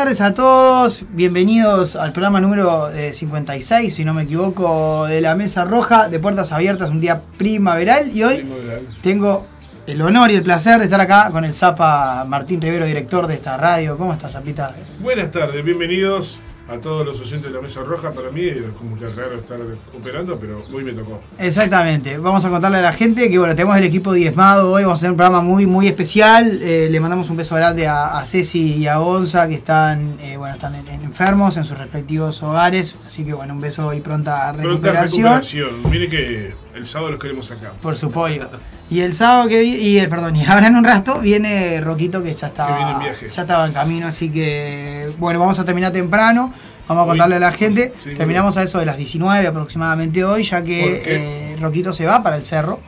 tardes, buenas tardes a todos. Bienvenidos al programa número eh, 56, si no me equivoco, de la Mesa Roja de Puertas Abiertas, un día primaveral. Y hoy tengo el honor y el placer de estar acá con el Zapa Martín Rivero, director de esta radio. ¿Cómo estás, Zapita? Buenas tardes, bienvenidos a todos los oyentes de la Mesa Roja. Para mí es como que raro estar operando, pero hoy me tocó. Exactamente. Vamos a contarle a la gente que bueno, tenemos el equipo diezmado hoy, vamos a hacer un programa muy muy especial. Eh, le mandamos un beso grande a, a Ceci y a Gonza que están eh, bueno, están en- en- enfermos en sus respectivos hogares, así que bueno, un beso y pronta Pronta recuperación. recuperación. Mire que el sábado los queremos acá. Por su pollo. Y el sábado que vi- y el perdón, y ahora en un rato viene Roquito que ya estaba Que viene en viaje. ya estaba en camino, así que bueno, vamos a terminar temprano. Vamos a contarle a la gente. Sí, Terminamos a eso de las 19 aproximadamente hoy, ya ¿Por que eh, Roquito se va para el cerro.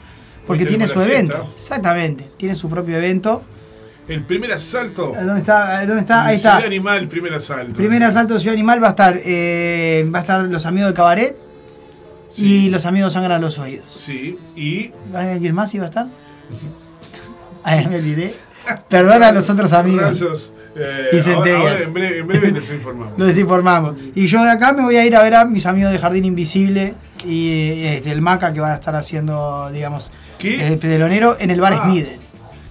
Porque tiene su evento. fiesta. Exactamente. Tiene su propio evento. El primer asalto. ¿Dónde está? ¿Dónde está? Ahí Ciudad está. Animal, primer asalto. Primer asalto de Ciudad Animal va a estar eh, va a estar los amigos de Cabaret Sí. y los amigos sangran los oídos. Sí, y ¿Hay alguien más iba a estar? Ay, me olvidé. Perdona a los otros amigos. Rayos, eh, Y ahora- centellas. ahora en breve, en breve les informamos. Y yo de acá me voy a ir a ver a mis amigos de Jardín Invisible y este, el Maca que van a estar haciendo, digamos, ¿Qué? el telonero en el bar Ah. Smithel.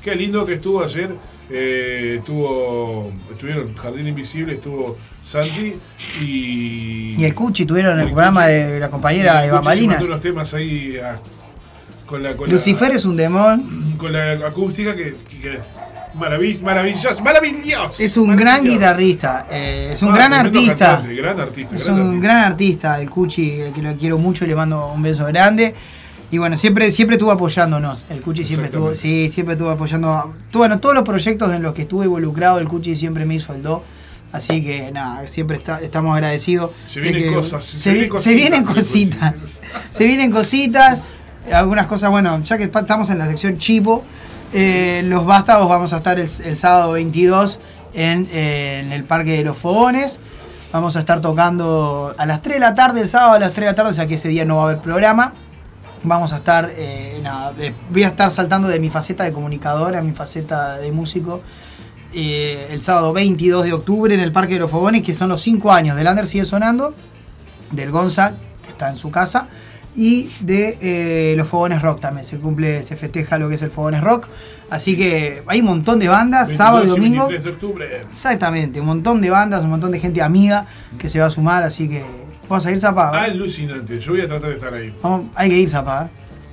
Qué lindo que estuvo ayer. eh, estuvo, estuvieron Jardín Invisible, estuvo Santi y. Y el Cuchi tuvieron el programa de la compañera Eva Malinas. unos temas ahí ah, con la. Con la- Lucifer es un demon. con la acústica que, que maravill- maravilloso, maravilloso. Es un gran guitarrista. eh, es un Ah, gran tremendo artista. cantante, gran artista. Es gran un artista. gran artista, el Cuchi, eh, que lo quiero mucho y le mando un beso grande. Y bueno, siempre, siempre estuvo apoyándonos. El Cuchi siempre estuvo, sí, siempre estuvo apoyando. Bueno, todos los proyectos en los que estuve involucrado, el Cuchi siempre me hizo el do. Así que nada, siempre está- estamos agradecidos. Se de vienen que- cosas, Se, se vi- se vienen cositas, se vienen cositas. Algunas cosas, bueno, ya que estamos en la sección Chipo, eh, los vástagos vamos a estar el, sábado 22 en, eh, en el Parque de los Fogones. Vamos a estar tocando a las 3 de la tarde, el sábado a las 3 de la tarde, o sea que ese día no va a haber programa. Vamos a estar, eh, voy a estar saltando de mi faceta de comunicador a mi faceta de músico. el sábado 22 de octubre en el Parque de los Fogones, que son los 5 años del Under sigue sonando, del Gonza, que está en su casa, y de eh, los Fogones Rock también. Se cumple, se festeja lo que es el Fogones Rock. Así que hay un montón de bandas, 22 sábado y domingo. 23 de octubre. Exactamente, un montón de bandas, un montón de gente amiga que se va a sumar, así que vamos a ir Zapa. Alucinante. Yo voy a tratar de estar ahí. Vamos, hay que ir Zapa, ¿eh?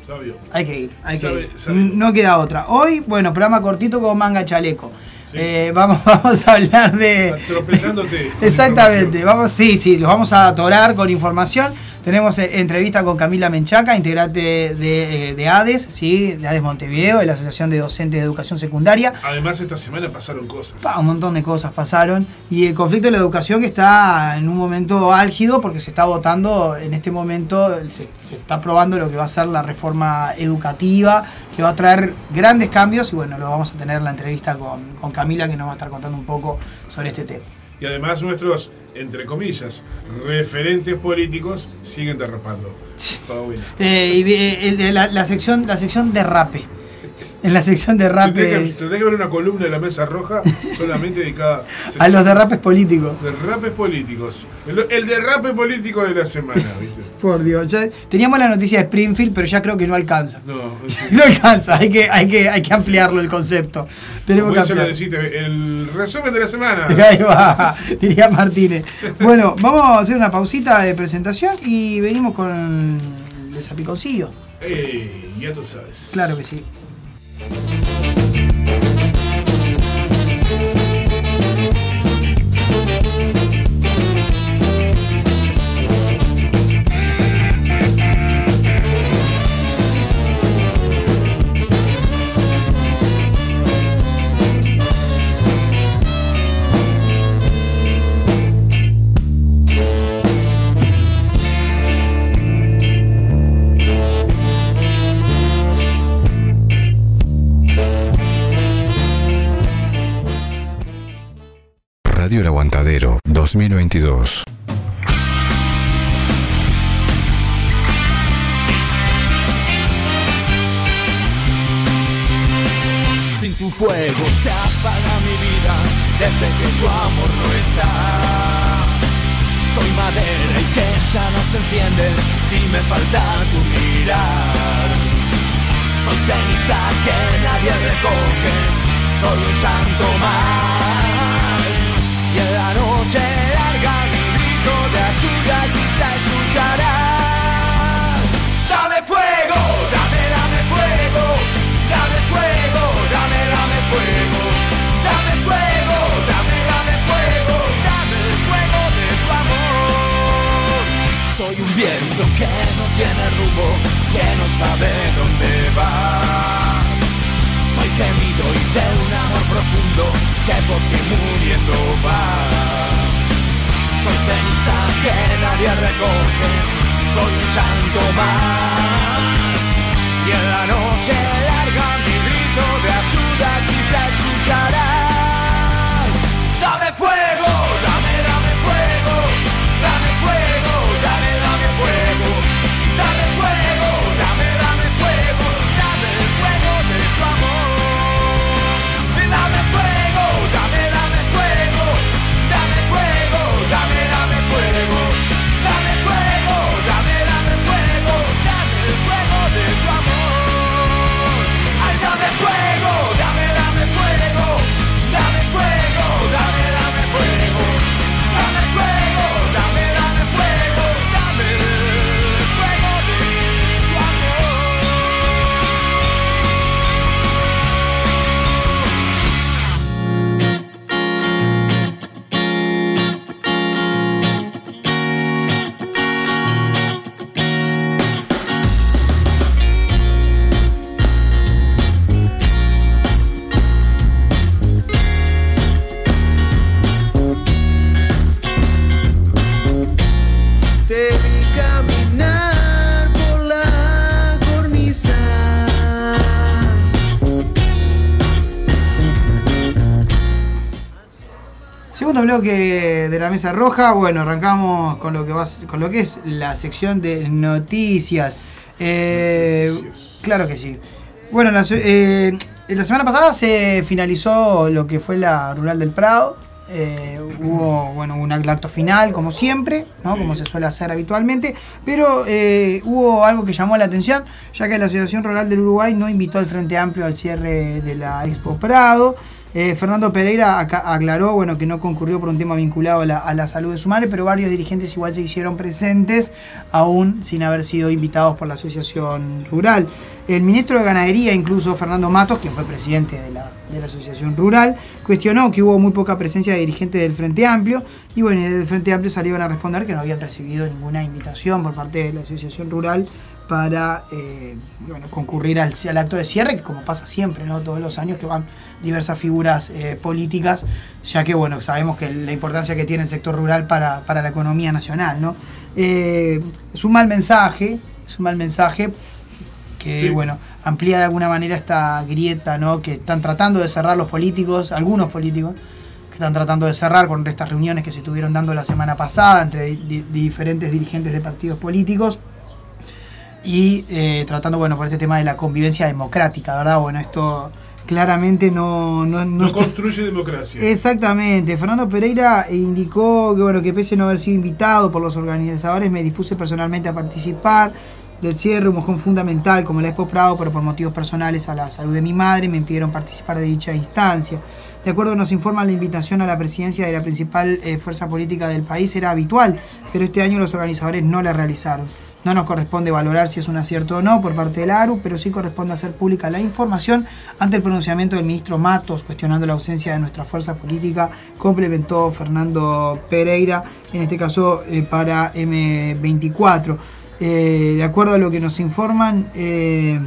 Sabio. hay que ir, hay que Sabe- ir. sabe. No queda otra. Hoy, bueno, programa cortito con manga chaleco. Sí. Eh, vamos, vamos a hablar de... Atropellándote. Exactamente, vamos, sí, sí, los vamos a atorar con información. Tenemos eh, entrevista con Camila Menchaca, integrante de, eh, de ADES, ¿sí? de ADES Montevideo, de la Asociación de Docentes de Educación Secundaria. Además, esta semana pasaron cosas. Pa, un montón de cosas pasaron. Y el conflicto de la educación que está en un momento álgido porque se está votando, en este momento se, se está probando lo que va a ser la reforma educativa, que va a traer grandes cambios y bueno, lo vamos a tener la entrevista con, con Camila que nos va a estar contando un poco sobre este tema. Y además nuestros, entre comillas, referentes políticos siguen derrapando. Bueno. Eh, y, eh, la, la sección, la sección de rape. En la sección de rapes. tendría que ver una columna de la Mesa Roja solamente dedicada A los derrapes políticos. derrapes políticos. El, el derrape político de la semana, ¿viste? Por Dios. ya- teníamos la noticia de Springfield, pero ya creo que no alcanza. No, No alcanza, hay que, hay que, hay que ampliarlo el concepto. Tenemos como que ampliar. deciste, el resumen de la semana. Ahí va, diría Martínez. Bueno, vamos a hacer una pausita de presentación y venimos con el zapiconcillo. Eh, ya tú sabes. Claro que sí. Radio Aguantadero 2022. Sin tu fuego se apaga mi vida desde que tu amor no está. Soy madera y que ya no se enciende si me falta tu mirar. Soy ceniza que nadie recoge, solo un llanto más. Y en la noche larga mi grito de ayuda quizá escucharás. Dame fuego, dame, dame fuego, dame fuego, dame, dame fuego, dame fuego, dame, dame fuego, dame el fuego de tu amor. Soy un viento que no tiene rumbo, que no sabe dónde va. Gemido y de un amor profundo que por ti muriendo va. Soy ceniza que nadie recoge, soy un llanto más. Y en la noche larga mi grito de ayuda quizá escucharás. Segundo bloque de la mesa roja. Bueno, arrancamos con lo que va, con lo que es la sección de noticias. Eh, Noticias. Claro que sí. Bueno, la, eh, la semana pasada se finalizó lo que fue la rural del Prado. Eh, hubo bueno un acto final como siempre, ¿no? como se suele hacer habitualmente, pero hubo algo que llamó la atención, ya que la Asociación Rural del Uruguay no invitó al Frente Amplio al cierre de la Expo Prado. Eh, Fernando Pereira aclaró bueno, que no concurrió por un tema vinculado a la, salud de su madre, pero varios dirigentes igual se hicieron presentes, aún sin haber sido invitados por la Asociación Rural. El ministro de Ganadería, incluso Fernando Matos, quien fue presidente de la, Asociación Rural, cuestionó que hubo muy poca presencia de dirigentes del Frente Amplio, y bueno, y del Frente Amplio salieron a responder que no habían recibido ninguna invitación por parte de la Asociación Rural para eh, bueno, concurrir al, al acto de cierre, que como pasa siempre, ¿no? todos los años que van diversas figuras eh, políticas, ya que bueno, sabemos que la importancia que tiene el sector rural para, para la economía nacional. ¿no? Eh, es un mal mensaje, es un mal mensaje que Sí. bueno, amplía de alguna manera esta grieta ¿no? que están tratando de cerrar los políticos, algunos políticos, que están tratando de cerrar con estas reuniones que se estuvieron dando la semana pasada entre di- di- diferentes dirigentes de partidos políticos. Y eh, tratando, bueno, por este tema de la convivencia democrática, ¿verdad? Bueno, esto claramente no... No, no No está- construye democracia. Exactamente. Fernando Pereira indicó que bueno que pese a no haber sido invitado por los organizadores, me dispuse personalmente a participar del cierre, un mojón fundamental como la Expo Prado, pero por motivos personales a la salud de mi madre me impidieron participar de dicha instancia. De acuerdo nos informa la invitación a la presidencia de la principal eh, fuerza política del país era habitual, pero este año los organizadores no la realizaron. No nos corresponde valorar si es un acierto o no por parte de la ARU, pero sí corresponde hacer pública la información ante el pronunciamiento del ministro Matos, cuestionando la ausencia de nuestra fuerza política, complementó Fernando Pereira, en este caso eh, para M24. Eh, de acuerdo a lo que nos informan, eh,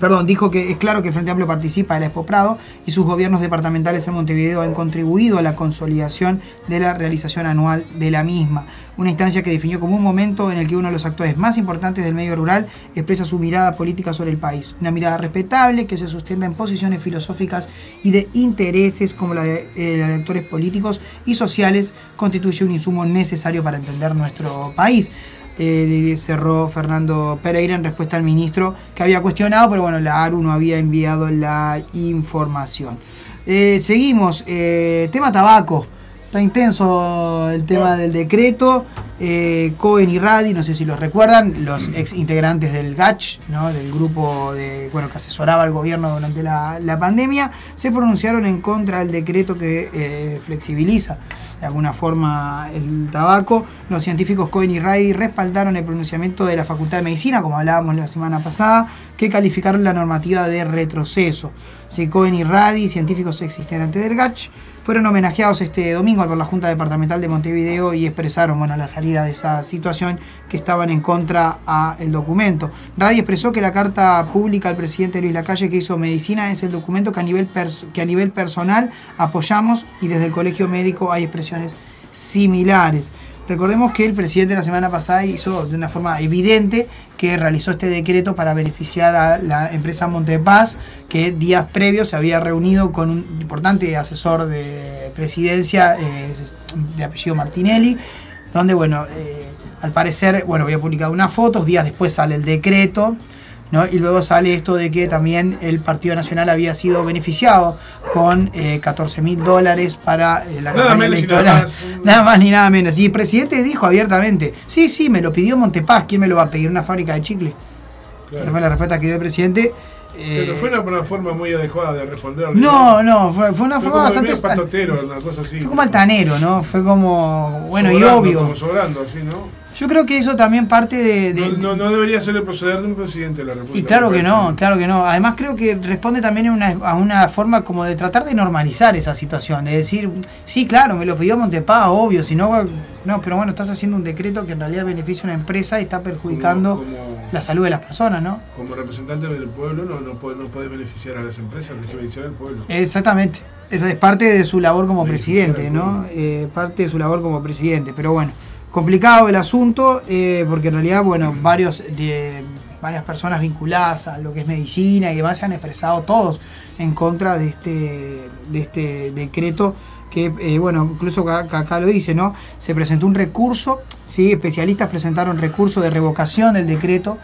Perdón, dijo que es claro que el Frente Amplio participa de la Expo Prado y sus gobiernos departamentales en Montevideo han contribuido a la consolidación de la realización anual de la misma. Una instancia que definió como un momento en el que uno de los actores más importantes del medio rural expresa su mirada política sobre el país. Una mirada respetable que se sustenta en posiciones filosóficas y de intereses como la de, eh, la de actores políticos y sociales constituye un insumo necesario para entender nuestro país eh, cerró Fernando Pereira en respuesta al ministro que había cuestionado, pero bueno, la ARU no había enviado la información. Eh, seguimos, eh, tema tabaco. Está intenso el tema del decreto. Eh, Cohen y Radi, no sé si los recuerdan, los ex integrantes del GACH, ¿no? del grupo de, bueno, que asesoraba al gobierno durante la, la pandemia, se pronunciaron en contra del decreto que eh, flexibiliza de alguna forma el tabaco. Los científicos Cohen y Radi respaldaron el pronunciamiento de la Facultad de Medicina, como hablábamos la semana pasada, que calificaron la normativa de retroceso. Sí, Cohen y Radi, científicos ex integrantes del GACH, fueron homenajeados este domingo por la Junta Departamental de Montevideo y expresaron bueno, la salida de esa situación que estaban en contra al documento. Radi expresó que la carta pública al presidente Luis Lacalle que hizo medicina es el documento que a nivel, que a nivel personal apoyamos y desde el Colegio Médico hay expresiones similares. Recordemos que el presidente la semana pasada hizo de una forma evidente que realizó este decreto para beneficiar a la empresa Montepaz, que días previos se había reunido con un importante asesor de presidencia eh, de apellido Martinelli, donde, bueno, eh, al parecer, bueno, había publicado unas fotos, días después sale el decreto, ¿no? Y luego sale esto de que también el Partido Nacional había sido beneficiado con eh, 14 mil dólares para eh, la Nada campaña electoral. nada más. Nada más ni nada menos. Y el presidente dijo abiertamente, sí, sí, me lo pidió Montepaz, ¿quién me lo va a pedir? ¿Una fábrica de chicle? Claro. Esa fue la respuesta que dio el presidente. Eh, Pero fue una, una forma muy adecuada de responder. No, no, fue, fue una Fue forma bastante... medio patotero, una cosa así. Fue como altanero, ¿no? Fue como... Bueno, y obvio. Como sobrando, así, ¿no? Yo creo que eso también parte de... de- No, no, no debería ser el proceder de un presidente de la República. Y claro que no, claro que no. Además creo que responde también a una, a una forma como de tratar de normalizar esa situación. De decir, sí, claro, me lo pidió Montepaz, obvio, si no, no, pero bueno, estás haciendo un decreto que en realidad beneficia a una empresa y está perjudicando Como- como- la salud de las personas, ¿no? Como representante del pueblo no, no, puede- no puedes beneficiar a las empresas, beneficiar al pueblo. Exactamente. Esa es parte de su labor como presidente, ¿no? Eh, parte de su labor como presidente. Pero bueno, complicado el asunto, eh, porque en realidad, bueno, varios varias personas vinculadas a lo que es medicina y demás se han expresado todos en contra de este, este decreto que, eh, bueno, incluso acá, lo dice, ¿no? Se presentó un recurso, ¿sí? Especialistas presentaron recurso de revocación del decreto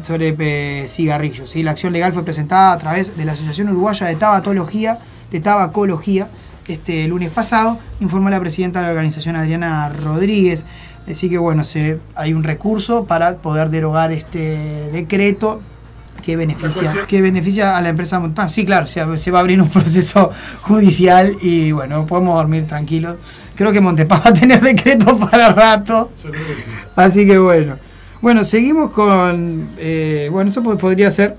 sobre eh, cigarrillos, ¿sí? La acción legal fue presentada a través de la Asociación Uruguaya de Tabatología, de Tabacología, este lunes pasado, informó la presidenta de la organización Adriana Rodríguez. Así que bueno, se, hay un recurso para poder derogar este decreto que beneficia, que beneficia a la empresa Montepaz. Sí, claro, se, se va a abrir un proceso judicial y bueno, podemos dormir tranquilos. Creo que Montepaz va a tener decreto para rato. Yo creo que sí. Así que bueno. Bueno, seguimos con. eh, bueno, eso po- podría ser.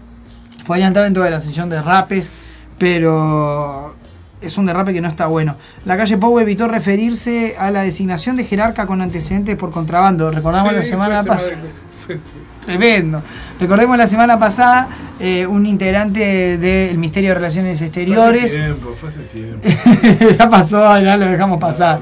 Podría entrar dentro de la sesión de rapes, pero es un derrape que no está bueno. La calle Pau evitó referirse a la designación de jerarca con antecedentes por contrabando. Recordamos la semana pasada. Tremendo. Recordemos la semana pasada eh, un integrante del Ministerio de Relaciones Fue hace Exteriores. tiempo, fue hace tiempo. ya pasó, ya lo dejamos pasar.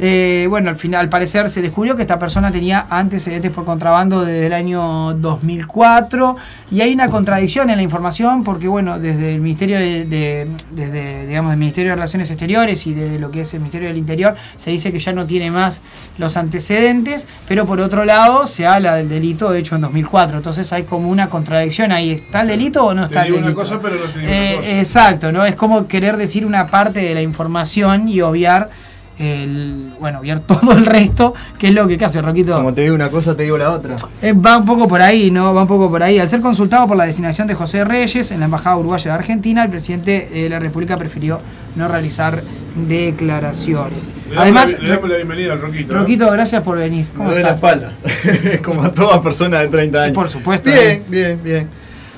Eh, bueno, al final, al parecer se descubrió que esta persona tenía antecedentes por contrabando desde el año 2004 y hay una contradicción en la información porque, bueno, desde el Ministerio de, de- desde, digamos, del Ministerio de Relaciones Exteriores y de lo que es el Ministerio del Interior se dice que ya no tiene más los antecedentes, pero por otro lado se habla del delito hecho en 2004. Entonces hay como una contradicción ahí. ¿Está el delito o no está el digo una delito? cosa, pero no Eh, una cosa. Exacto, ¿no? Es como querer decir una parte de la información y obviar el, bueno, obviar todo el resto, que es lo que ¿qué hace Roquito. Como te digo una cosa, te digo la otra. Eh, va un poco por ahí, ¿no? Va un poco por ahí. Al ser consultado por la designación de José Reyes en la Embajada Uruguaya de Argentina, el presidente de la República prefirió no realizar declaraciones. Le damos Además, la, le damos la bienvenida al Roquito. ¿no? Roquito, gracias por venir. Me ¿Cómo duele la estás? espalda. Como a toda persona de 30 años. Por supuesto, Bien, eh. bien, bien.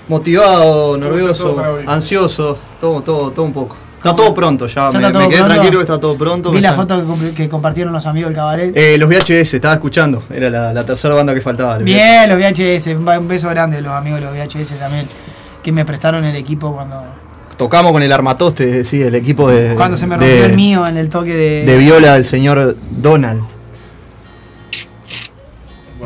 Motivado, nervioso, todo ansioso, todo, todo, todo un poco. Está todo pronto ya. ¿Ya me, quedé pronto? tranquilo que está todo pronto. Vi la están- foto que, comp- que compartieron los amigos del cabaret. Eh, los VHS, estaba escuchando. Era la, la tercera banda que faltaba. los Bien, los VHS. Un beso grande a los amigos de los VHS también, que me prestaron el equipo cuando. Tocamos con el armatoste, sí, el equipo de. cuando se me de- rompió el mío en el toque de... De viola del señor Donald.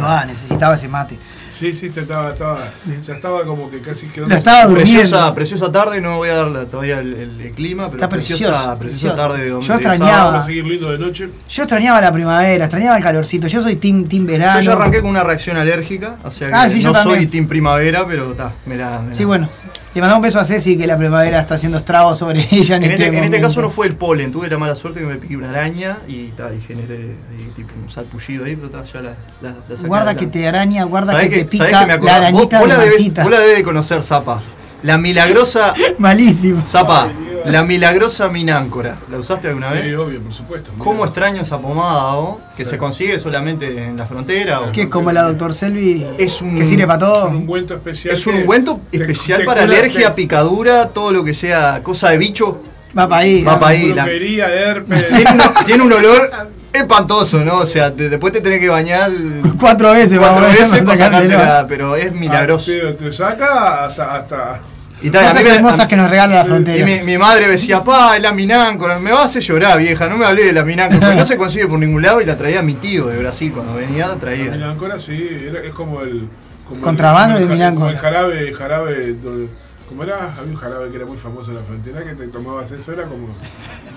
Ah, necesitaba ese mate. Sí, sí, te estaba, estaba, ya estaba como que casi quedó. Lo estaba durmiendo. Preciosa, preciosa tarde, no voy a dar todavía el, el- el clima, pero Está preciosa, preciosa precioso. tarde de dom- Yo extrañaba. sábado. Vamos a seguir lindo de noche. Yo extrañaba la primavera, extrañaba el calorcito. Yo soy team, team verano. Yo ya arranqué con una reacción alérgica, o sea que Ah, sí, yo no soy team primavera, pero está, me la, me la- Sí, bueno. Le mandamos un beso a Ceci que la primavera está haciendo estragos sobre ella en, En este, este, en este caso no fue el polen, tuve la mala suerte que me piqué una araña y, ta, y generé ahí, tipo un salpullido ahí, pero ta, ya la, la, la saqué Guarda que te araña, guarda ¿Sabés que te que- sabés pica que me la arañita vos, vos de la debes, Martita. vos la debes de conocer, Zapa. La milagrosa. Malísimo. Zapa, la milagrosa mináncora. ¿La usaste alguna Sí, vez? obvio, por supuesto. ¿Cómo extraño esa pomada, oh? Que se consigue solamente en la frontera. o- Que es como la doctor Selvi. Es un- Que sirve para Es todo. un ungüento especial. Es un ungüento especial te para alergia, te- picadura, todo lo que sea cosa de bicho. Va para ahí. Va pa' ahí. la- herpes. Tiene, un- tiene un olor espantoso, ¿no? O sea, te- después te tenés que bañar Cuatro veces, cuatro vamos veces para sacártela, pero es milagroso. Ah, te, te saca hasta. hasta Y tal, Cosas me- hermosas a- que nos regala la y y frontera. mi, mi madre me decía, pa, es la mináncora, me va a hacer llorar, vieja, no me hablé de la mináncora, porque no se consigue por ningún lado y la traía mi tío de Brasil, cuando venía la traía. Minancora, sí, era- es como el. Como Contrabando el, de como el- Minancora. como el jarabe, jarabe. donde- ¿Cómo era? Había un jarabe que era muy famoso en la frontera que te tomabas eso, era como.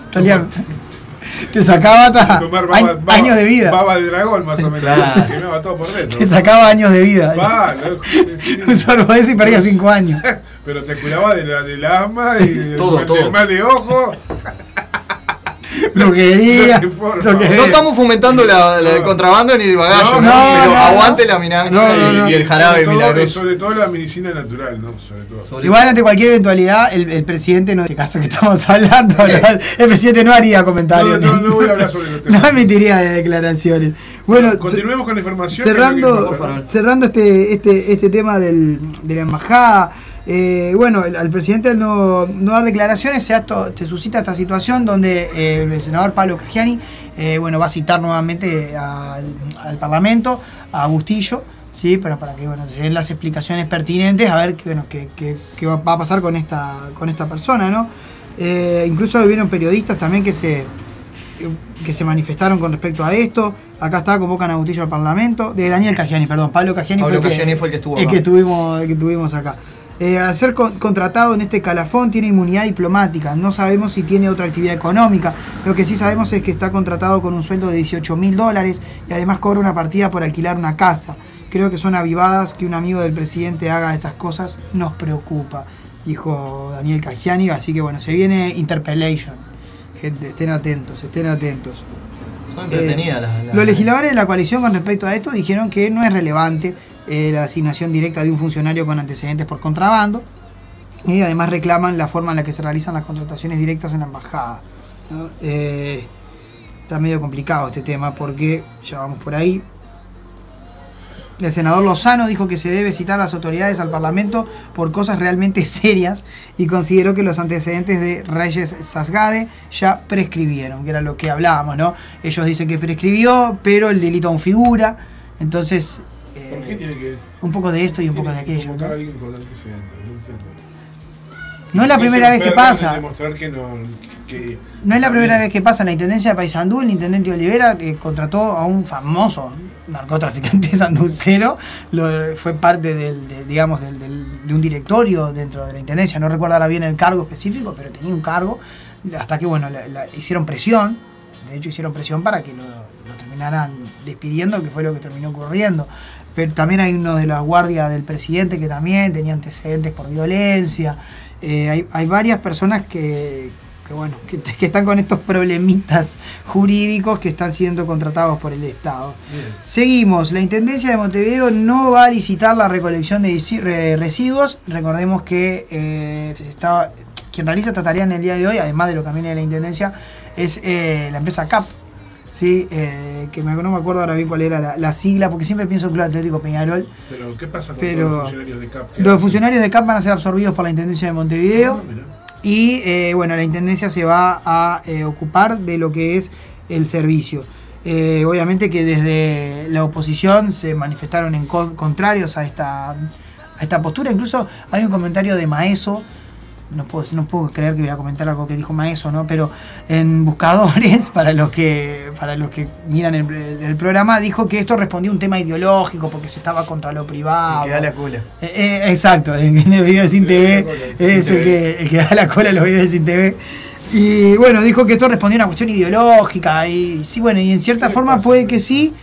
Italiano. Te sacaba hasta baba, baba- años de vida. Baba de dragón, más o menos. Claro. Te quemaba todo por dentro. Te sacaba años de vida. Va, sí. Un sorbo de ese y perdía cinco años. Pero te cuidaba de la, del asma y del, Todo, mal, todo. del mal de ojo. No estamos fomentando la, la- el contrabando ni el bagallo, No, ¿no? no, pero no, aguante no. la no, y, no. y el jarabe sobre todo, milagroso. Sobre todo la medicina natural, ¿no? Sobre todo. Sobre- Igual ante cualquier eventualidad, el, el presidente, no, en este caso que estamos hablando, el presidente no haría comentarios. No, no, no voy a hablar sobre los temas. no emitiría de declaraciones. Bueno, Continuemos con la información. cerrando, cerrando este, este, este tema del, de la embajada, eh, bueno, el- al presidente al no, no dar declaraciones se, ato- se suscita esta situación donde eh, el senador Pablo Cagiani eh, bueno, va a citar nuevamente al, al Parlamento, a Bustillo, ¿sí? para, para que bueno, se den las explicaciones pertinentes a ver qué, bueno, qué, qué- qué va, a pasar con esta, con esta persona. ¿no? Incluso hubieron periodistas también que se, que se manifestaron con respecto a esto. Acá está, convocan a Bustillo al Parlamento. De Daniel Cagiani, perdón. Pablo Cagiani, Pablo fue, que, fue el que estuvo el acá. que tuvimos, el que tuvimos acá. Eh, al ser con- contratado en este calafón tiene inmunidad diplomática. No sabemos si tiene otra actividad económica. Lo que sí sabemos es que está contratado con un sueldo de 18 mil dólares y además cobra una partida por alquilar una casa. Creo que son avivadas que un amigo del presidente haga estas cosas. Nos preocupa, dijo Daniel Cagiani. Así que bueno, se viene Interpellation. Gente, estén atentos, estén atentos. Son entretenidas Eh, las, las- Los legisladores de la coalición con respecto a esto dijeron que no es relevante eh, la asignación directa de un funcionario con antecedentes por contrabando y además reclaman la forma en la que se realizan las contrataciones directas en la embajada. Eh, está medio complicado este tema porque ya vamos por ahí. El senador Lozano dijo que se debe citar a las autoridades al Parlamento por cosas realmente serias y consideró que los antecedentes de Reyes Sasgade ya prescribieron, que era lo que hablábamos, ¿no? Ellos dicen que prescribió, pero el delito aún figura, entonces eh, ¿Por qué tiene que.? un poco de esto y un poco de aquello. ¿no? a alguien con antecedentes? No entiendo. No es la primera vez que pasa. es demostrar que no. que- No es la primera vez que pasa en la Intendencia de Paysandú, el intendente Olivera que contrató a un famoso narcotraficante sanducero, lo, fue parte del, de, digamos, del, del- de un directorio dentro de la Intendencia, no recuerdo ahora bien el cargo específico, pero tenía un cargo, hasta que bueno, la- la- hicieron presión, de hecho hicieron presión para que lo, lo terminaran despidiendo, que fue lo que terminó ocurriendo. Pero también hay uno de la guardia del presidente que también tenía antecedentes por violencia. Eh, hay, hay varias personas que, que, bueno, que, que están con estos problemitas jurídicos que están siendo contratados por el Estado. Bien. Seguimos, la Intendencia de Montevideo no va a licitar la recolección de residuos. Recordemos que eh, estaba, quien realiza esta tarea en el día de hoy, además de lo que viene de la Intendencia, es eh, la empresa CAP. ¿Sí? Eh, que me- no me acuerdo ahora bien cuál era la, la sigla, porque siempre pienso en Club Atlético Peñarol. Pero, ¿qué pasa con Pero- todos los funcionarios de CAP? ¿Qué Los hacen? funcionarios de CAP van a ser absorbidos por la Intendencia de Montevideo. Ah. Y eh, bueno, la Intendencia se va a eh, ocupar de lo que es el servicio. Eh, obviamente que desde la oposición se manifestaron en con- contrarios a esta, a esta postura. Incluso hay un comentario de Maeso, no puedo, no puedo creer que voy a comentar algo que dijo Maeso, ¿no? Pero en buscadores, para los que, para los que miran el, el programa, dijo que esto respondía a un tema ideológico porque se estaba contra lo privado. Que da la cola. Eh, eh, exacto, en el video de Sin El TV cola, es Sin el TV. que, el que da la cola a los videos de Sin TV. Y bueno, dijo que esto respondía a una cuestión ideológica. Y sí, bueno, y en cierta ¿Qué le forma pasa? puede que sí,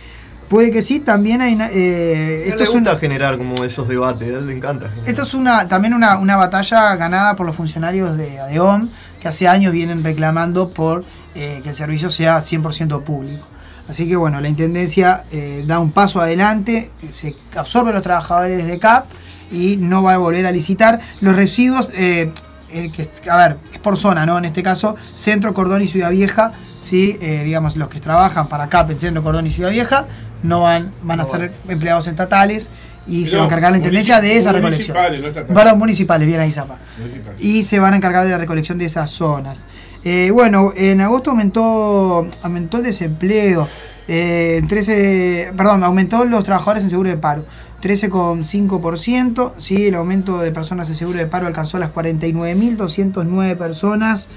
puede que sí. También hay. una- eh, esto le es gusta una, generar como esos debates, a él le encanta. generar. esto es una, también una, una batalla ganada por los funcionarios de ADEOM, que hace años vienen reclamando por eh, que el servicio sea 100% público. Así que bueno, la Intendencia eh, da un paso adelante, se absorbe a los trabajadores de CAP y no va a volver a licitar. Los residuos, eh, el que, a ver, es por zona, ¿no? En este caso, Centro, Cordón y Ciudad Vieja, ¿sí? Eh, digamos, los que trabajan para CAP en Centro, Cordón y Ciudad Vieja, no van, van a No ser empleados estatales y se va a encargar la Intendencia de esa recolección. municipales, no. Perdón, municipales, bien ahí Zapa. Y se van a encargar de la recolección de esas zonas. Eh, bueno, en agosto aumentó, aumentó el desempleo. eh, en 13, perdón, aumentó los trabajadores en seguro de paro. 13,5%. Sí, el aumento de personas en seguro de paro alcanzó las 49.209 personas,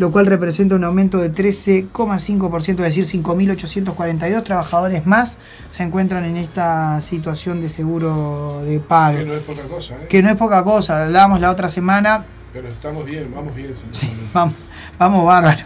lo cual representa un aumento de 13,5%, es decir, 5.842 trabajadores más se encuentran en esta situación de seguro de paro Que no es poca cosa, ¿eh? que no es poca cosa. Hablábamos la otra semana, Pero estamos bien, vamos bien. sí, vamos, vamos bárbaro.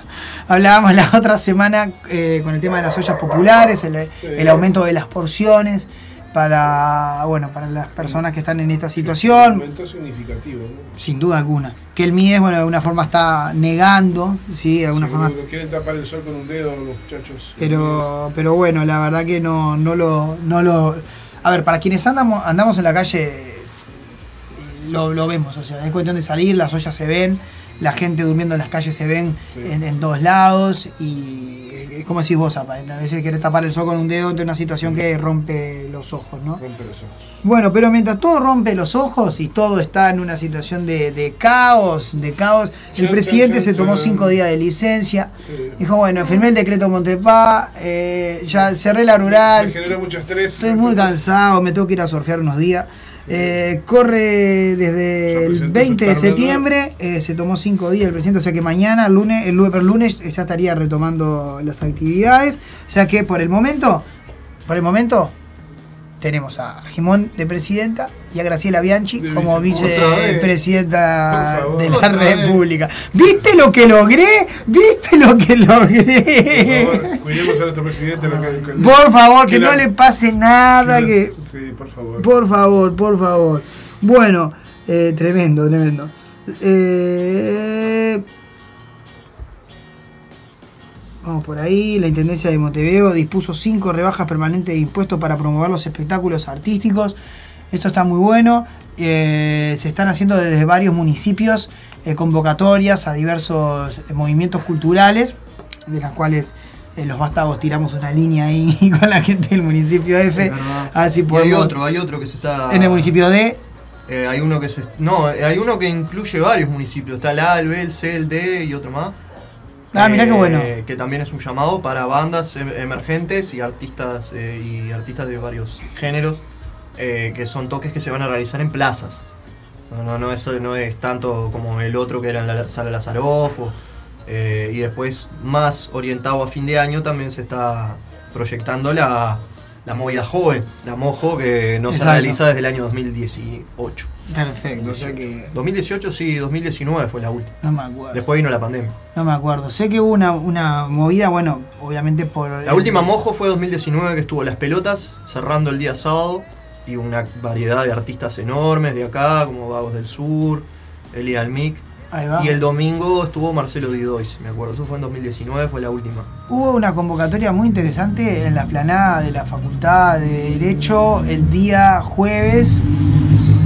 Hablábamos la otra semana eh, con el tema de las ollas populares, el, el aumento de las porciones para bueno para las personas que están en esta Un situación, aumento significativo, ¿no? sin duda alguna. Que el MIDES, bueno, de alguna forma está negando, sí, de alguna forma. quieren tapar el sol con un dedo los muchachos. Pero, pero bueno, la verdad que no, no lo, no lo. A ver, para quienes andamos, andamos en la calle, lo, lo vemos, o sea, es cuestión de salir, las ollas se ven, la gente durmiendo en las calles se ven Sí. en, en todos lados y es como decís vos, Zapa, a veces querés tapar el sol con un dedo ante una situación que rompe los ojos, ¿no? Rompe los ojos. Bueno, pero mientras todo rompe los ojos y todo está en una situación de, de caos, de caos, el presidente se tomó cinco días de licencia. Sí. Dijo, bueno, firmé el decreto Montepá, eh, ya cerré la Me rural, genera mucho estrés. estoy muy cansado, me tengo que ir a surfear unos días. Eh, corre desde el presentó 20 de septiembre, eh, se tomó cinco días el presidente, o sea que mañana, el lunes, el lunes, el lunes ya estaría retomando las actividades. O sea que por el momento, por el momento, tenemos a Jimón de presidenta y a Graciela Bianchi De como vicepresidenta Por favor. de la. República. ¿Viste lo que logré? ¿Viste lo que Por logré? favor, cuidemos a presidente. que- que- Por favor, que que no la- le pase nada, que... Sí, por favor. Por favor, por favor. Bueno, eh, tremendo, tremendo. Eh, vamos por ahí. La Intendencia de Montevideo dispuso cinco rebajas permanentes de impuestos para promover los espectáculos artísticos. Esto está muy bueno. Eh, se están haciendo desde varios municipios eh, convocatorias a diversos movimientos culturales, de las cuales eh, los vástagos tiramos una línea ahí con la gente del municipio F. A si Y hay otro, hay otro que se está. En el municipio de. Eh, hay uno que se. No, hay uno que incluye varios municipios. Está el ALBE, el C, el D y otro más. Ah, mirá qué bueno. Que también es un llamado para bandas em- emergentes y artistas y artistas de varios géneros. Eh, que son toques que se van a realizar en plazas. No, no, no, es, no es tanto como el otro que era en la sala Lazaroff. o, eh, y después, más orientado a fin de año, también se está proyectando la, la movida joven, la mojo que no se realiza desde el año 2018. Perfecto, o sea que 2018 sí, 2019 fue la última. no me acuerdo. Después vino la pandemia. No me acuerdo. Sé que hubo una, una movida, bueno, obviamente por. La última mojo fue 2019 que estuvo Las Pelotas cerrando el día sábado y una variedad de artistas enormes de acá, como Vagos del Sur, Elia Almic. Ahí va. Y el domingo estuvo Marcelo Didois, me acuerdo. Eso fue en 2019, fue la última. Hubo una convocatoria muy interesante en la esplanada de la Facultad de Derecho el día jueves,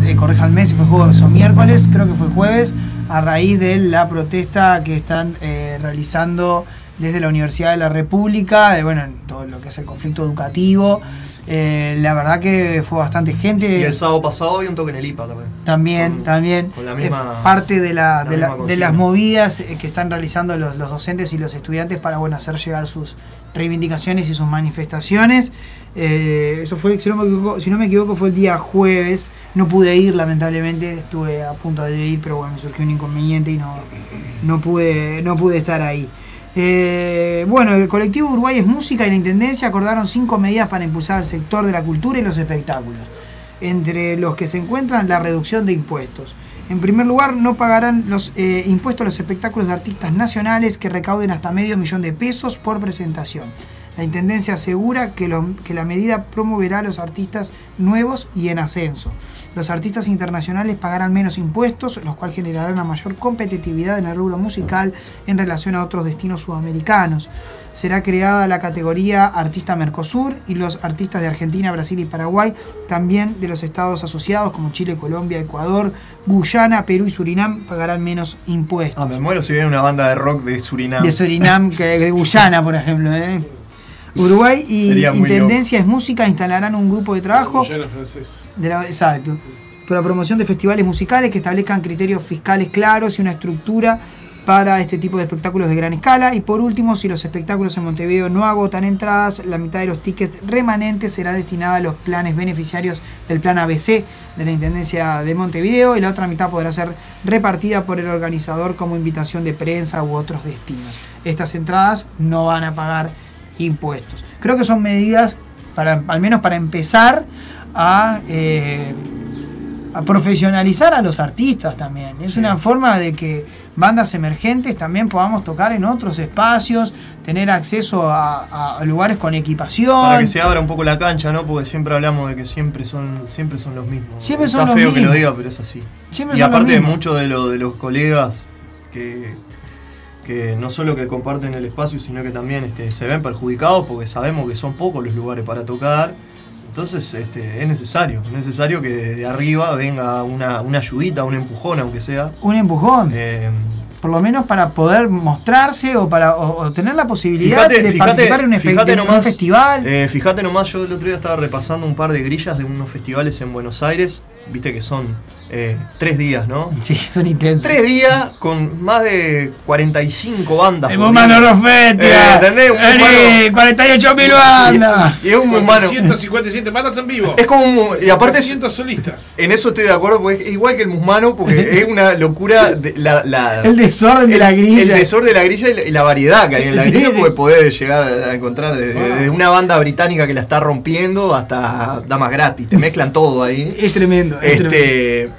eh, corríjanme si fue jueves o miércoles, creo que fue jueves, a raíz de la protesta que están eh, realizando desde la Universidad de la República, de, bueno, en todo lo que es el conflicto educativo. Eh, la verdad que fue bastante gente. Y el sábado pasado había un toque en el IPA también. También, Con- también. con la eh, parte de, la, la de, la- misma de las movidas eh, que están realizando los, los docentes y los estudiantes para bueno, hacer llegar sus reivindicaciones y sus manifestaciones. Eh, eso fue, si no, me equivoco, si no me equivoco, fue el día jueves. No pude ir, lamentablemente. Estuve a punto de ir, pero bueno, me surgió un inconveniente y no, no, pude, no pude estar ahí. Eh, bueno, el colectivo Uruguay es Música y la Intendencia acordaron cinco medidas para impulsar el sector de la cultura y los espectáculos entre los que se encuentran la reducción de impuestos. En primer lugar, no pagarán los eh, impuestos a los espectáculos de artistas nacionales que recauden hasta medio millón de pesos por presentación. La Intendencia asegura que, la medida promoverá a los artistas nuevos y en ascenso. Los artistas internacionales pagarán menos impuestos, los cuales generarán una mayor competitividad en el rubro musical en relación a otros destinos sudamericanos. Será creada la categoría Artista Mercosur y los artistas de Argentina, Brasil y Paraguay, también de los estados asociados como Chile, Colombia, Ecuador, Guyana, Perú y Surinam pagarán menos impuestos. Ah, me muero si viene una banda de rock de Surinam. De Surinam que de Guyana, por ejemplo. ¿eh? Uruguay y Sería Intendencia es Música instalarán un grupo de trabajo de la- exacto. Para la promoción de festivales musicales que establezcan criterios fiscales claros y una estructura para este tipo de espectáculos de gran escala. Y por último, si los espectáculos en Montevideo no agotan entradas, la mitad de los tickets remanentes será destinada a los planes beneficiarios del plan ABC de la Intendencia de Montevideo y la otra mitad podrá ser repartida por el organizador como invitación de prensa u otros destinos. Estas entradas no van a pagar impuestos. Creo que son medidas para, al menos para empezar a, eh, a profesionalizar a los artistas también. Es una forma de que bandas emergentes también podamos tocar en otros espacios, tener acceso a, a lugares con equipación. Para que se abra un poco la cancha, ¿no? Porque siempre hablamos de que siempre son, siempre son los mismos. Siempre Está son los feo que lo diga, pero es así. Siempre y aparte muchos de, lo- de los colegas que, que no solo que comparten el espacio, sino que también este, se ven perjudicados porque sabemos que son pocos los lugares para tocar. Entonces este, es necesario, es necesario que de arriba venga una, una ayudita, un empujón, aunque sea. Un empujón. Eh, por lo menos para poder mostrarse o para o- o tener la posibilidad Fíjate, de fíjate, participar en un, fíjate un festival. eh, fíjate nomás, yo el otro día estaba repasando un par de grillas de unos festivales en Buenos Aires. Viste que son eh, tres días, ¿no? sí, son intensos. Tres días con más de 45 bandas. El día. Rofetia. Eh, ¿entendés? Humano- 48 mil bandas. Y es un humano. 157 bandas en vivo. Es como un, y aparte es- 300 solistas. en eso estoy de acuerdo porque es igual que el musmano porque es una locura de, la, la- El desorden de la grilla. El desorden de la grilla y la, y la variedad que hay en la grilla porque podés llegar a encontrar desde, Wow. desde una banda británica que la está rompiendo hasta damas gratis, te mezclan todo ahí. Es tremendo. es tremendo.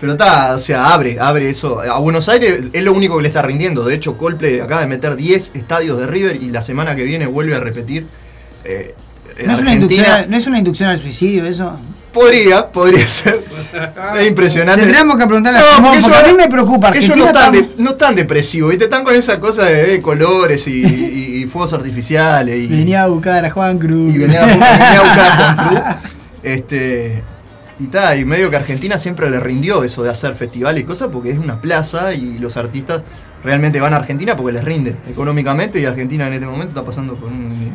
Pero está, o sea, abre, abre eso. A Buenos Aires es lo único que le está rindiendo. De hecho, Coldplay acaba de meter 10 estadios de River y la semana que viene vuelve a repetir. eh, ¿No es, una inducción, a- ¿No es una inducción al suicidio eso? Podría, podría ser. Es impresionante. Tendríamos que preguntarle a No, Simón, porque a mí me preocupa. Ellos no están, está- de- no están depresivos, ¿viste? Están con esa cosa de, de colores y, y- y fuegos artificiales. Y, Venía a buscar a Juan Cruz. y venía, a, venía a buscar a Juan Cruz. Este, y tal, y medio que Argentina siempre le rindió eso de hacer festivales y cosas porque es una plaza y los artistas realmente van a Argentina porque les rinde económicamente y Argentina en este momento está pasando por un-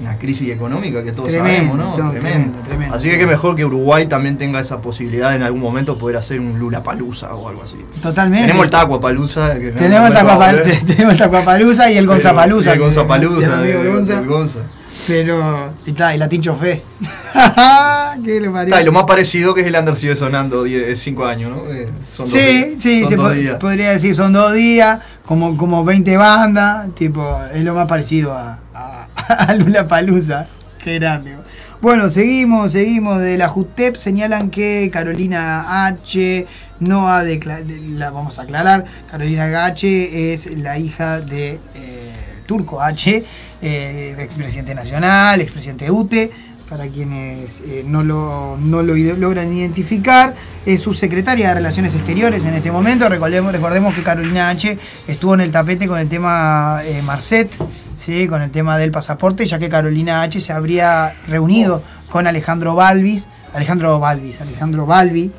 una crisis económica que todos Tremendo, sabemos, ¿no? todo, tremendo, tremendo. Así que qué mejor que Uruguay también tenga esa posibilidad en algún momento poder hacer un Lula Palusa o algo así. Totalmente. Tenemos el Tacua Palusa. Tenemos el Tacuapalusa y el Gonzapalusa. El Gonzapalusa. El el- Gonza. Pero. Y, está, y la Tincho Fe. ¿Qué le y lo más parecido que es el Under sigue sonando 5 años, ¿no? Eh, son dos Sí, días- sí, son se dos po- días. podría decir, son dos días, como, como 20 bandas, tipo, es lo más parecido a, a, a Lula Palusa. Qué grande. Bueno, seguimos, seguimos. De la JUTEP señalan que Carolina H no ha declarado, la vamos a aclarar, Carolina H es la hija de eh, Turco H, eh, expresidente nacional, expresidente de UTE, para quienes eh, no lo, no lo logran identificar, es su secretaria de Relaciones Exteriores en este momento. Recordemos, recordemos que Carolina H estuvo en el tapete con el tema eh, Marcet, ¿sí? con el tema del pasaporte, ya que Carolina H se habría reunido con Alejandro Balvis, Alejandro Balvis, Alejandro Balbi.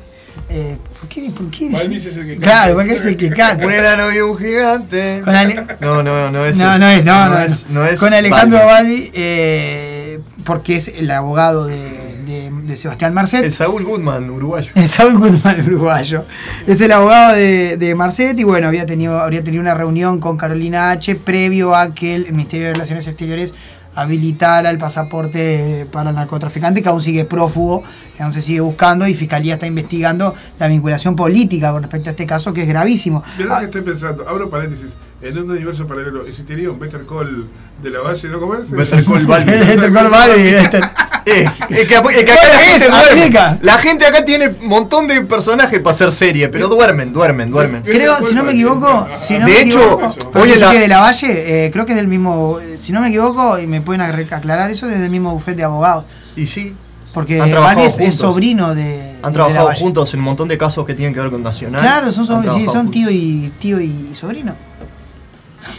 Eh, ¿Por qué? ¿Por qué? Es el que Claro, canta. porque es el que canta. Un enano y un gigante. Con Ale- No, no, no es no, no es, no, no, no. es, no es Con Alejandro Balbi. Eh, porque es el abogado de, de- de Sebastián Marcet. El Saúl Goodman, uruguayo. Es Saúl el uruguayo. Es el abogado de, de Marcet y bueno, había tenido, habría tenido una reunión con Carolina H previo a que el Ministerio de Relaciones Exteriores habilitara el pasaporte para el narcotraficante, que aún sigue prófugo, que aún se sigue buscando y Fiscalía está investigando la vinculación política con respecto a este caso, que es gravísimo. Mirá Ah, que estoy pensando, abro paréntesis, en un universo paralelo, ¿existiría un Better Call de la Valle, no comes? Better Call Balbi. Better Call este- Es, es que, es que acá Bueno, la gente es, duerme. aplica. La gente acá tiene un montón de personajes para hacer serie, pero duermen, duermen, duermen. Creo, si no me equivoco, si no De me hecho, equivoco, hoy la- de la Valle, eh, creo que es del mismo, si no me equivoco, y me pueden aclarar eso, es del mismo bufete de abogados. Y sí, Porque Balbi es, sobrino de. han de trabajado juntos en un montón de casos que tienen que ver con Nacional. Claro, son, sí, son tío y tío y sobrino.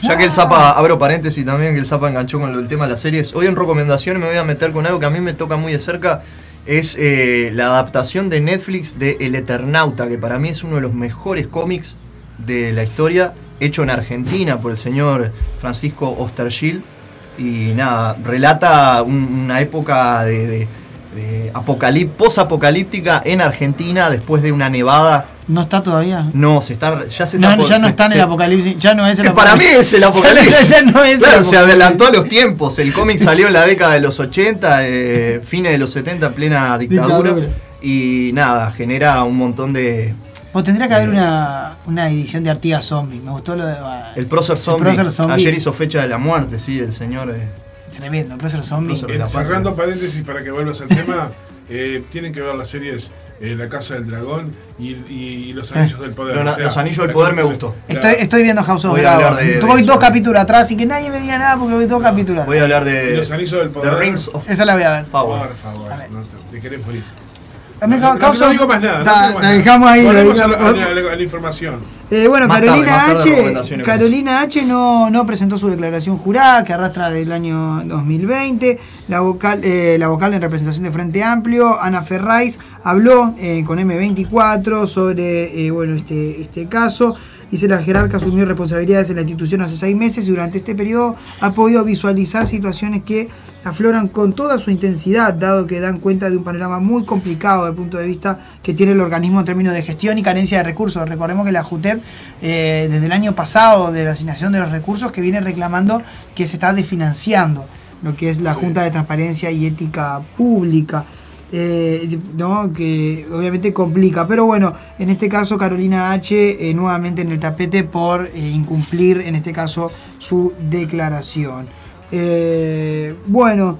Ya que el Zapa, abro paréntesis también, que el Zapa enganchó con del tema de las series. Hoy en recomendaciones me voy a meter con algo que a mí me toca muy de cerca. Es eh, la adaptación de Netflix de El Eternauta, que para mí es uno de los mejores cómics de la historia, hecho en Argentina por el señor Francisco Ostergil. Y nada, relata un- una época de, apocalip- posapocalíptica en Argentina después de una nevada. ¿No está todavía? No, se está, ya se No, está por- ya no se- está en se- el apocalipsis. Ya no es el que para mí es el apocalipsis. Ese no es el Claro, se apocalipsis. adelantó a los tiempos. El cómic salió en la década de los 80, eh, fines de los 70, en plena dictadura. Dictadura. Y nada, genera un montón de. Pues tendría que haber una, una edición de Artigas Zombie. Me gustó lo de. El Prócer Zombie. Prócer Zombie. Ayer hizo fecha de la muerte, sí, el señor. eh. Tremendo, el Prócer Zombie. Eh, la cerrando paréntesis para que vuelvas al tema, eh, tienen que ver las series eh, La Casa del Dragón y, y Los Anillos del Poder. Pero o sea, Los Anillos del Poder me gustó. Estoy, estoy viendo House of Voy a hablar Dragon. Voy dos capítulos atrás y que nadie me diga nada porque voy dos capítulos Voy a hablar de. Los Anillos del The Poder. Rings of Esa la voy a ver. Power. Por favor, A ver. no te, te querés morir. No, digo más nada. no Ta- digo más la dejamos ahí. la Volvemos a, dejamos- la, a la- a la información. Eh, bueno, Más Carolina tarde H. Carolina H. No, no presentó su declaración jurada que arrastra del año 2020. La vocal, eh, la vocal en representación de Frente Amplio, Ana Ferrais, habló eh, con M24 sobre eh, bueno, este, este caso. Dice la jerarca asumió responsabilidades en la institución hace seis meses y durante este periodo ha podido visualizar situaciones que afloran con toda su intensidad, dado que dan cuenta de un panorama muy complicado desde el punto de vista que tiene el organismo en términos de gestión y carencia de recursos. Recordemos que la JUTEP, eh, desde el año pasado, de la asignación de los recursos, que viene reclamando que se está desfinanciando lo que es la Junta de Transparencia y Ética Pública. Eh, ¿no? que obviamente complica, pero bueno, en este caso Carolina H. eh, nuevamente en el tapete por eh, incumplir, en este caso, su declaración. Bueno,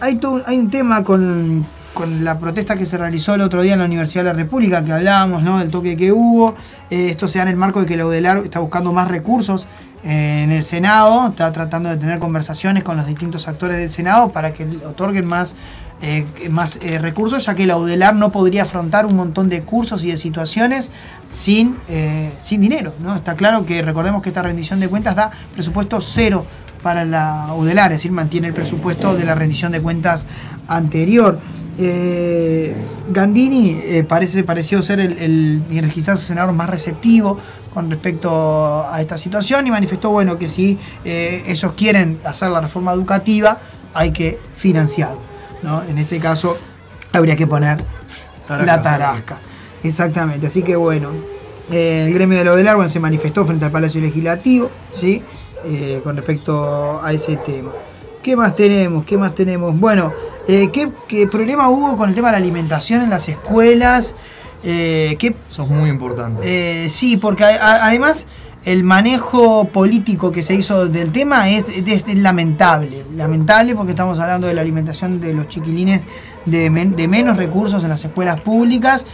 hay, hay un tema con, con la protesta que se realizó el otro día en la Universidad de la República, que hablábamos ¿no? del toque que hubo. Esto se da en el marco de que la UDELAR está buscando más recursos en el Senado, está tratando de tener conversaciones con los distintos actores del Senado para que otorguen más, eh, más eh, recursos, ya que la UDELAR no podría afrontar un montón de cursos y de situaciones sin, eh, sin dinero. ¿no? Está claro que recordemos que esta rendición de cuentas da presupuesto cero para la UDELAR, es decir, mantiene el presupuesto de la rendición de cuentas anterior. Gandini parece, pareció ser el, el- quizás el senador más receptivo con respecto a esta situación y manifestó bueno que si ellos quieren hacer la reforma educativa hay que financiarlo. ¿No? En este caso habría que poner Tarasca, la tarasca. Exactamente, así que bueno, eh, el gremio de lo del árbol se manifestó frente al Palacio Legislativo, ¿sí? Eh, con respecto a ese tema. ¿Qué más tenemos? ¿Qué más tenemos? Bueno, eh, ¿qué, qué problema hubo con el tema de la alimentación en las escuelas? Eh, ¿qué Eso es muy importante. sí, porque a- a- además el manejo político que se hizo del tema es, es- es lamentable. Lamentable porque estamos hablando de la alimentación de los chiquilines de, men- de menos recursos en las escuelas públicas.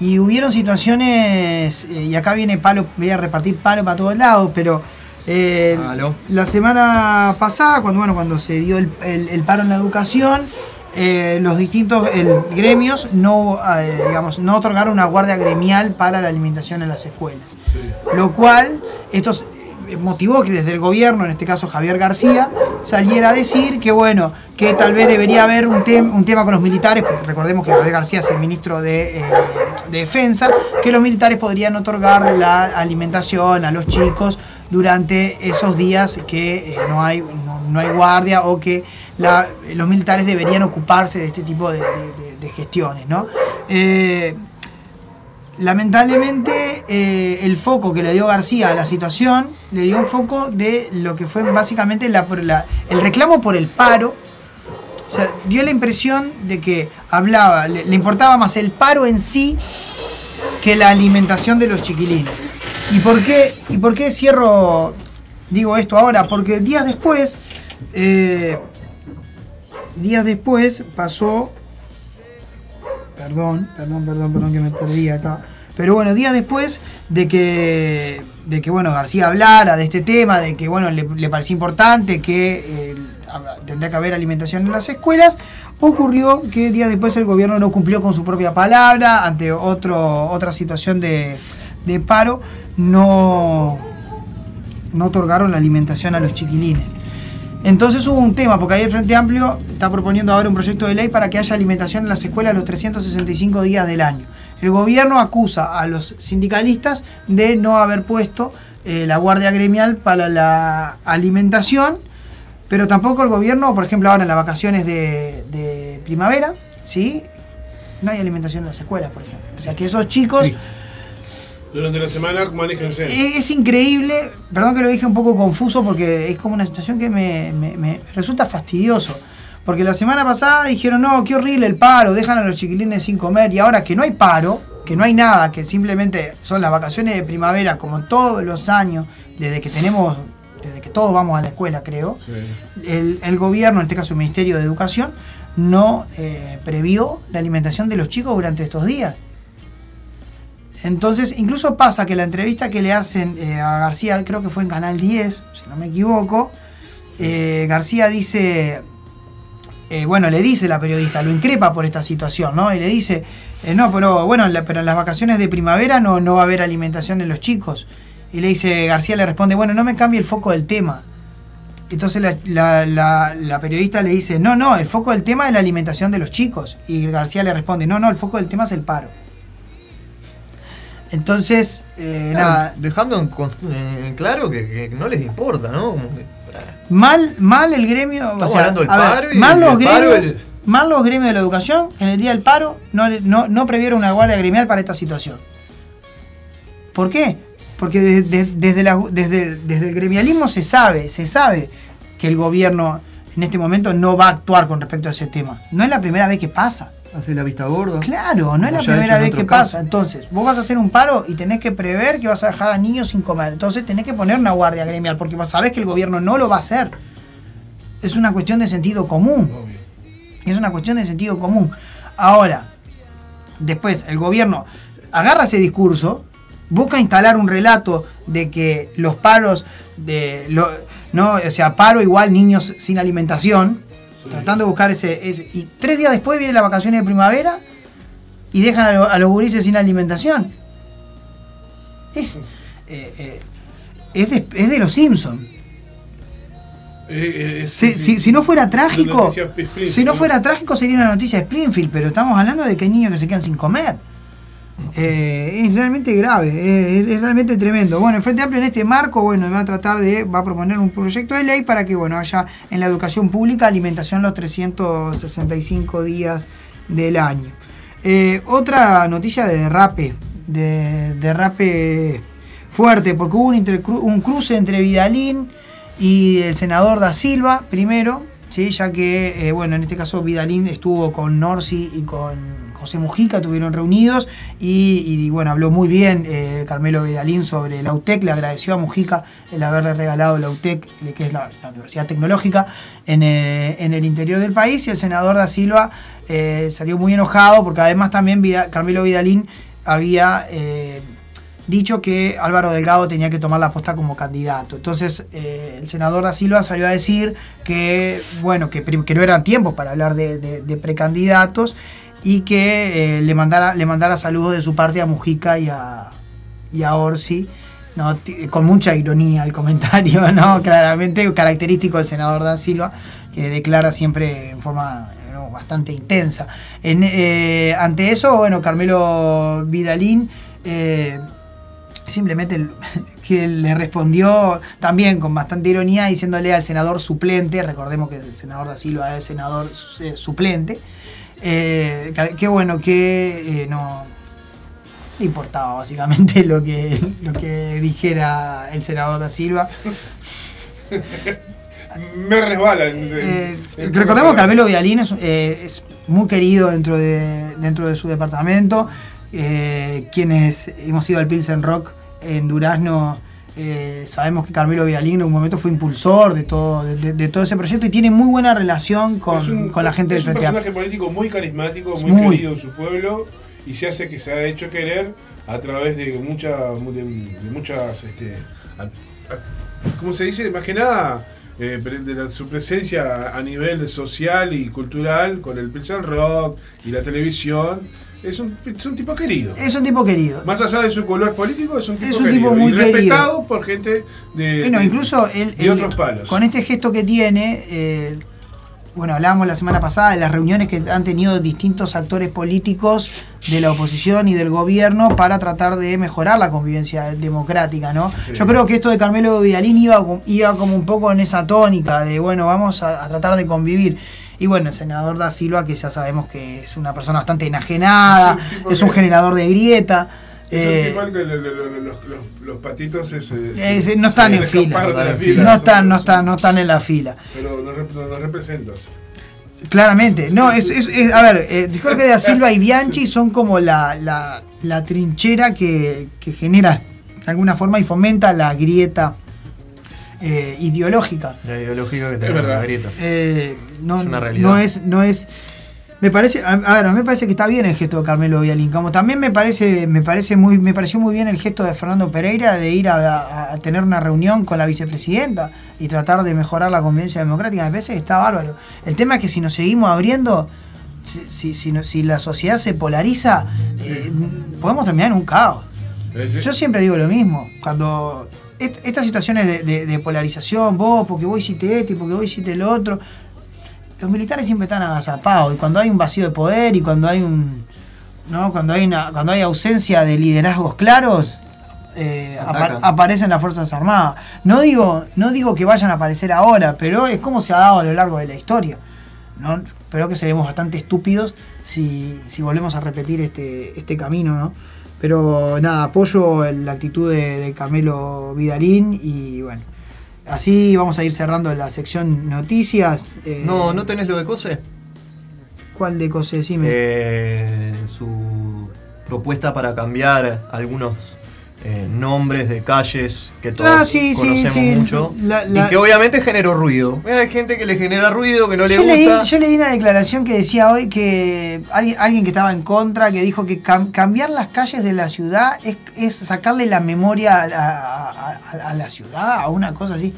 Y hubieron situaciones, eh, y acá viene palo, voy a repartir palo para todos lados, pero eh, la semana pasada, cuando, bueno, cuando se dio el, el- el paro en la educación, eh, los distintos el, gremios no, eh, digamos, no otorgaron una guardia gremial para la alimentación en las escuelas. Lo cual, esto eh, motivó que desde el gobierno, en este caso Javier García, saliera a decir que bueno, que tal vez debería haber un, tem- un tema con los militares, porque recordemos que Javier García es el ministro de, eh, de Defensa, que los militares podrían otorgar la alimentación a los chicos durante esos días que eh, no, hay, no, hay guardia o que los militares deberían ocuparse de este tipo de, gestiones, ¿no? Eh, Lamentablemente, eh, el foco que le dio García a la situación le dio un foco de lo que fue básicamente la, el reclamo por el paro. O sea, dio la impresión de que hablaba, le, le importaba más el paro en sí que la alimentación de los chiquilines. ¿Y por qué, y por qué cierro, digo esto ahora? Porque días después, eh, días después pasó Perdón, perdón, perdón, perdón que me perdí acá. Pero bueno, días después de que, de que bueno, García hablara de este tema, de que bueno, le, le parecía importante que eh, tendría que haber alimentación en las escuelas, ocurrió que días después el gobierno no cumplió con su propia palabra, ante otro, otra situación de, de paro, no, no otorgaron la alimentación a los chiquilines. Entonces hubo un tema, porque ahí el Frente Amplio está proponiendo ahora un proyecto de ley para que haya alimentación en las escuelas los 365 días del año. El gobierno acusa a los sindicalistas de no haber puesto eh, la guardia gremial para la alimentación, pero tampoco el gobierno, por ejemplo, ahora en las vacaciones de, de primavera, ¿sí? No hay alimentación en las escuelas, por ejemplo. O sea que esos chicos... Durante la semana, manéjense. Es, es increíble, perdón que lo dije un poco confuso porque es como una situación que me, me- me resulta fastidioso. Porque la semana pasada dijeron, no, qué horrible el paro, dejan a los chiquilines sin comer. Y ahora que no hay paro, que no hay nada, que simplemente son las vacaciones de primavera, como todos los años, desde que tenemos, desde que todos vamos a la escuela, creo, el, el gobierno, en este caso el Ministerio de Educación, no eh, previó la alimentación de los chicos durante estos días. Entonces, incluso pasa que la entrevista que le hacen eh, a García, creo que fue en Canal 10, si no me equivoco, eh, García dice, eh, bueno, le dice la periodista, lo increpa por esta situación, ¿no? Y le dice, no, pero bueno, pero en las vacaciones de primavera no, no va a haber alimentación de los chicos. Y le dice, García le responde, bueno, no me cambie el foco del tema. Entonces la periodista le dice, no, no, el foco del tema es la alimentación de los chicos. Y García le responde, no, no, el foco del tema es el paro. Entonces, eh, Claro, nada, Dejando en, con- en claro que, que no les importa, ¿no? Como que, mal, mal el gremio, o sea, hablando del ver, paro y mal los gremios, el- mal los gremios de la educación que en el día del paro no, no, no previeron una guardia gremial para esta situación. ¿Por qué? Porque de- de- desde, la- desde, desde el gremialismo se sabe, se sabe que el gobierno en este momento no va a actuar con respecto a ese tema. No es la primera vez que pasa. Hace la vista gorda. Claro, no es la primera vez que caso. pasa. Entonces, vos vas a hacer un paro y tenés que prever que vas a dejar a niños sin comer. Entonces, tenés que poner una guardia gremial porque sabés que el gobierno no lo va a hacer. Es una cuestión de sentido común. Es una cuestión de sentido común. Ahora, después el gobierno agarra ese discurso, busca instalar un relato de que los paros de lo- no, o sea, paro igual niños sin alimentación, tratando de buscar ese, ese- y tres días después viene las vacaciones de primavera y dejan a, lo- a los gurises sin alimentación. Es, eh, eh, es, de, es de los Simpsons. Eh, Si, si- no fuera trágico, si no fuera trágico sería una noticia de Springfield, pero estamos hablando de que hay niños que se quedan sin comer. Eh, es realmente grave, eh, es, realmente tremendo. Bueno, el Frente Amplio en este marco, bueno, va a tratar de, va a proponer un proyecto de ley para que, bueno, haya en la educación pública alimentación los 365 días del año. Eh, otra noticia de derrape, de derrape fuerte, porque hubo un, cruce entre Vidalín y el senador da Silva, primero, ¿sí? ya que, bueno, en este caso Vidalín estuvo con Norsi y con José Mujica, estuvieron reunidos y, bueno, habló muy bien eh, Carmelo Vidalín sobre la UTEC, le agradeció a Mujica el haberle regalado la UTEC, eh, que es la, Universidad Tecnológica, en, eh, en el interior del país y el senador da Silva salió muy enojado porque además también Carmelo Vidalín había... dicho que Álvaro Delgado tenía que tomar la posta como candidato. Entonces, el senador da Silva salió a decir que, bueno, que, que no eran tiempos para hablar de precandidatos y que eh, le, mandara, le mandara saludos de su parte a Mujica y a, y a Orsi. ¿no? Con mucha ironía el comentario, ¿no? Claramente característico del senador da Silva, que declara siempre en forma bastante intensa. En, eh, ante eso, bueno, Carmelo Vidalín eh, simplemente que le respondió también con bastante ironía diciéndole al senador suplente, recordemos que el senador da Silva es senador suplente, eh, que bueno, que eh, no importaba básicamente lo que, lo que dijera el senador da Silva. Me resbala. en- Eh, en- recordemos que Carmelo Vialín es, eh, es muy querido dentro de, dentro de su departamento. Eh, quienes hemos ido al Pilsen Rock en Durazno, eh, sabemos que Carmelo Vialín en un momento fue impulsor de todo, de, todo ese proyecto y tiene muy buena relación con, un- con la gente del es un Frente personaje político muy carismático, muy, Muy. querido en su pueblo y se hace que se ha hecho querer a través de, mucha, de, de muchas. Este, a- a- ¿Cómo se dice? Más que nada. eh, de la- su presencia a nivel social y cultural con el Pilsen Rock y la televisión es un, es un tipo querido. Es un tipo querido. Más allá de su color político, es un tipo, Es un querido tipo muy y respetado querido. por gente de, Bueno, de- incluso de él, otros palos. con este gesto que tiene, eh, bueno, hablábamos la semana pasada de las reuniones que han tenido distintos actores políticos de la oposición y del gobierno para tratar de mejorar la convivencia democrática, ¿no? Sí. Yo creo que esto de Carmelo Vidalín iba, iba como un poco en esa tónica de, bueno, vamos a, a tratar de convivir. Y bueno, el senador da Silva, que ya sabemos que es una persona bastante enajenada, Es un tipo es un que- generador de grieta. Es eh, igual que lo- lo- lo- los, los- los patitos ese, Eh, sí, no están se en fila. No fila. no están, no están, no están en la fila. Pero no, rep- no, no representas. Claramente, no, es, es- es- a ver, eh, creo que Da Silva y Bianchi son como la, la, la trinchera que, que genera de alguna forma y fomenta la grieta eh, ideológica. La ideología que tenemos la grieta. Eh, no, Es una realidad. no es, no es. Me parece, a, ver, a mí me parece que está bien el gesto de Carmelo Vialín. Como también me parece, me parece muy, me pareció muy bien el gesto de Fernando Pereira de ir a, a- a tener una reunión con la vicepresidenta y tratar de mejorar la convivencia democrática. Me parece que está bárbaro. El tema es que si nos seguimos abriendo, si, si, si, no- si la sociedad se polariza, eh, podemos terminar en un caos. Yo siempre digo lo mismo. Cuando est- estas situaciones de, de- de polarización, vos, porque vos hiciste esto y porque vos hiciste lo otro, los militares siempre están agazapados. Y cuando hay un vacío de poder y cuando hay un. ¿no? Cuando hay una, cuando hay ausencia de liderazgos claros, eh, apa- aparecen las Fuerzas Armadas. No digo, no digo que vayan a aparecer ahora, pero es como se ha dado a lo largo de la historia. ¿no? Creo que seremos bastante estúpidos si, si volvemos a repetir este, este camino, ¿no? Pero nada, apoyo la actitud de, de Carmelo Vidalín y bueno. Así vamos a ir cerrando la sección noticias. Eh, No, ¿no tenés lo de Cose? ¿Cuál de cosas? Decime. Eh, su propuesta para cambiar algunos eh, nombres de calles que todos Ah, sí, conocemos sí, mucho la- la- y que obviamente generó ruido. Hay gente que le genera ruido, que no le yo, leí, gusta. yo leí una declaración que decía hoy que alguien, alguien que estaba en contra, que dijo que cam- cambiar las calles de la ciudad es, es sacarle la memoria a la, a- a- a la ciudad, a una cosa así.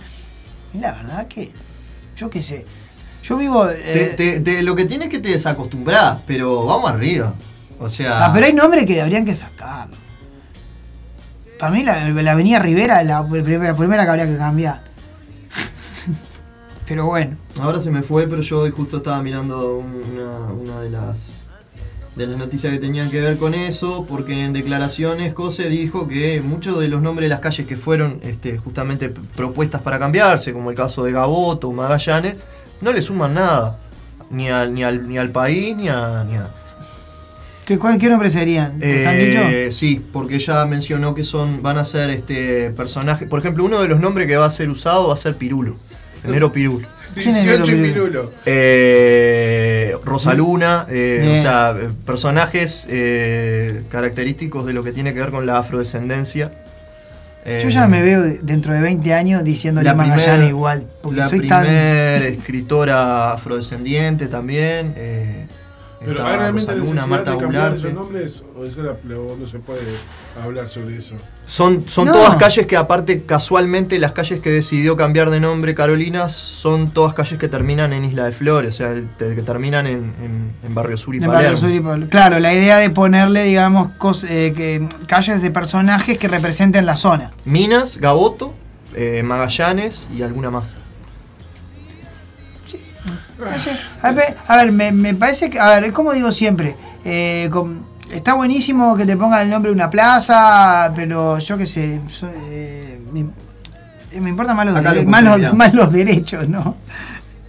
Y la verdad que, yo qué sé, yo vivo... Eh, te- te- lo que tienes que te desacostumbrar, pero vamos arriba. O sea, ah, pero hay nombres que habrían que sacarlo. Para mí la, la avenida Rivera es la primera, que habría que cambiar. pero bueno. ahora se me fue, pero yo hoy justo estaba mirando un- una, una de las de las noticias que tenían que ver con eso, porque en declaraciones Cose dijo que muchos de los nombres de las calles que fueron este, justamente propuestas para cambiarse, como el caso de Gaboto o Magallanes, no le suman nada, ni al, ni al, ni al país, ni a... Ni a ¿Qué, cuál- qué nombres serían? ¿Te están Eh, dicho? sí, porque ella mencionó que son van a ser este personajes. Por ejemplo, uno de los nombres que va a ser usado va a ser Pirulo. El negro Pirulo. ¿Quién es Negro 18 y Pirulo? Eh, Rosaluna, eh, o sea, eh, personajes eh, característicos de lo que tiene que ver con la afrodescendencia. Yo ya me veo de- dentro de 20 años diciéndole la a Magallanes igual. Porque La soy primera tan. escritora afrodescendiente también. Pero hay realmente Rosaluna, Marta de cambiar Gularte. esos nombres o eso la- no se puede hablar sobre eso. Son, son No. todas calles que aparte casualmente las calles que decidió cambiar de nombre Carolina son todas calles que terminan en Isla de Flores, o sea, que terminan en, en- en Barrio Sur y en Palermo. Barrio Sur y Palermo. Claro, la idea de ponerle, digamos, cos- eh, que, calles de personajes que representen la zona. Minas, Gaboto, eh, Magallanes y alguna más. A ver, a ver, me, me parece que, a ver, es como digo siempre, eh, está buenísimo que te ponga el nombre de una plaza, pero yo qué sé, so- eh, me, eh, me importan más los, Acá lo dere- más, los, mirá. más los derechos, ¿no?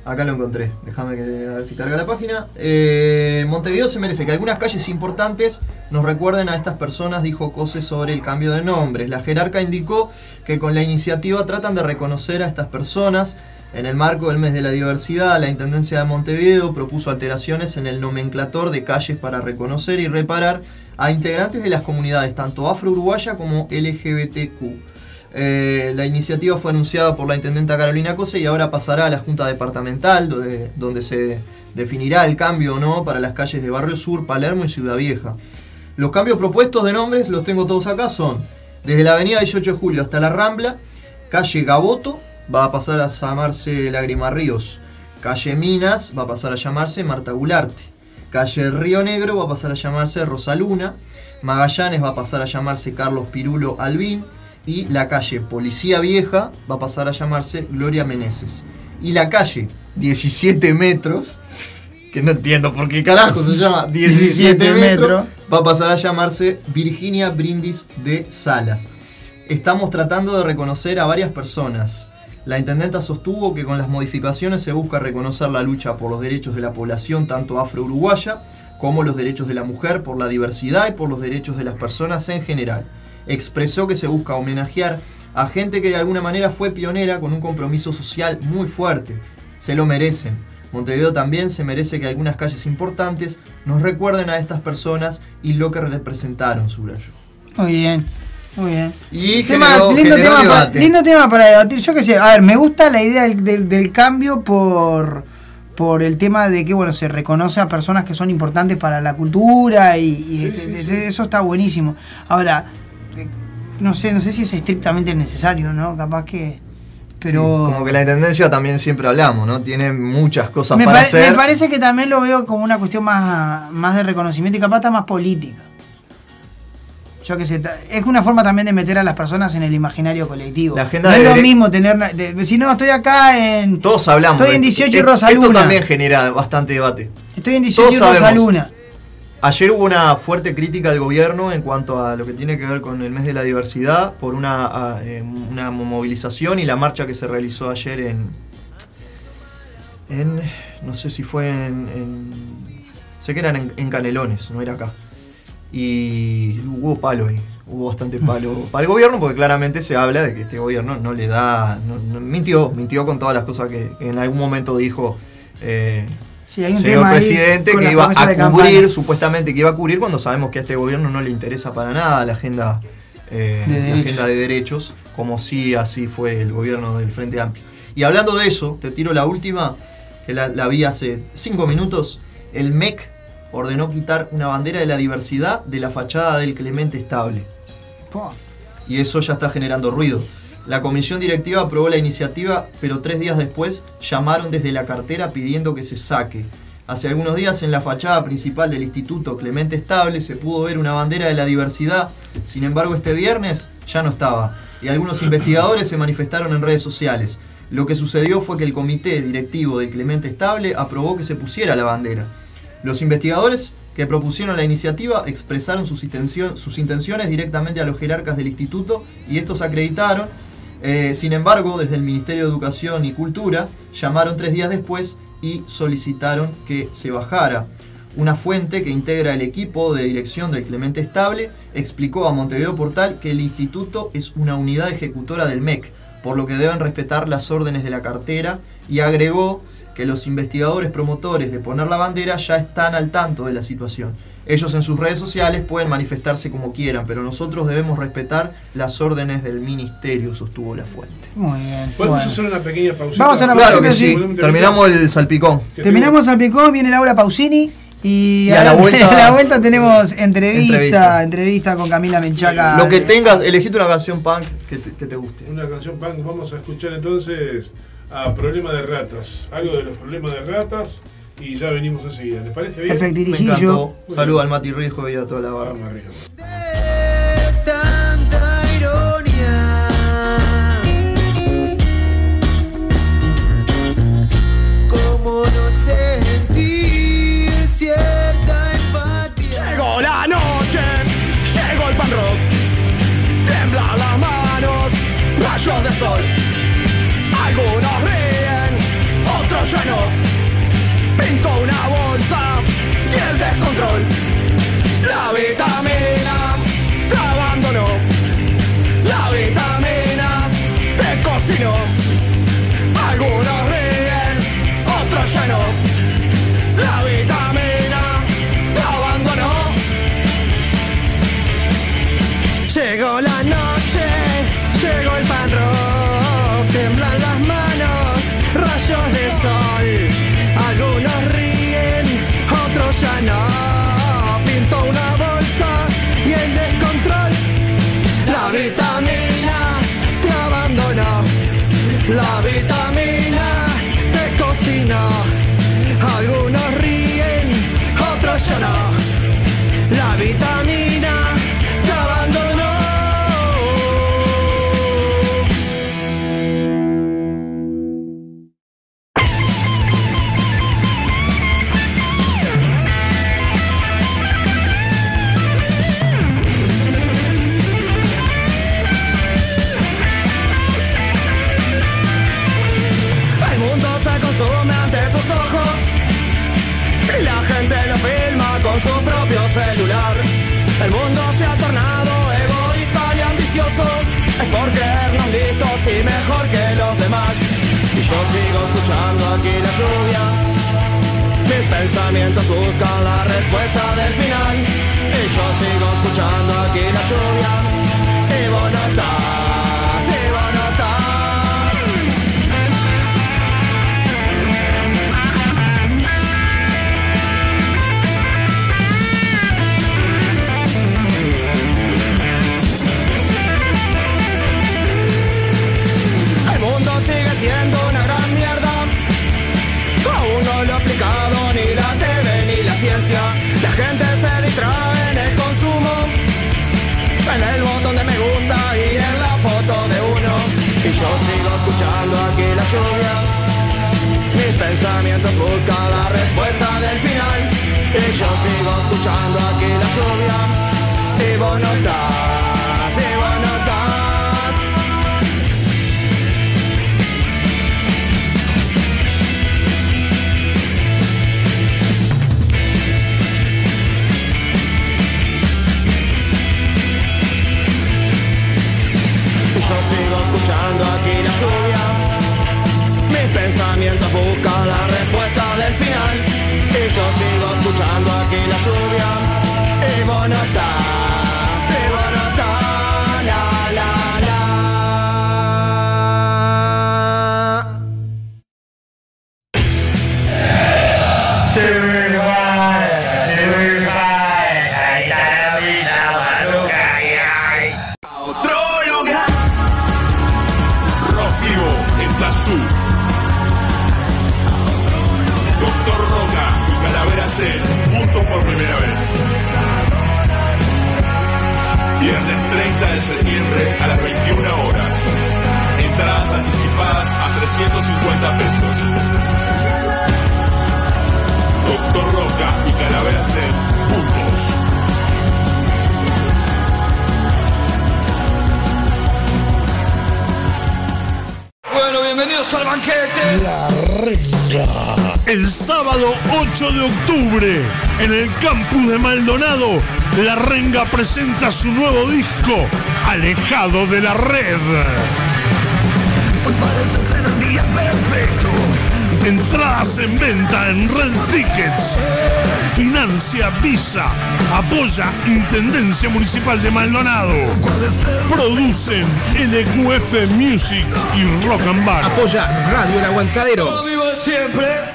Acá lo encontré, déjame que, a ver si carga la página. Eh, Montevideo se merece que algunas calles importantes nos recuerden a estas personas, dijo Cose sobre el cambio de nombres. La jerarca indicó que con la iniciativa tratan de reconocer a estas personas. En el marco del mes de la diversidad, la Intendencia de Montevideo propuso alteraciones en el nomenclator de calles para reconocer y reparar a integrantes de las comunidades tanto afro-uruguaya como LGBTQ. Eh, la iniciativa fue anunciada por la intendenta Carolina Cose y ahora pasará a la Junta Departamental, donde, donde se definirá el cambio o no para las calles de Barrio Sur, Palermo y Ciudad Vieja. Los cambios propuestos de nombres, los tengo todos acá, son desde la avenida 18 de Julio hasta la Rambla, calle Gaboto, va a pasar a llamarse Lágrima Ríos, calle Minas, va a pasar a llamarse Marta Gularte, calle Río Negro, va a pasar a llamarse Rosaluna, Magallanes va a pasar a llamarse Carlos Pirulo Albín, y la calle Policía Vieja va a pasar a llamarse Gloria Meneses. Y la calle 17 metros, que no entiendo por qué carajo se llama 17 17 metros, va a pasar a llamarse Virginia Brindis de Salas. Estamos tratando de reconocer a varias personas. La intendenta sostuvo que con las modificaciones se busca reconocer la lucha por los derechos de la población tanto afro-uruguaya como los derechos de la mujer, por la diversidad y por los derechos de las personas en general. Expresó que se busca homenajear a gente que de alguna manera fue pionera con un compromiso social muy fuerte. Se lo merecen. Montevideo también se merece que algunas calles importantes nos recuerden a estas personas y lo que representaron, subrayo. Muy bien, muy bien. Y Tema- generó- lindo, generó tema para, debate. lindo tema para debatir. Yo qué sé, a ver, me gusta la idea del, del- del cambio por, por el tema de que bueno se reconoce a personas que son importantes para la cultura y, y este- sí, este- sí. eso está buenísimo. Ahora, eh, no sé, no sé si es estrictamente necesario, ¿no? Capaz que. Pero. Sí, como que la intendencia también siempre hablamos, ¿no? Tiene muchas cosas me, para pare- hacer. me parece que también lo veo como una cuestión más, más de reconocimiento y capaz está más política. Yo qué sé, es una forma también de meter a las personas en el imaginario colectivo. La agenda no es lo mismo tener. de- si no, estoy acá en. Todos hablamos. Estoy en de- 18 y Rosaluna. Esto también genera bastante debate. Estoy en 18 y todos sabemos. Rosaluna. Ayer hubo una fuerte crítica al gobierno en cuanto a lo que tiene que ver con el mes de la diversidad por una, eh, una movilización y la marcha que se realizó ayer en, en no sé si fue en, en- sé que eran en, en Canelones, no era acá. Y hubo palo ahí, hubo bastante palo para el gobierno porque claramente se habla de que este gobierno no le da, no- no- mintió, mintió con todas las cosas que, que en algún momento dijo. eh, Sí, hay un señor tema ahí presidente que iba a cubrir, supuestamente que iba a cubrir cuando sabemos que a este gobierno no le interesa para nada la agenda, eh, De la agenda de derechos, como sí así fue el gobierno del Frente Amplio. Y hablando de eso, te tiro la última, que la, la vi hace cinco minutos. El MEC ordenó quitar una bandera de la diversidad de la fachada del Clemente Estable y eso ya está generando ruido. La comisión directiva aprobó la iniciativa, pero tres días después llamaron desde la cartera pidiendo que se saque. Hace algunos días en la fachada principal del Instituto Clemente Estable se pudo ver una bandera de la diversidad, sin embargo este viernes ya no estaba, y algunos investigadores se manifestaron en redes sociales. Lo que sucedió fue que el comité directivo del Clemente Estable aprobó que se pusiera la bandera. Los investigadores que propusieron la iniciativa expresaron sus, intencio- sus intenciones directamente a los jerarcas del instituto y estos acreditaron. Eh, sin embargo, desde el Ministerio de Educación y Cultura llamaron tres días después y solicitaron que se bajara. Una fuente que integra el equipo de dirección del Clemente Estable explicó a Montevideo Portal que el instituto es una unidad ejecutora del MEC, por lo que deben respetar las órdenes de la cartera y agregó que los investigadores promotores de poner la bandera ya están al tanto de la situación. Ellos en sus redes sociales pueden manifestarse como quieran, pero nosotros debemos respetar las órdenes del ministerio, sostuvo la fuente. Muy bien. Podemos bueno. hacer una pequeña pausita. Vamos a una Claro pausita, que sí. terminamos el salpicón. Terminamos al picón, viene Laura Pausini. Y, Y a la vuelta- a la vuelta tenemos entrevista, entrevista, Entrevista. con Camila Menchaca. Lo que tengas, elegiste una canción punk que te, que te guste. Una canción punk, vamos a escuchar entonces a Problema de Ratas. Algo de los problemas de ratas y ya venimos enseguida. ¿Les parece bien? Me Perfectirijillo. encantó. Saludo al Mati Rijo y a toda la barra. De tanta ironía. ¿Cómo no sentir cierta empatía? Llegó la noche, llegó el pan rock. Temblan las manos, rayos de sol. Algunos ríen, otros ya no. Pinto una bolsa y el descontrol. La vitamina te abandonó. La vitamina te cocinó. Mis pensamientos buscan la respuesta del final. Y yo sigo escuchando aquí la lluvia. Y vos no lluvia. Mis pensamientos buscan la respuesta del final. Y yo sigo escuchando aquí la lluvia. Y vos pensamientos buscan la respuesta del final. Y yo sigo escuchando aquí la lluvia. Y vos 8 de octubre, en el campus de Maldonado, La Renga presenta su nuevo disco, Alejado de la Red. Hoy parece ser el día perfecto. Entradas en venta en Red Tickets. Financia Visa. Apoya Intendencia Municipal de Maldonado. Producen LQF Music y Rock and Bar. Apoya Radio El Aguantadero. vivo siempre.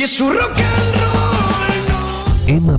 si es su rock and roll Emma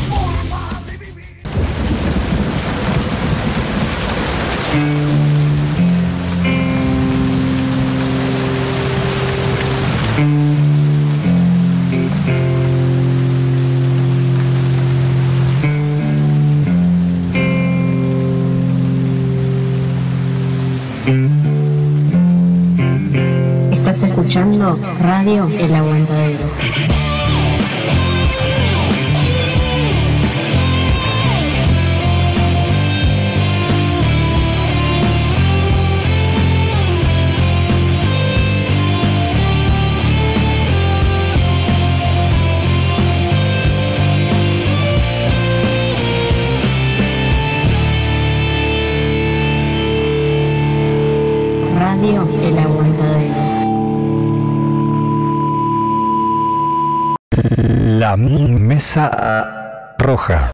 Radio El Aguantadero. La mesa roja.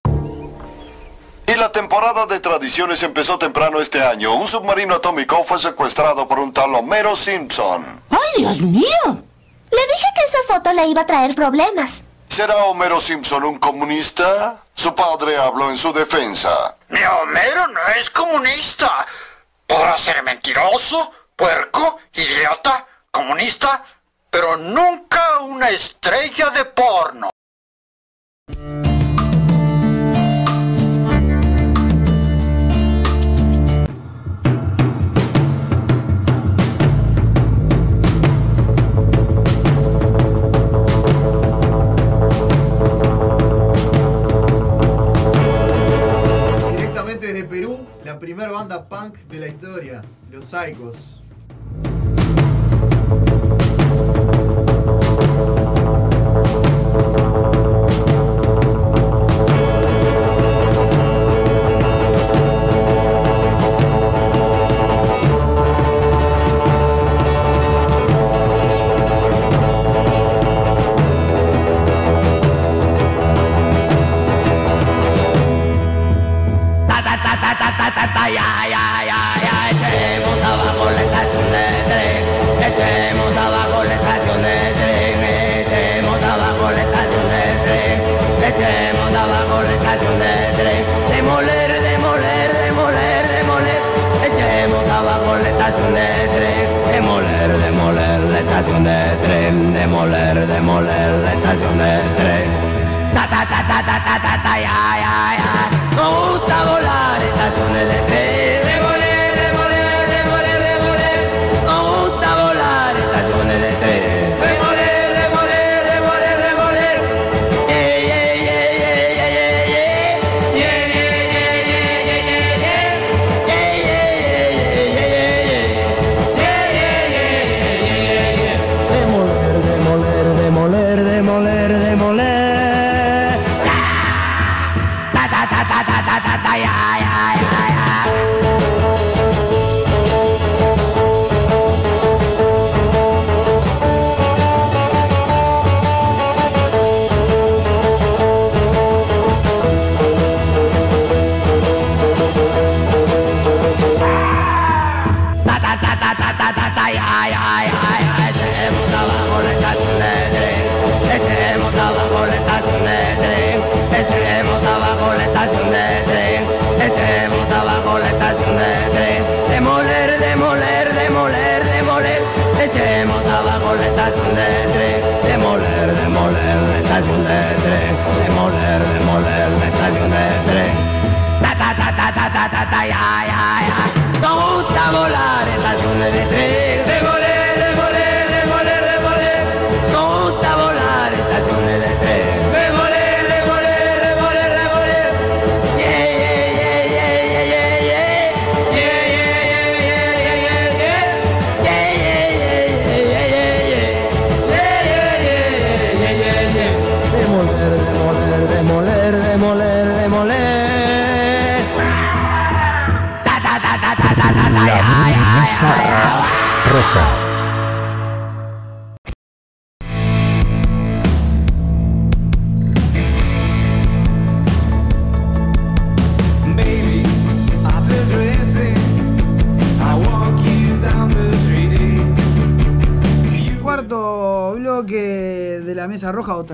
Y la temporada de tradiciones empezó temprano este año. Un submarino atómico fue secuestrado por un tal Homero Simpson. ¡Ay, Dios mío! Le dije que esa foto le iba a traer problemas. ¿Será Homero Simpson un comunista? Su padre habló en su defensa. Mi Homero no es comunista. Podrá ser mentiroso, puerco, idiota, comunista, pero nunca una estrella de porno. Directamente desde Perú, la primera banda punk de la historia, Los Psychos. estación de tren, demoler, demoler la estación de tren, demoler, demoler la estación de tren. Ta ta ta ta ta ta ta ta ya ya ya. No gusta volar estaciones de tren. Ta ta ta ta ta ta ta ya ya ya. Nos gusta volar estaciones de tren. Roja.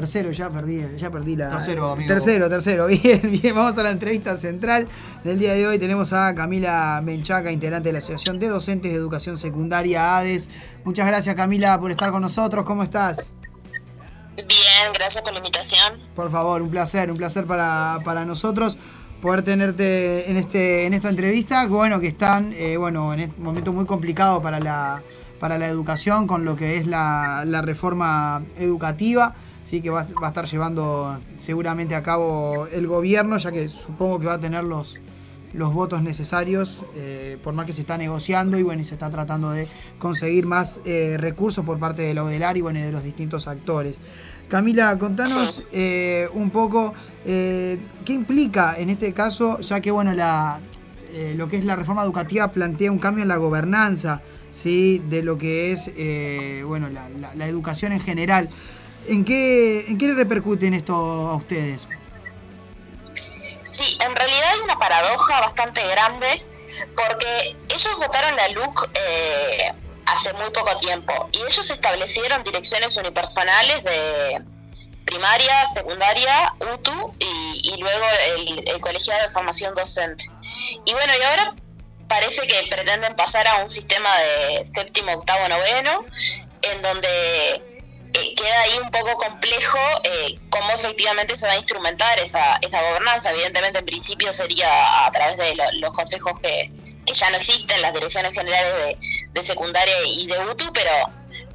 Tercero, ya perdí, ya perdí la. Tercero, amigo. Tercero, tercero. Bien, bien, vamos a la entrevista central. En el día de hoy tenemos a Camila Menchaca, integrante de la Asociación de Docentes de Educación Secundaria ADES. Muchas gracias Camila por estar con nosotros. ¿Cómo estás? Bien, gracias por la invitación. Por favor, un placer, un placer para, para nosotros poder tenerte en este en esta entrevista, bueno, que están eh, bueno, en este momento muy complicado para la para la educación con lo que es la, la reforma educativa, sí que va, va a estar llevando seguramente a cabo el gobierno, ya que supongo que va a tener los los votos necesarios, eh, por más que se está negociando y bueno, y se está tratando de conseguir más eh, recursos por parte de la ODELAR y bueno, y de los distintos actores. Camila, contanos eh, un poco qué implica en este caso, ya que bueno, la, lo que es la reforma educativa plantea un cambio en la gobernanza, ¿sí? de lo que es eh, bueno, la, la- la educación en general. ¿En qué, ¿En qué le repercute en esto a ustedes? Sí, en realidad hay una paradoja bastante grande porque ellos votaron la LUC eh, hace muy poco tiempo y ellos establecieron direcciones unipersonales de primaria, secundaria, UTU y, y luego el, el colegiado de formación docente. Y bueno, y ahora parece que pretenden pasar a un sistema de séptimo, octavo, noveno, en donde eh, queda ahí un poco complejo eh, cómo efectivamente se va a instrumentar esa, esa gobernanza. Evidentemente, en principio sería a través de lo- los consejos que, que ya no existen, las direcciones generales de, de secundaria y de UTU, pero,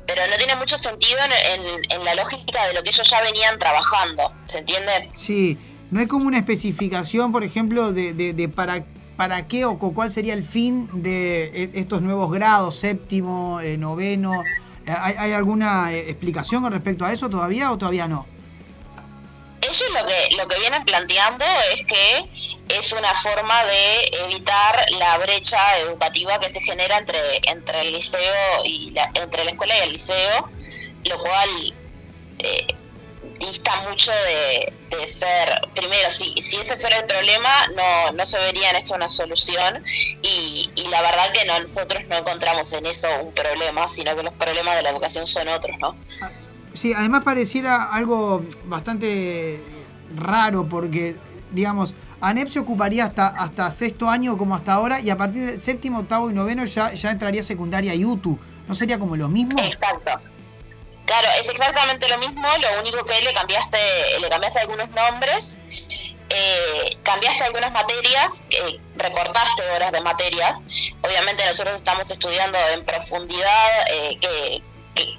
pero no tiene mucho sentido en, la lógica de lo que ellos ya venían trabajando. ¿Se entiende? Sí, no hay como una especificación, por ejemplo, de, de- de para, para qué o cu- cuál sería el fin de e- estos nuevos grados, séptimo, eh, noveno. Eh, ¿Hay, hay alguna eh, explicación con respecto a eso todavía o todavía no? Ellos lo que, lo que vienen planteando es que es una forma de evitar la brecha educativa que se genera entre, entre el liceo y la, entre la escuela y el liceo, lo cual eh, dista mucho de, de ser, primero, si, si ese fuera el problema, no, no se vería en esto una solución y, y la verdad que no, nosotros no encontramos en eso un problema, sino que los problemas de la educación son otros, ¿no? Sí, además pareciera algo bastante raro porque, digamos, ANEP se ocuparía hasta, hasta sexto año como hasta ahora y a partir del séptimo, octavo y noveno ya, ya entraría secundaria y UTU. ¿No sería como lo mismo? Exacto. Claro, es exactamente lo mismo, lo único que le cambiaste, le cambiaste algunos nombres eh, cambiaste algunas materias, eh, recortaste horas de materias. Obviamente nosotros estamos estudiando en profundidad eh, que,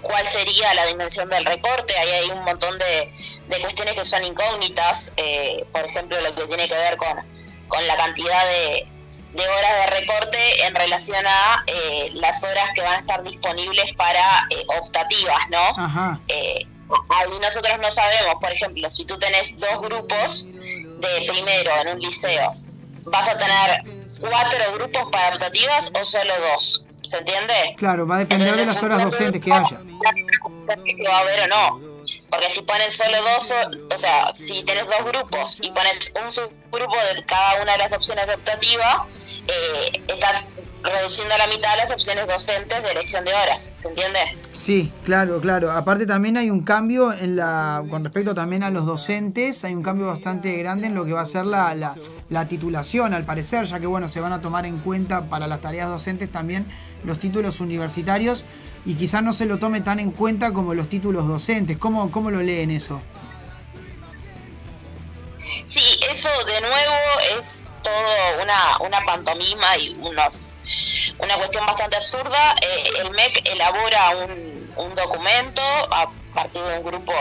cuál sería la dimensión del recorte. Ahí hay un montón de, de cuestiones que son incógnitas, eh, por ejemplo, lo que tiene que ver con, con la cantidad de, de horas de recorte en relación a eh, las horas que van a estar disponibles para eh, optativas, ¿no? Ajá. Eh, ahí nosotros no sabemos, por ejemplo, si tú tenés dos grupos de primero en un liceo, ¿vas a tener cuatro grupos para optativas o solo dos? ¿Se entiende? Claro, va a depender de las horas docentes que haya. que va a haber o no. Porque si pones solo dos, o sea, si tenés dos grupos y pones un subgrupo de cada una de las opciones de optativa, eh, estás reduciendo a la mitad las opciones docentes de elección de horas. ¿Se entiende? Sí, claro, claro. Aparte también hay un cambio en la, con respecto también a los docentes, hay un cambio bastante grande en lo que va a ser la, la, la titulación, al parecer, ya que bueno, se van a tomar en cuenta para las tareas docentes también los títulos universitarios y quizás no se lo tome tan en cuenta como los títulos docentes. ¿Cómo, cómo lo leen eso? Sí, eso de nuevo es todo una, una pantomima y unos, una cuestión bastante absurda. Eh, el MEC elabora un, un documento a partir de un grupo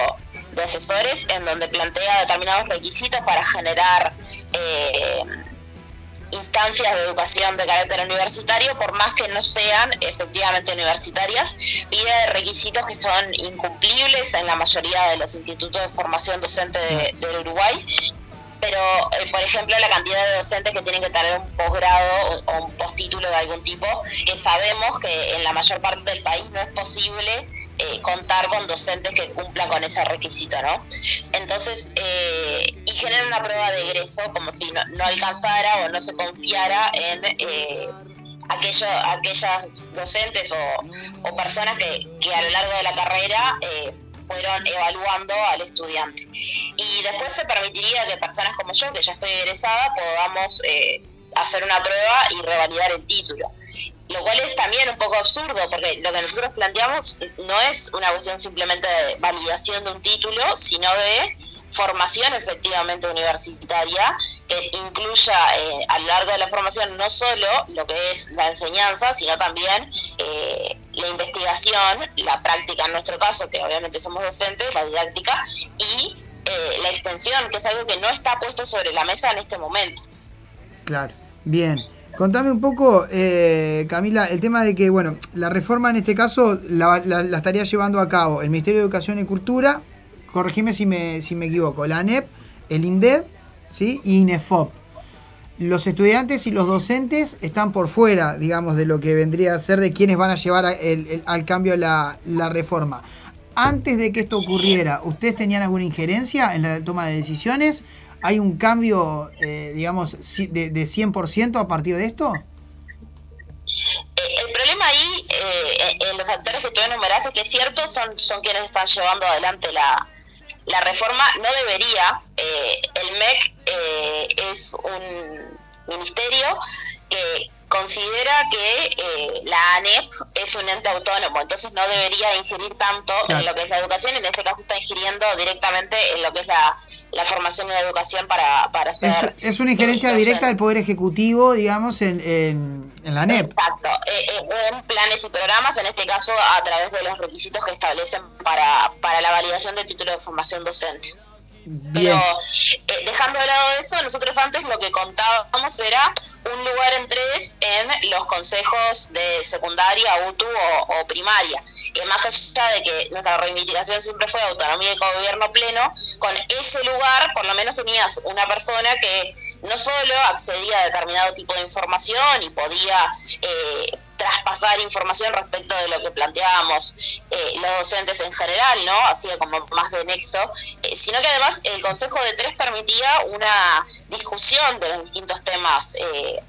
de asesores en donde plantea determinados requisitos para generar eh, instancias de educación de carácter universitario, por más que no sean efectivamente universitarias, pide requisitos que son incumplibles en la mayoría de los institutos de formación docente de- del Uruguay pero eh, por ejemplo la cantidad de docentes que tienen que tener un posgrado o, o un postítulo de algún tipo, que sabemos que en la mayor parte del país no es posible eh, contar con docentes que cumplan con ese requisito, ¿no? Entonces, eh, y genera una prueba de egreso como si no, no alcanzara o no se confiara en eh, aquello, aquellas docentes o, o personas que, que a lo largo de la carrera eh, fueron evaluando al estudiante. Y después se permitiría que personas como yo, que ya estoy egresada, podamos eh, hacer una prueba y revalidar el título. Lo cual es también un poco absurdo, porque lo que nosotros planteamos no es una cuestión simplemente de validación de un título, sino de formación efectivamente universitaria que incluya eh, a lo largo de la formación no solo lo que es la enseñanza, sino también eh, la investigación, la práctica en nuestro caso, que obviamente somos docentes, la didáctica, y eh, la extensión, que es algo que no está puesto sobre la mesa en este momento. Claro, bien. Contame un poco, eh, Camila, el tema de que, bueno, la reforma en este caso la, la- la estaría llevando a cabo el Ministerio de Educación y Cultura, corregime si me, si me equivoco, la ANEP, el INDED, ¿sí? y INEFOP. Los estudiantes y los docentes están por fuera, digamos, de lo que vendría a ser de quienes van a llevar el- al cambio la, la reforma. Antes de que esto ocurriera, ¿ustedes tenían alguna injerencia en la toma de decisiones? ¿Hay un cambio, eh, digamos, de, de 100% a partir de esto? Eh, el problema ahí, eh, en los actores que tú enumeras, es que es cierto, son, son quienes están llevando adelante la, la reforma. No debería. eh, el MEC eh, es un ministerio que considera que eh, la ANEP es un ente autónomo, entonces no debería ingerir tanto Claro. en lo que es la educación, en este caso está ingiriendo directamente en lo que es la, la formación y la educación para, para Es, ser es una injerencia directa del Poder Ejecutivo, digamos, en, en, en la ANEP. Exacto, eh, eh, en planes y programas, en este caso a través de los requisitos que establecen para, para la validación de título de formación docente. Bien. Pero eh, dejando de lado eso, nosotros antes lo que contábamos era un lugar en tres en los consejos de secundaria, UTU o, o primaria, que más allá de que nuestra reivindicación siempre fue autonomía y gobierno pleno, con ese lugar por lo menos tenías una persona que no solo accedía a determinado tipo de información y podía eh, traspasar información respecto de lo que planteábamos eh, los docentes en general, ¿no? Hacía como más de nexo, eh, sino que además el Consejo de Tres permitía una discusión de los distintos temas eh,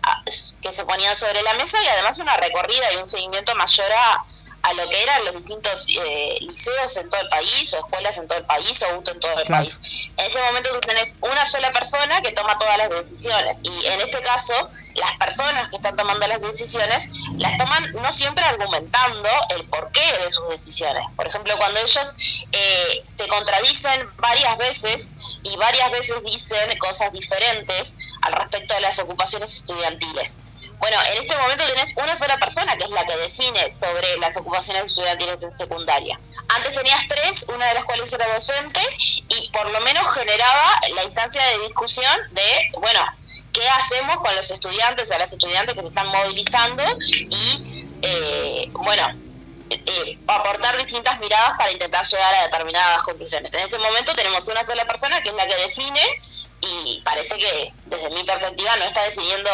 que se ponían sobre la mesa y además una recorrida y un seguimiento mayor a, a lo que eran los distintos eh, liceos en todo el país, o escuelas en todo el país, o UTO en todo el Claro. país. En este momento tú tenés una sola persona que toma todas las decisiones. Y en este caso, las personas que están tomando las decisiones las toman no siempre argumentando el porqué de sus decisiones. Por ejemplo, cuando ellos eh, se contradicen varias veces y varias veces dicen cosas diferentes al respecto de las ocupaciones estudiantiles. Bueno, en este momento tenés una sola persona que es la que define sobre las ocupaciones estudiantiles en secundaria. Antes tenías tres, una de las cuales era docente y por lo menos generaba la instancia de discusión de, bueno, ¿qué hacemos con los estudiantes o las estudiantes que se están movilizando? Y, eh, bueno, eh, aportar distintas miradas para intentar llegar a determinadas conclusiones. En este momento tenemos una sola persona que es la que define y parece que desde mi perspectiva no está definiendo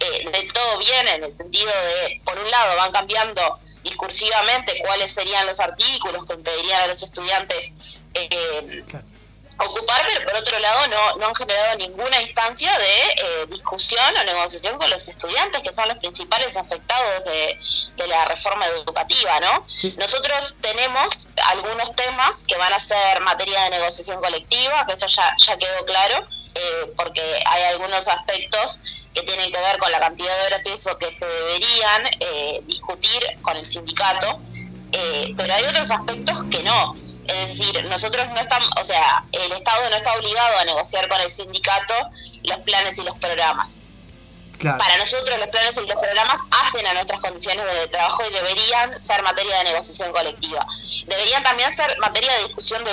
eh, del todo bien en el sentido de, por un lado, van cambiando discursivamente cuáles serían los artículos que impedirían a los estudiantes eh, ocupar, pero por otro lado no, no han generado ninguna instancia de eh, discusión o negociación con los estudiantes, que son los principales afectados de, de la reforma educativa, ¿no? Nosotros tenemos algunos temas que van a ser materia de negociación colectiva, que eso ya, ya quedó claro, eh, porque hay algunos aspectos que tienen que ver con la cantidad de horas y eso que se deberían eh, discutir con el sindicato, eh, pero hay otros aspectos que no. Es decir, nosotros no estamos, o sea, el Estado no está obligado a negociar con el sindicato los planes y los programas. Para nosotros los planes y los programas hacen a nuestras condiciones de trabajo y deberían ser materia de negociación colectiva. Deberían también ser materia de discusión de,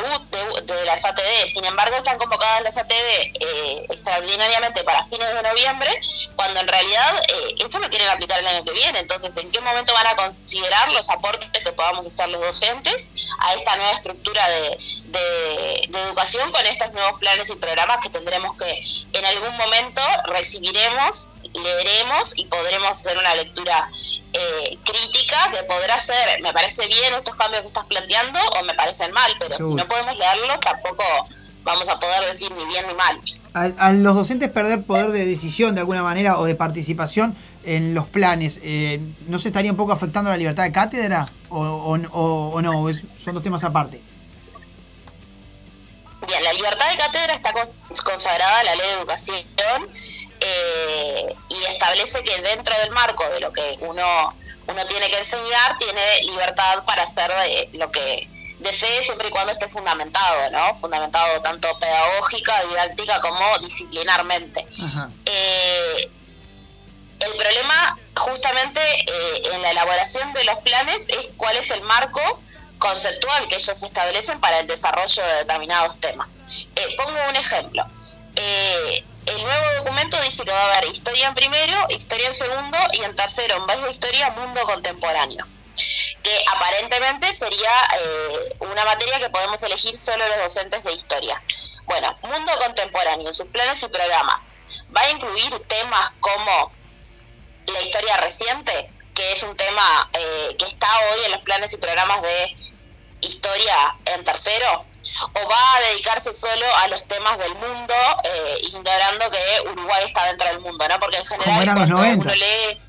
las ATD. Sin embargo, están convocadas las ATD eh, extraordinariamente para fines de noviembre, cuando en realidad eh, esto lo quieren aplicar el año que viene. Entonces, ¿en qué momento van a considerar los aportes que podamos hacer los docentes a esta nueva estructura de educación con estos nuevos planes y programas que tendremos que en algún momento recibiremos leeremos y podremos hacer una lectura eh, crítica que podrá ser, me parece bien estos cambios que estás planteando o me parecen mal, pero si no podemos leerlos tampoco vamos a poder decir ni bien ni mal. A, a los docentes perder poder de decisión de alguna manera o de participación en los planes, eh, ¿no se estaría un poco afectando la libertad de cátedra? ¿O, o, o- o no? ¿Es- ¿Son dos temas aparte? Bien, la libertad de cátedra está con- consagrada en la ley de educación eh, y establece que dentro del marco de lo que uno, uno tiene que enseñar, tiene libertad para hacer de lo que desee siempre y cuando esté fundamentado, ¿no? Fundamentado tanto pedagógica, didáctica como disciplinarmente. Eh, el problema justamente eh, en la elaboración de los planes es cuál es el marco conceptual que ellos establecen para el desarrollo de determinados temas. Eh, pongo un ejemplo. Eh, el nuevo documento dice que va a haber historia en primero, historia en segundo y en tercero, en vez de historia, mundo contemporáneo. Que aparentemente sería eh, una materia que podemos elegir solo los docentes de historia. Bueno, mundo contemporáneo, sus planes y programas, va a incluir temas como la historia reciente, que es un tema eh, que está hoy en los planes y programas de historia en tercero, o va a dedicarse solo a los temas del mundo, eh, ignorando que Uruguay está dentro del mundo, ¿no? Porque en general eran los cuando 90. uno lee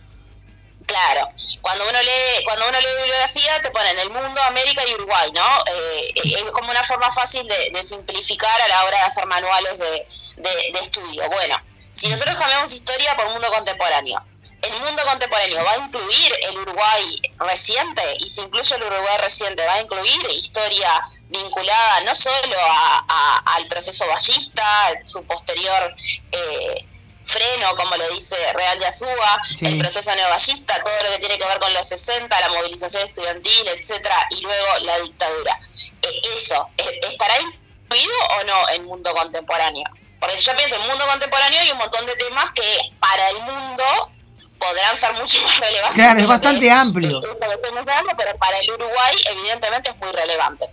Claro, cuando uno lee, cuando uno lee bibliografía te ponen el mundo, América y Uruguay, ¿no? Eh, es como una forma fácil de, de simplificar a la hora de hacer manuales de, de- de estudio. Bueno, si nosotros cambiamos historia por mundo contemporáneo, el mundo contemporáneo va a incluir el Uruguay reciente y si incluye el Uruguay reciente va a incluir historia vinculada no solo a- a- al proceso ballista, su posterior eh, freno, como lo dice Real de Azúa, Sí. el proceso neoballista, todo lo que tiene que ver con los 60, la movilización estudiantil, etcétera, y luego la dictadura. Eh, eso, eh, ¿estará incluido o no en mundo contemporáneo? Porque yo pienso en mundo contemporáneo hay un montón de temas que para el mundo podrán ser mucho más relevantes. Claro, es bastante amplio. pero para el Uruguay evidentemente es muy relevante.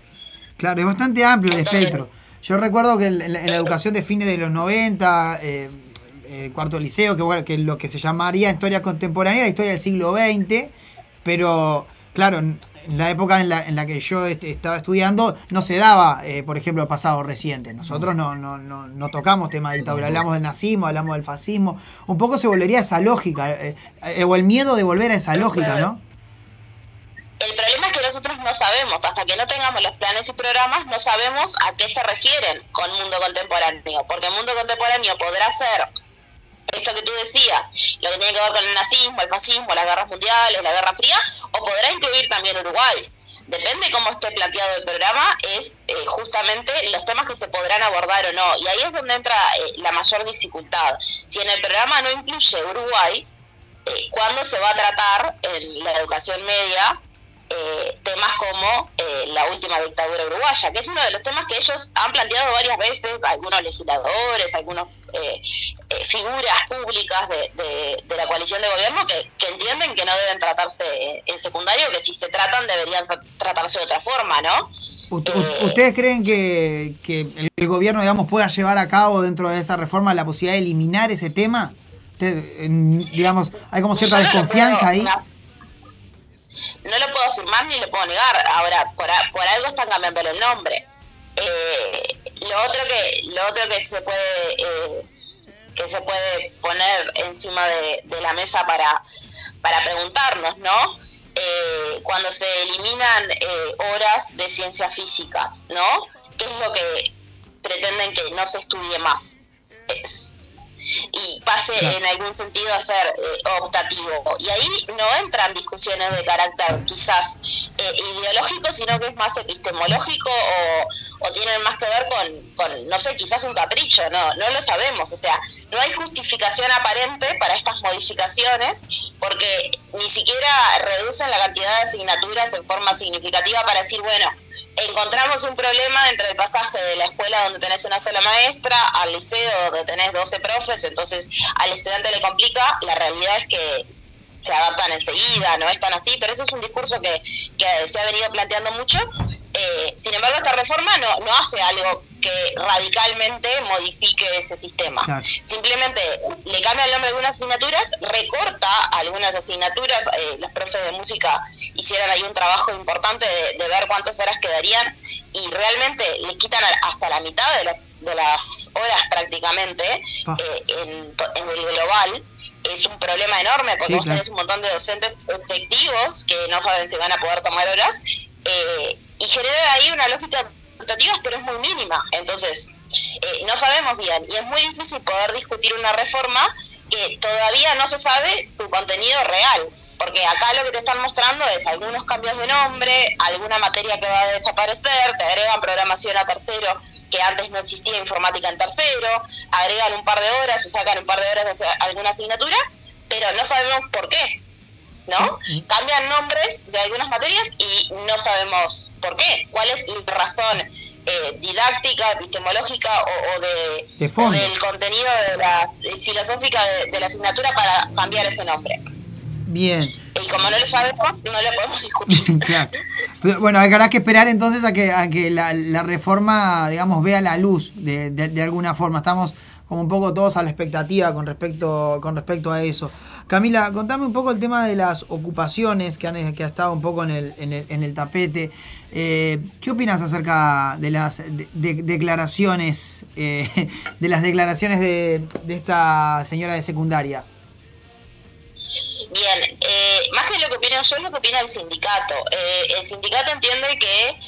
Claro, es bastante amplio el espectro. Yo recuerdo que en la, en la educación de fines de los 90, eh, eh, cuarto liceo, que, bueno, que lo que se llamaría historia contemporánea, la historia del siglo XX, pero claro, en la época en la, en la que yo este, estaba estudiando no se daba, eh, por ejemplo, el pasado reciente. Nosotros no, no, no, no tocamos tema de dictadura, hablamos del nazismo, hablamos del fascismo. Un poco se volvería a esa lógica, eh, eh, o el miedo de volver a esa lógica, ¿no? El problema es nosotros no sabemos, hasta que no tengamos los planes y programas, no sabemos a qué se refieren con mundo contemporáneo, porque mundo contemporáneo podrá ser esto que tú decías, lo que tiene que ver con el nazismo, el fascismo, las guerras mundiales, la Guerra Fría, o podrá incluir también Uruguay. Depende cómo esté planteado el programa, es eh, justamente los temas que se podrán abordar o no. Y ahí es donde entra eh, la mayor dificultad. Si en el programa no incluye Uruguay, eh, ¿cuándo se va a tratar en la educación media eh, temas como eh, la última dictadura uruguaya, que es uno de los temas que ellos han planteado varias veces, algunos legisladores, algunas figuras públicas de, de- de la coalición de gobierno que, que entienden que no deben tratarse en secundario, que si se tratan deberían tra- tratarse de otra forma, ¿no? Ut- ¿Ustedes creen que, que el, gobierno, digamos, pueda llevar a cabo dentro de esta reforma la posibilidad de eliminar ese tema? Ustedes, en- digamos, hay como cierta desconfianza ahí. No, no lo puedo afirmar ni lo puedo negar. Ahora, por, a- por algo están cambiándole el nombre. Eh, lo otro que lo otro que se puede eh, que se puede poner encima de, la mesa para para preguntarnos, ¿no? Eh, cuando se eliminan eh, horas de ciencias físicas, ¿no? ¿Qué es lo que pretenden que no se estudie más? Y pase Claro. en algún sentido a ser eh, optativo. Y ahí no entran discusiones de carácter quizás eh, ideológico, sino que es más epistemológico o, o tienen más que ver con, con, no sé, quizás un capricho, no, no lo sabemos. O sea, no hay justificación aparente para estas modificaciones porque ni siquiera reducen la cantidad de asignaturas en forma significativa para decir, bueno, encontramos un problema entre el pasaje de la escuela donde tenés una sola maestra al liceo donde tenés 12 profes, entonces al estudiante le complica, la realidad es que se adaptan enseguida, no es tan así, pero ese es un discurso que, que se ha venido planteando mucho. Eh, sin embargo, esta reforma no, no hace algo que radicalmente modifique ese sistema. Claro. Simplemente le cambia el nombre de algunas asignaturas, recorta algunas asignaturas. eh, los profes de música hicieron ahí un trabajo importante de, de ver cuántas horas quedarían y realmente les quitan hasta la mitad de las, de las horas prácticamente Ah. eh, en, el global. Es un problema enorme porque Sí, vos claro. tenés un montón de docentes efectivos que no saben si van a poder tomar horas eh, y genera ahí una lógica expectativas, pero es muy mínima. Entonces, eh, no sabemos bien y es muy difícil poder discutir una reforma que todavía no se sabe su contenido real. Porque acá lo que te están mostrando es algunos cambios de nombre, alguna materia que va a desaparecer, te agregan programación a tercero, que antes no existía informática en tercero, agregan un par de horas o sacan un par de horas de alguna asignatura, pero no sabemos por qué. ¿No? Cambian nombres de algunas materias y no sabemos por qué. ¿Cuál es la razón eh, didáctica, epistemológica o, o de, De o del contenido de la eh, filosófica de, de la asignatura para cambiar ese nombre? Bien. Y como no lo sabemos, no lo podemos discutir. Claro. Pero, Bueno, habrá que esperar entonces a que, a que la, la reforma, digamos, vea la luz de, de- de alguna forma. Estamos como un poco todos a la expectativa con respecto, con respecto a eso. Camila, contame un poco el tema de las ocupaciones que, han, que ha estado un poco en el, en el, en el tapete. Eh, ¿Qué opinas acerca de las de- de- declaraciones, eh, de las declaraciones de, de esta señora de secundaria? Bien, eh, más que lo que opino yo, es lo que opina el sindicato. Eh, el sindicato entiende que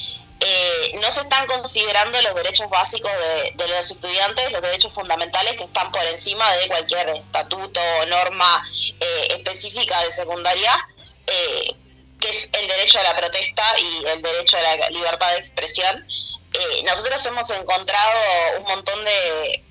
eh, no se están considerando los derechos básicos de, los estudiantes, los derechos fundamentales que están por encima de cualquier estatuto o norma eh, específica de secundaria, eh, que es el derecho a la protesta y el derecho a la libertad de expresión. Eh, nosotros hemos encontrado un montón de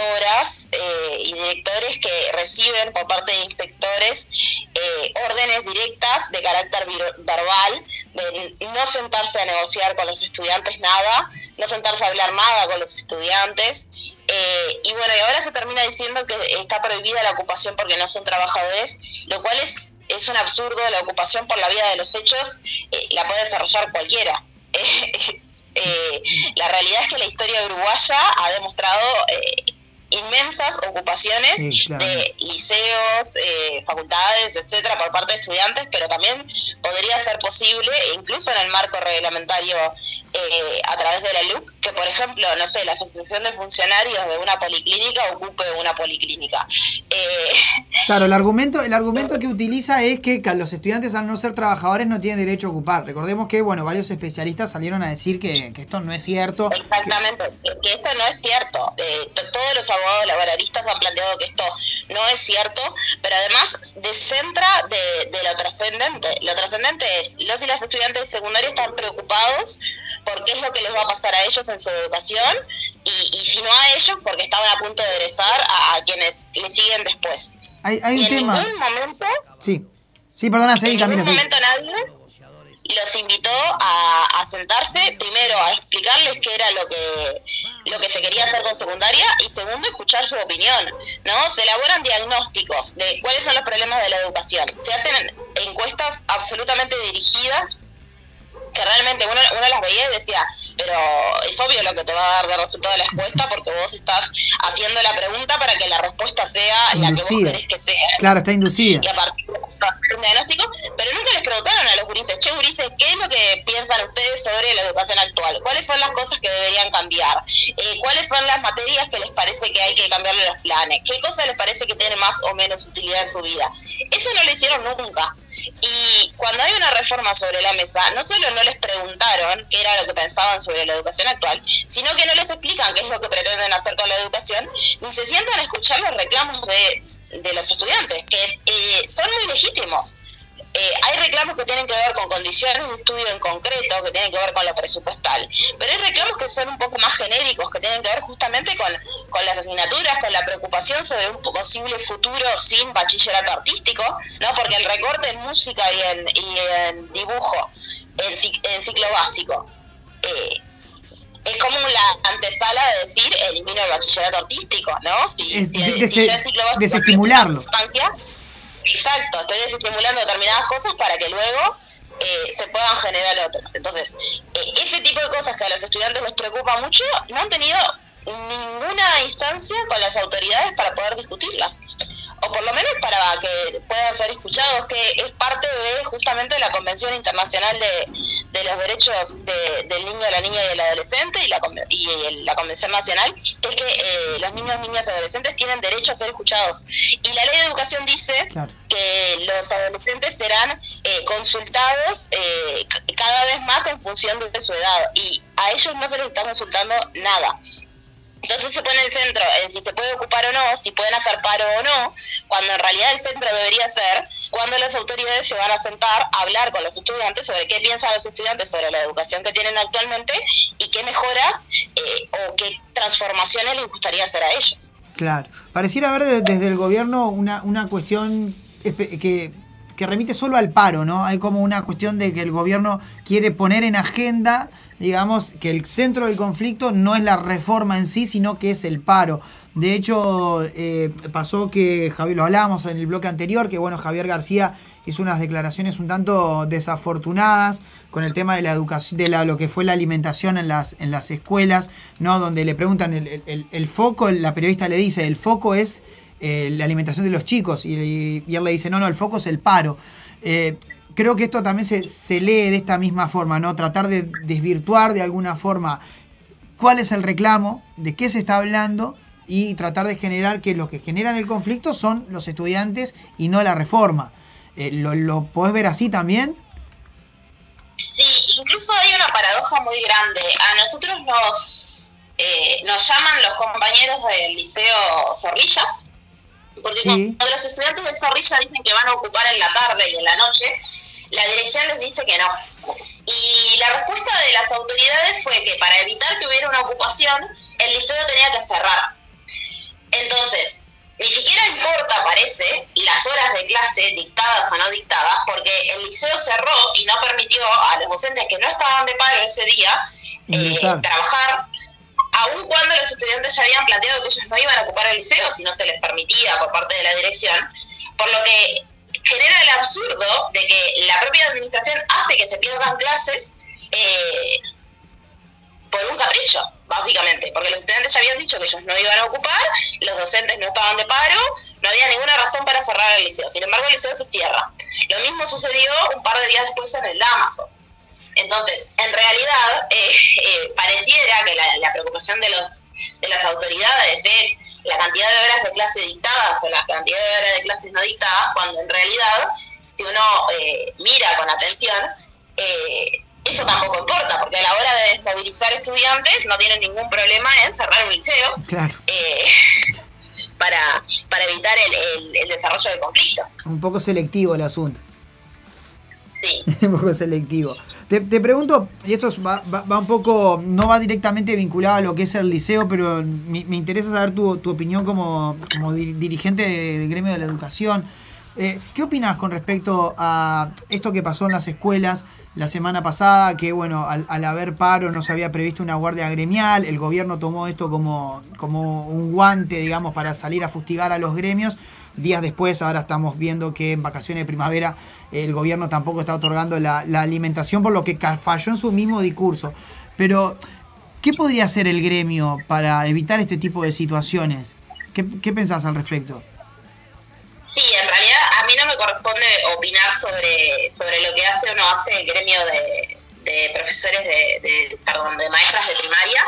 directoras eh, y directores que reciben por parte de inspectores eh, órdenes directas de carácter verbal, de no sentarse a negociar con los estudiantes nada, no sentarse a hablar nada con los estudiantes. eh, y bueno, y ahora se termina diciendo que está prohibida la ocupación porque no son trabajadores, lo cual es, es un absurdo. La ocupación por la vía de los hechos eh, la puede desarrollar cualquiera. Eh, la realidad es que la historia uruguaya ha demostrado eh, inmensas ocupaciones Sí, claro. de liceos, eh, facultades, etcétera, por parte de estudiantes, pero también podría ser posible, incluso en el marco reglamentario eh, a través de la LUC, que, por ejemplo, no sé, la Asociación de Funcionarios de una policlínica ocupe una policlínica. Eh, Claro, el argumento, el argumento que utiliza es que los estudiantes al no ser trabajadores no tienen derecho a ocupar. Recordemos que, bueno, varios especialistas salieron a decir que, que esto no es cierto. Exactamente, que, que esto no es cierto. To- todos los abogados laboralistas han planteado que esto no es cierto, pero además descentra de, de lo trascendente. Lo trascendente es, los y las estudiantes de secundaria están preocupados por qué es lo que les va a pasar a ellos en su educación y, y si no a ellos, porque estaban a punto de egresar a, a quienes le siguen después. Hay, hay y un en tema. ningún momento Sí. Sí, perdona, seguí, en ningún momento nadie los invitó a, a sentarse, primero a explicarles qué era lo que lo que se quería hacer con secundaria y segundo escuchar su opinión, ¿no? Se elaboran diagnósticos de cuáles son los problemas de la educación. Se hacen encuestas absolutamente dirigidas que realmente uno, uno las veía y decía, pero es obvio lo que te va a dar de resultado la encuesta porque vos estás haciendo la pregunta para que la respuesta sea la que vos Inducida. querés que sea. Claro, está inducida. Y a partir de un diagnóstico, pero nunca les preguntaron a los gurises, che gurises, ¿qué es lo que piensan ustedes sobre la educación actual? ¿Cuáles son las cosas que deberían cambiar? Eh, ¿Cuáles son las materias que les parece que hay que cambiarle los planes? ¿Qué cosas les parece que tienen más o menos utilidad en su vida? Eso no lo hicieron nunca. Y cuando hay una reforma sobre la mesa, no solo no les preguntaron qué era lo que pensaban sobre la educación actual, sino que no les explican qué es lo que pretenden hacer con la educación, ni se sientan a escuchar los reclamos de, de los estudiantes, que eh, son muy legítimos. Eh, hay reclamos que tienen que ver con condiciones de estudio en concreto, que tienen que ver con lo presupuestal, pero hay reclamos que son un poco más genéricos, que tienen que ver justamente con, con las asignaturas, con la preocupación sobre un posible futuro sin bachillerato artístico, ¿no? porque el recorte en música y en, y en dibujo, en, en ciclo básico, eh, es como la antesala de decir elimino el bachillerato artístico, ¿no? Si, Es si- de- si ciclo básico desestimularlo. Exacto, estoy desestimulando determinadas cosas para que luego eh, se puedan generar otras. Entonces, eh, ese tipo de cosas que a los estudiantes les preocupa mucho, no han tenido ninguna instancia con las autoridades para poder discutirlas. O por lo menos para que puedan ser escuchados, que es parte de justamente la Convención Internacional de, de los Derechos de- del Niño, la Niña y del Adolescente y la, y la Convención Nacional, que es que eh, los niños, niñas y adolescentes tienen derecho a ser escuchados. Y la Ley de Educación dice que los adolescentes serán eh, consultados eh, cada vez más en función de su edad y a ellos no se les está consultando nada. Entonces se pone el centro en si se puede ocupar o no, si pueden hacer paro o no, cuando en realidad el centro debería ser cuando las autoridades se van a sentar a hablar con los estudiantes sobre qué piensan los estudiantes sobre la educación que tienen actualmente y qué mejoras eh, o qué transformaciones les gustaría hacer a ellos. Claro. Pareciera haber de- desde el gobierno una, una cuestión que, que remite solo al paro, ¿no? Hay como una cuestión de que el gobierno quiere poner en agenda, digamos, que el centro del conflicto no es la reforma en sí, sino que es el paro. De hecho, eh, pasó que, Javier, lo hablábamos en el bloque anterior, que bueno, Javier García hizo unas declaraciones un tanto desafortunadas con el tema de la educación, de la, lo que fue la alimentación en las, en las escuelas, ¿no? Donde le preguntan el, el- foco, la periodista le dice, el foco es eh, la alimentación de los chicos, y, y él le dice, no, no, el foco es el paro. Eh, creo que esto también se, se lee de esta misma forma, ¿no? Tratar de desvirtuar de alguna forma cuál es el reclamo, de qué se está hablando y tratar de generar que los que generan el conflicto son los estudiantes y no la reforma. Eh, ¿lo, ¿Lo podés ver así también? Sí, incluso hay una paradoja muy grande. A nosotros nos, eh, nos llaman los compañeros del Liceo Zorrilla, porque Sí. cuando los estudiantes de Zorrilla dicen que van a ocupar en la tarde y en la noche, la dirección les dice que no. Y la respuesta de las autoridades fue que para evitar que hubiera una ocupación, el liceo tenía que cerrar. Entonces, ni siquiera importa, parece, las horas de clase dictadas o no dictadas, porque el liceo cerró y no permitió a los docentes que no estaban de paro ese día eh, trabajar, aun cuando los estudiantes ya habían planteado que ellos no iban a ocupar el liceo si no se les permitía por parte de la dirección, por lo que genera el absurdo de que la propia administración hace que se pierdan clases eh, por un capricho, básicamente, porque los estudiantes ya habían dicho que ellos no iban a ocupar, los docentes no estaban de paro, no había ninguna razón para cerrar el liceo. Sin embargo, el liceo se cierra. Lo mismo sucedió un par de días después en el Amazon. Entonces, en realidad, eh, eh, pareciera que la, la preocupación de los de las autoridades es la cantidad de horas de clase dictadas o la cantidad de horas de clases no dictadas, cuando en realidad, si uno eh, mira con atención, eh, eso tampoco importa, porque a la hora de desmovilizar estudiantes no tienen ningún problema en cerrar un liceo Claro. eh, para, para evitar el, el- el desarrollo de conflicto. Un poco selectivo el asunto. Sí. un poco selectivo. Te, pregunto, y esto es- va, un poco, no va directamente vinculado a lo que es el liceo, pero me, interesa saber tu, tu opinión como, como di- dirigente del gremio de la educación. Eh, ¿Qué opinas con respecto a esto que pasó en las escuelas la semana pasada? Que bueno, al, al haber paro no se había previsto una guardia gremial, el gobierno tomó esto como, como un guante, digamos, para salir a fustigar a los gremios. Días después, ahora estamos viendo que en vacaciones de primavera el gobierno tampoco está otorgando la, alimentación, por lo que falló en su mismo discurso. Pero, ¿qué podría hacer el gremio para evitar este tipo de situaciones? ¿Qué, qué pensás al respecto? Sí, en realidad a mí no me corresponde opinar sobre, sobre lo que hace o no hace el gremio de, de profesores de, de- perdón, de maestras de primaria.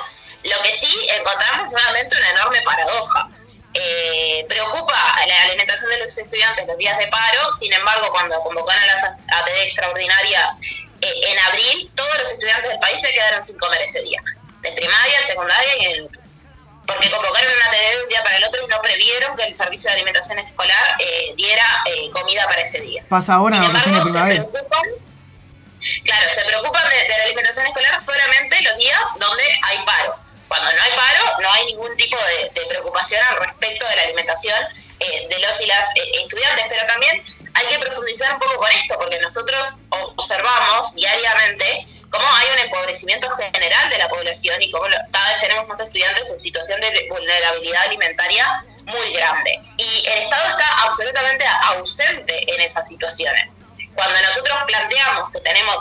Lo que sí encontramos nuevamente una enorme paradoja. Eh, preocupa la alimentación de los estudiantes los días de paro, sin embargo, cuando convocaron las ATD extraordinarias eh, en abril, todos los estudiantes del país se quedaron sin comer ese día, de primaria, en secundaria y en porque convocaron una ATD de un día para el otro y no previeron que el servicio de alimentación escolar eh, diera eh, comida para ese día. Pasa ahora Sin embargo, se preocupan, claro, se preocupan de, de la alimentación escolar solamente los días donde hay paro. Cuando no hay paro, no hay ningún tipo de, preocupación al respecto de la alimentación eh, de los y las eh, estudiantes, pero también hay que profundizar un poco con esto, porque nosotros observamos diariamente cómo hay un empobrecimiento general de la población y cómo cada vez tenemos más estudiantes en situación de vulnerabilidad alimentaria muy grande. Y el Estado está absolutamente ausente en esas situaciones. Cuando nosotros planteamos que tenemos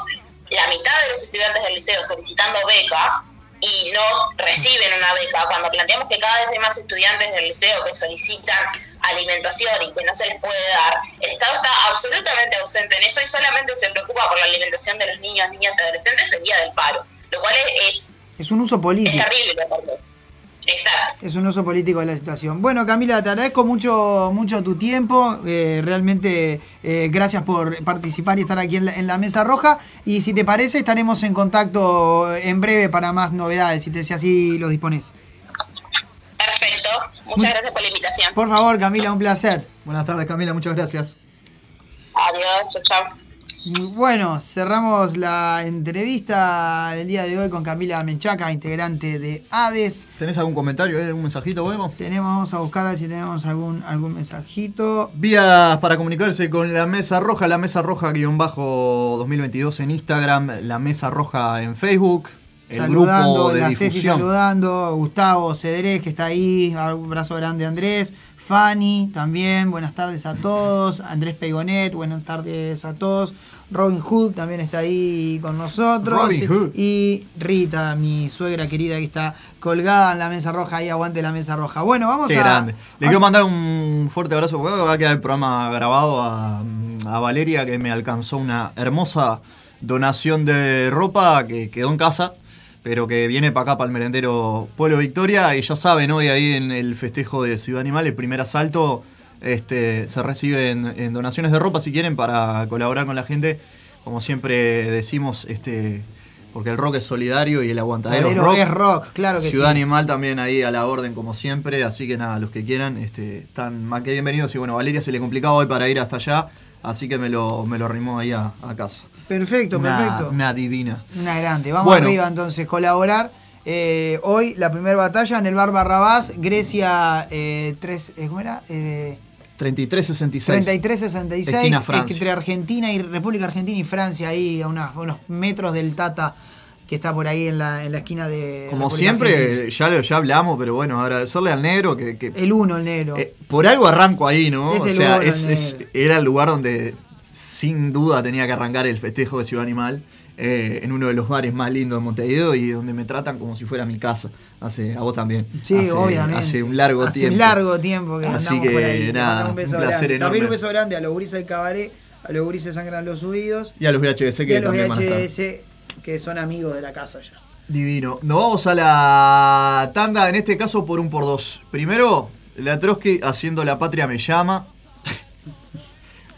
la mitad de los estudiantes del liceo solicitando beca y no reciben una beca, cuando planteamos que cada vez hay más estudiantes del liceo que solicitan alimentación y que no se les puede dar, el Estado está absolutamente ausente en eso y solamente se preocupa por la alimentación de los niños, niñas y adolescentes el día del paro, lo cual es, Es un uso es político. terrible. Exacto. Es un uso político de la situación. Bueno, Camila, te agradezco mucho, mucho tu tiempo. eh, realmente, eh, gracias por participar y estar aquí en la, en la Mesa Roja. Y si te parece, estaremos en contacto en breve para más novedades, si, te, si así lo dispones. Perfecto. Muchas gracias por la invitación. Por favor, Camila, un placer. Buenas tardes, Camila, muchas gracias. Adiós, chao, chao. Bueno, cerramos la entrevista del día de hoy con Camila Menchaca, integrante de ADES. ¿Tenés algún comentario, eh, algún mensajito o algo? Tenemos, vamos a buscar a ver si tenemos algún, algún mensajito. Vías para comunicarse con la Mesa Roja, la Mesa Roja guion bajo 2022 en Instagram, la Mesa Roja en Facebook, el saludando, grupo de la Ceci difusión. saludando, Gustavo Cedrés que está ahí, un abrazo grande Andrés, Fanny también, buenas tardes a todos, Andrés Peigonet, buenas tardes a todos, Robin Hood también está ahí con nosotros, Robin Hood. y Rita, mi suegra querida que está colgada en la mesa roja, ahí aguante la mesa roja. Bueno, vamos Qué a... grande. Le quiero mandar un fuerte abrazo porque va a quedar el programa grabado a, a Valeria que me alcanzó una hermosa donación de ropa que quedó en casa, pero que viene para acá, para el merendero Pueblo Victoria. Y ya saben, hoy ahí en el festejo de Ciudad Animal, el primer asalto, este, se reciben en donaciones de ropa si quieren para colaborar con la gente. Como siempre decimos, este, porque el rock es solidario y el aguantadero es rock. es rock, claro que Ciudad sí. Animal también ahí a la orden como siempre, así que nada, los que quieran este, están más que bienvenidos y bueno, Valeria se le complicaba hoy para ir hasta allá, así que me lo, me lo arrimó ahí a, a casa. Perfecto, Una- perfecto. Una divina. Una grande. Vamos Bueno. arriba entonces, colaborar. Eh, hoy la primera batalla en el Bar Barrabás, Grecia eh, eh, ¿cómo era? Eh, 33-66. 33-66 Esquina Francia. entre Argentina y República Argentina y Francia, ahí a unos, a unos metros del Tata que está por ahí en la, en la esquina de. Como siempre, ya, lo- ya hablamos, pero bueno, agradecerle al negro que, que El uno, el negro. Eh, por algo arranco ahí, ¿no? Es o sea, es- es- era el lugar donde sin duda tenía que arrancar el festejo de Ciudad Animal. eh, en uno de los bares más lindos de Montevideo y donde me tratan como si fuera mi casa. Hace, a vos también. Sí, Hace- obviamente. Hace un largo Hace tiempo. un largo tiempo que Así que, por ahí. Nada, mandamos un beso un placer grande. enorme. También un beso grande a los gurises del cabaret, a los gurises sangran los subidos Y a los VHS y que a los también van a estar. VHS que son amigos de la casa ya. Divino. Nos vamos a la tanda, en este caso por un por dos. Primero, la Trotsky haciendo La Patria Me Llama.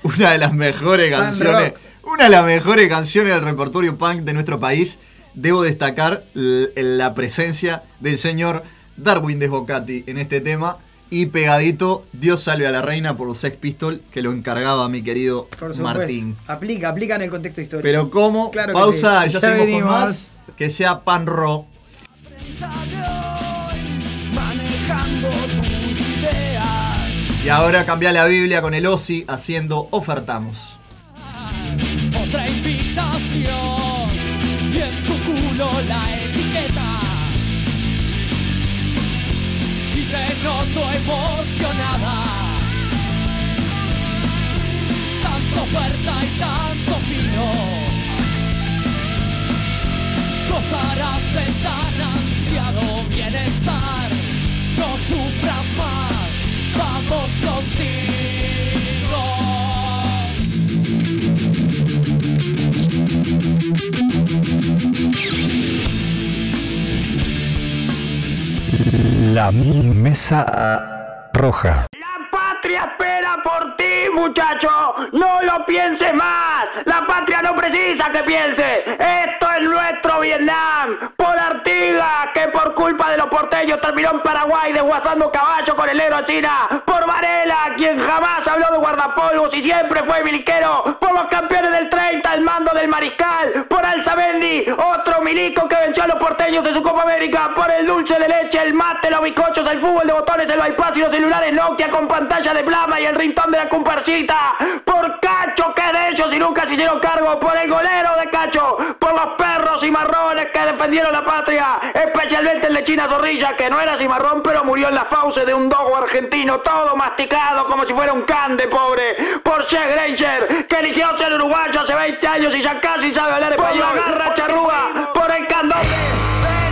Una de las mejores canciones. Una de las mejores canciones del repertorio punk de nuestro país. Debo destacar la presencia del señor Darwin Desbocati en este tema. Y pegadito, Dios salve a la reina por los Sex Pistol, que lo encargaba mi querido. Martín. Aplica, aplica en el contexto histórico. Pero que Pausa, sí. ya, Ya seguimos con más. Que sea pan ro. Y ahora cambia la Biblia con el Osi haciendo ofertamos. Otra invitación y en tu culo la etiqueta. Y te noto emocionada. Tanto oferta y tanto fino. Gozarás de tan ansiado bienestar. La mesa roja. patria espera por ti, muchacho. No lo pienses más. La patria no precisa que piense. Esto es nuestro Vietnam. Por Artigas, que por culpa de los porteños terminó en Paraguay desguazando caballo con el China. Por Varela, quien jamás habló de guardapolvos y siempre fue miliquero. Por los campeones del 30, al mando del mariscal. Por Alzamendi, otro milico que venció a los porteños de su Copa América. Por el dulce de leche, el mate, los bizcochos, el fútbol de botones, el bypass y los celulares Nokia con pantalla de plama y el rintón de la comparsita. Por Cacho, que de ellos y nunca se hicieron cargo. Por el golero de Cacho. Por los perros y marrones que defendieron la patria. Especialmente el de China Zorrilla, que no era cimarrón, pero murió en la fauce de un dogo argentino, todo masticado como si fuera un can de pobre. Por Che Granger, que eligió ser uruguayo hace 20 años y ya casi sabe hablar español. Por la garra charrúa, por el candombe.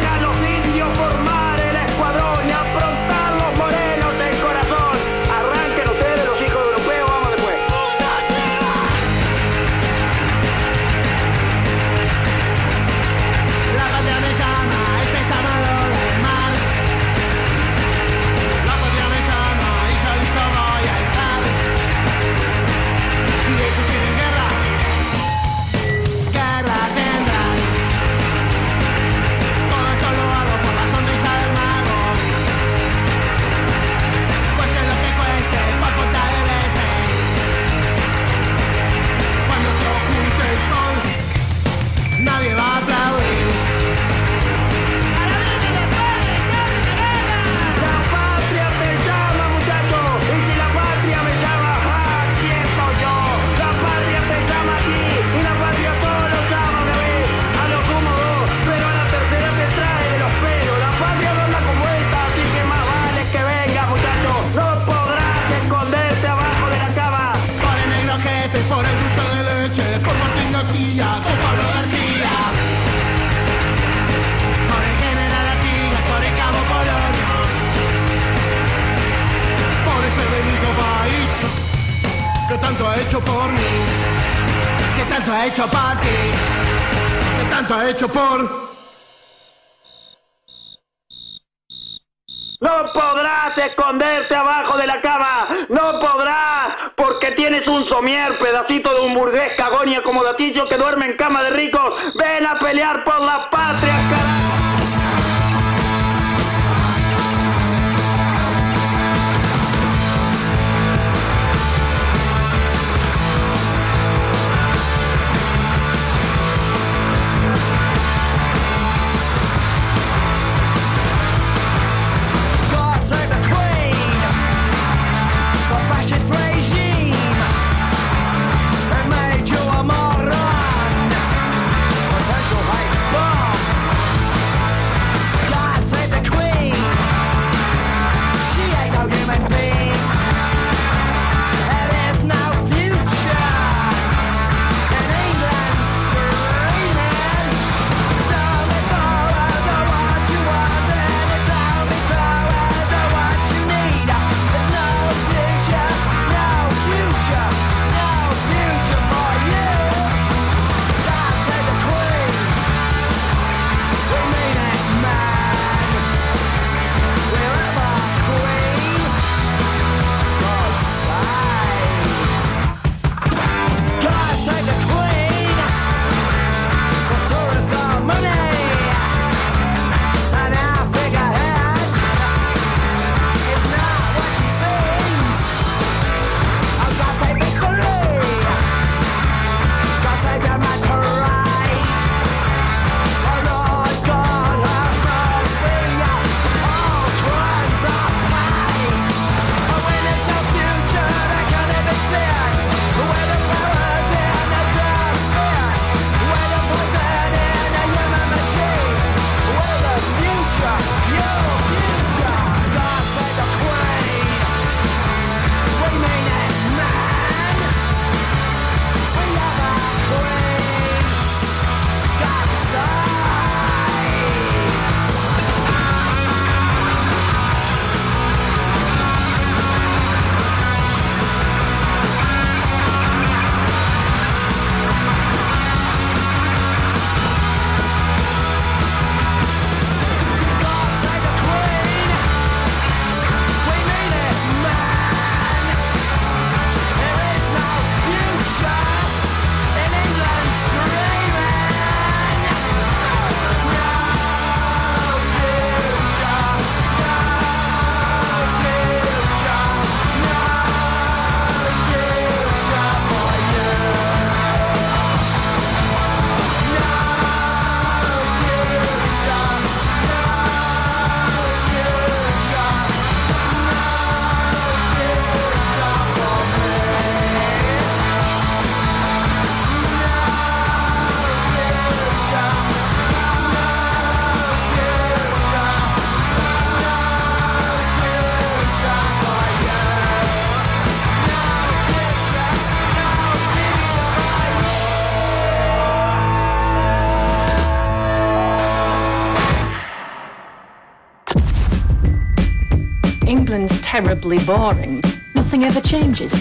Terribly boring. Nothing ever changes.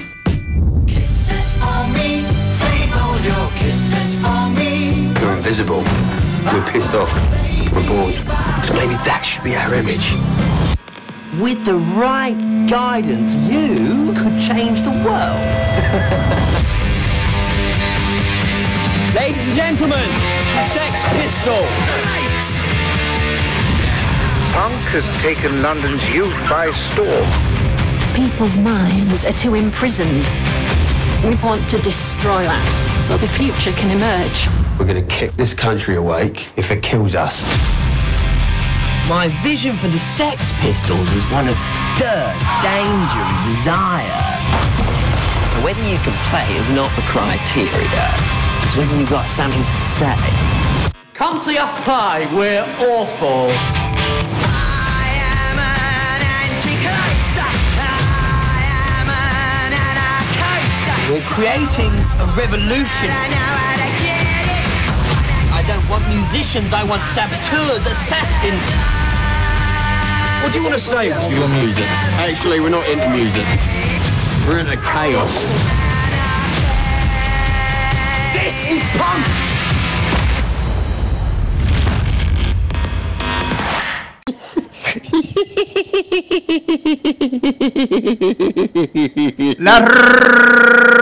Kisses for me, save all your kisses for me. We're invisible. We're pissed off. We're bored. So maybe that should be our image. With the right guidance, you could change the world. Ladies and gentlemen, Sex Pistols. Punk has taken London's youth by storm. People's minds are too imprisoned. We want to destroy that so the future can emerge. We're gonna kick this country awake if it kills us. My vision for the Sex Pistols is one of dirt, danger, and desire. Whether you can play is not the criteria. It's whether you've got something to say. Come see us play. We're awful. Creating a revolution. I don't want musicians, I want saboteurs, assassins. What do you want to say with your music? Actually, we're not into music. We're into chaos. This is punk! Las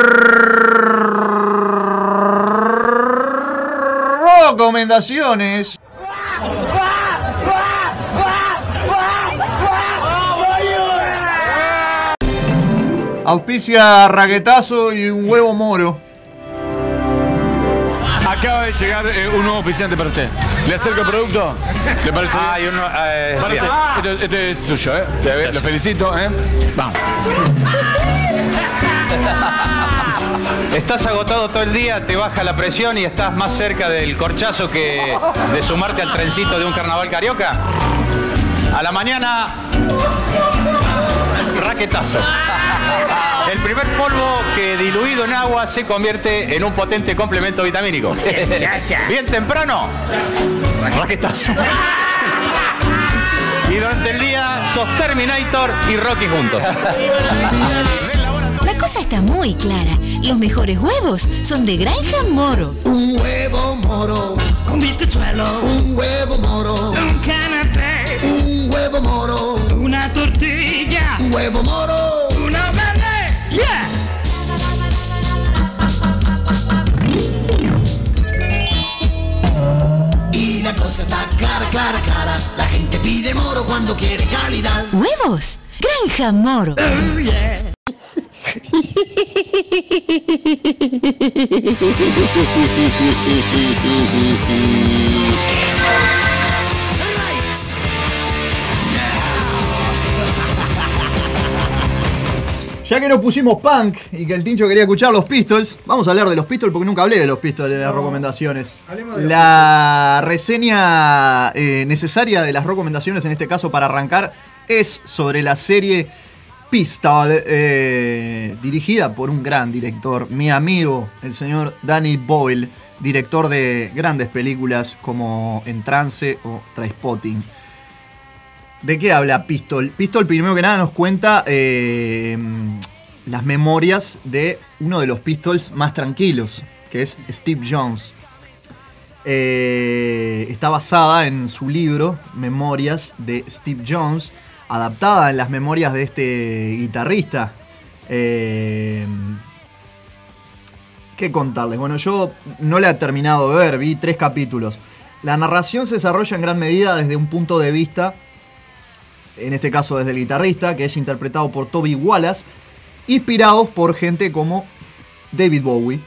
Auspicia raquetazo y un huevo moro. Acaba de llegar eh, un nuevo oficiante para usted. ¿Le acerco el producto? ¿Le parece? Ah, bien? y uno, eh, Para bien. usted. Este, este es suyo, ¿eh? Te- Lo felicito, ¿eh? Vamos. Estás agotado todo el día, te baja la presión y estás más cerca del corchazo que de sumarte al trencito de un carnaval carioca. A la mañana, raquetazo. El primer polvo que diluido en agua se convierte en un potente complemento vitamínico. Bien temprano, raquetazo. Y durante el día sos Terminator y Rocky juntos. La cosa está muy clara. Los mejores huevos son de Granja Moro. Un huevo moro. Un bizcochuelo. Un huevo moro. Un canapé. Un huevo moro. Una tortilla. Un huevo moro. Una verde. Yeah. Y la cosa está clara, clara, clara. La gente pide moro cuando quiere calidad. ¿Huevos? Granja Moro. Oh, yeah. Ya que nos pusimos punk y que el Tincho quería escuchar los Pistols, vamos a hablar de los Pistols porque nunca hablé de los Pistols en las recomendaciones. hablemos de los La reseña eh, necesaria de las recomendaciones en este caso para arrancar es sobre la serie Pistol, eh, dirigida por un gran director, mi amigo, el señor Danny Boyle, director de grandes películas como En Trance o Trainspotting. ¿De qué habla Pistol? Pistol primero que nada nos cuenta eh, las memorias de uno de los Pistols más tranquilos, que es Steve Jones. Eh, está basada en su libro Memorias de Steve Jones, adaptada en las memorias de este guitarrista. Eh, ¿Qué contarles? Bueno, yo no la he terminado de ver, vi tres capítulos. La narración se desarrolla en gran medida desde un punto de vista en este caso desde el guitarrista, que es interpretado por Toby Wallace, inspirados por gente como David Bowie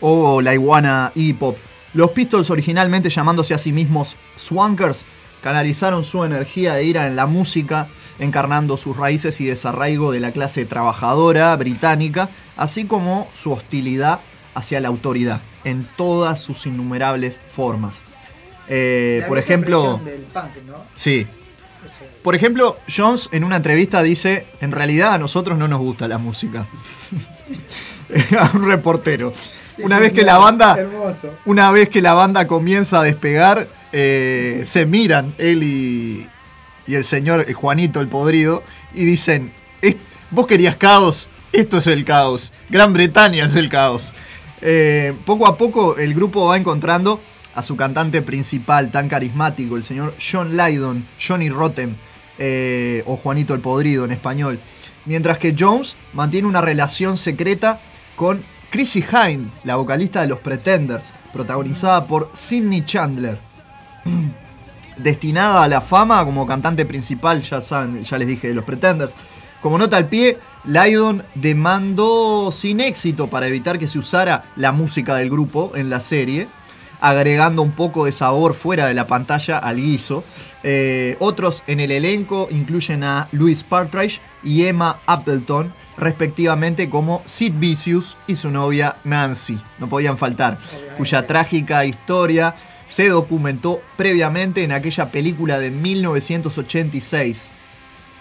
o la iguana Iggy Pop. Los Pistols, originalmente llamándose a sí mismos Swankers, canalizaron su energía de ira en la música, encarnando sus raíces y desarraigo de la clase trabajadora británica, así como su hostilidad hacia la autoridad, en todas sus innumerables formas. Eh, La por ejemplo, del punk, ¿no? sí, por ejemplo, Jones en una entrevista dice, en realidad a nosotros no nos gusta la música. a un reportero. Una vez que la banda, una vez que la banda comienza a despegar, eh, se miran él y, el señor eh, Juanito el Podrido y dicen, "Es- vos querías caos, esto es el caos, Gran Bretaña es el caos. Eh, poco a poco el grupo va encontrando a su cantante principal tan carismático, el señor John Lydon, Johnny Rotten, o Juanito el Podrido en español. Mientras que Jones mantiene una relación secreta con Chrissy Hynde, la vocalista de los Pretenders, protagonizada por Sidney Chandler. Destinada a la fama como cantante principal, ya saben, ya les dije, de los Pretenders. Como nota al pie, Lydon demandó sin éxito para evitar que se usara la música del grupo en la serie, agregando un poco de sabor fuera de la pantalla al guiso. Eh, otros en el elenco incluyen a Louis Partridge y Emma Appleton, respectivamente como Sid Vicious y su novia Nancy, no podían faltar, cuya trágica historia se documentó previamente en aquella película de 1986.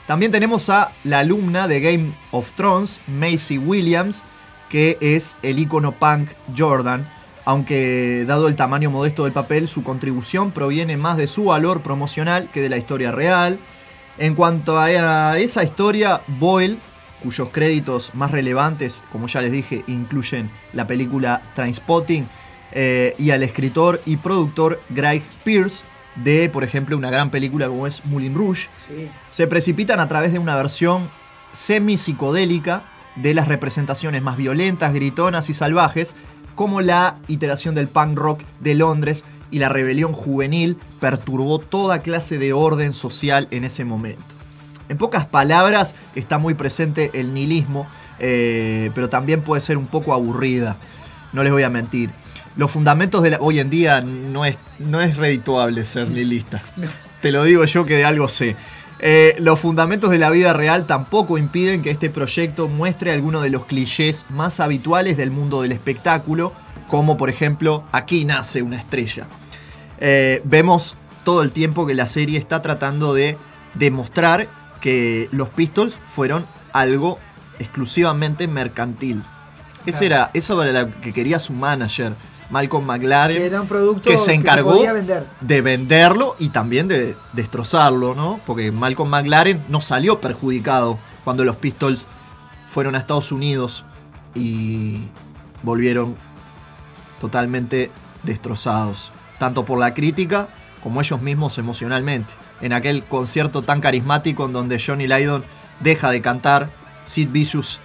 También tenemos a la alumna de Game of Thrones, Macy Williams, que es el icono punk Jordan, aunque dado el tamaño modesto del papel, su contribución proviene más de su valor promocional que de la historia real. En cuanto a esa historia, Boyle, cuyos créditos más relevantes, como ya les dije, incluyen la película Trainspotting, eh, y al escritor y productor Greg Pierce, de, por ejemplo, una gran película como es Moulin Rouge, se precipitan a través de una versión semi-psicodélica de las representaciones más violentas, gritonas y salvajes, como la iteración del punk rock de Londres y la rebelión juvenil perturbó toda clase de orden social en ese momento. En pocas palabras, está muy presente el nihilismo, eh, pero también puede ser un poco aburrida, no les voy a mentir. Los fundamentos de la... Hoy en día no es, no es redituable ser nihilista. Te lo digo yo que de algo sé. Eh, los fundamentos de la vida real tampoco impiden que este proyecto muestre algunos de los clichés más habituales del mundo del espectáculo, como por ejemplo, aquí nace una estrella. Eh, vemos todo el tiempo que la serie está tratando de demostrar que los Pistols fueron algo exclusivamente mercantil. Ese Claro. era, eso era lo que quería su manager, Malcolm McLaren, Que era un producto que se encargó vender. de venderlo y también de destrozarlo, ¿no? Porque Malcolm McLaren no salió perjudicado cuando los Pistols fueron a Estados Unidos y volvieron totalmente destrozados, tanto por la crítica como ellos mismos emocionalmente. En aquel concierto tan carismático en donde Johnny Lydon deja de cantar, Sid Vicious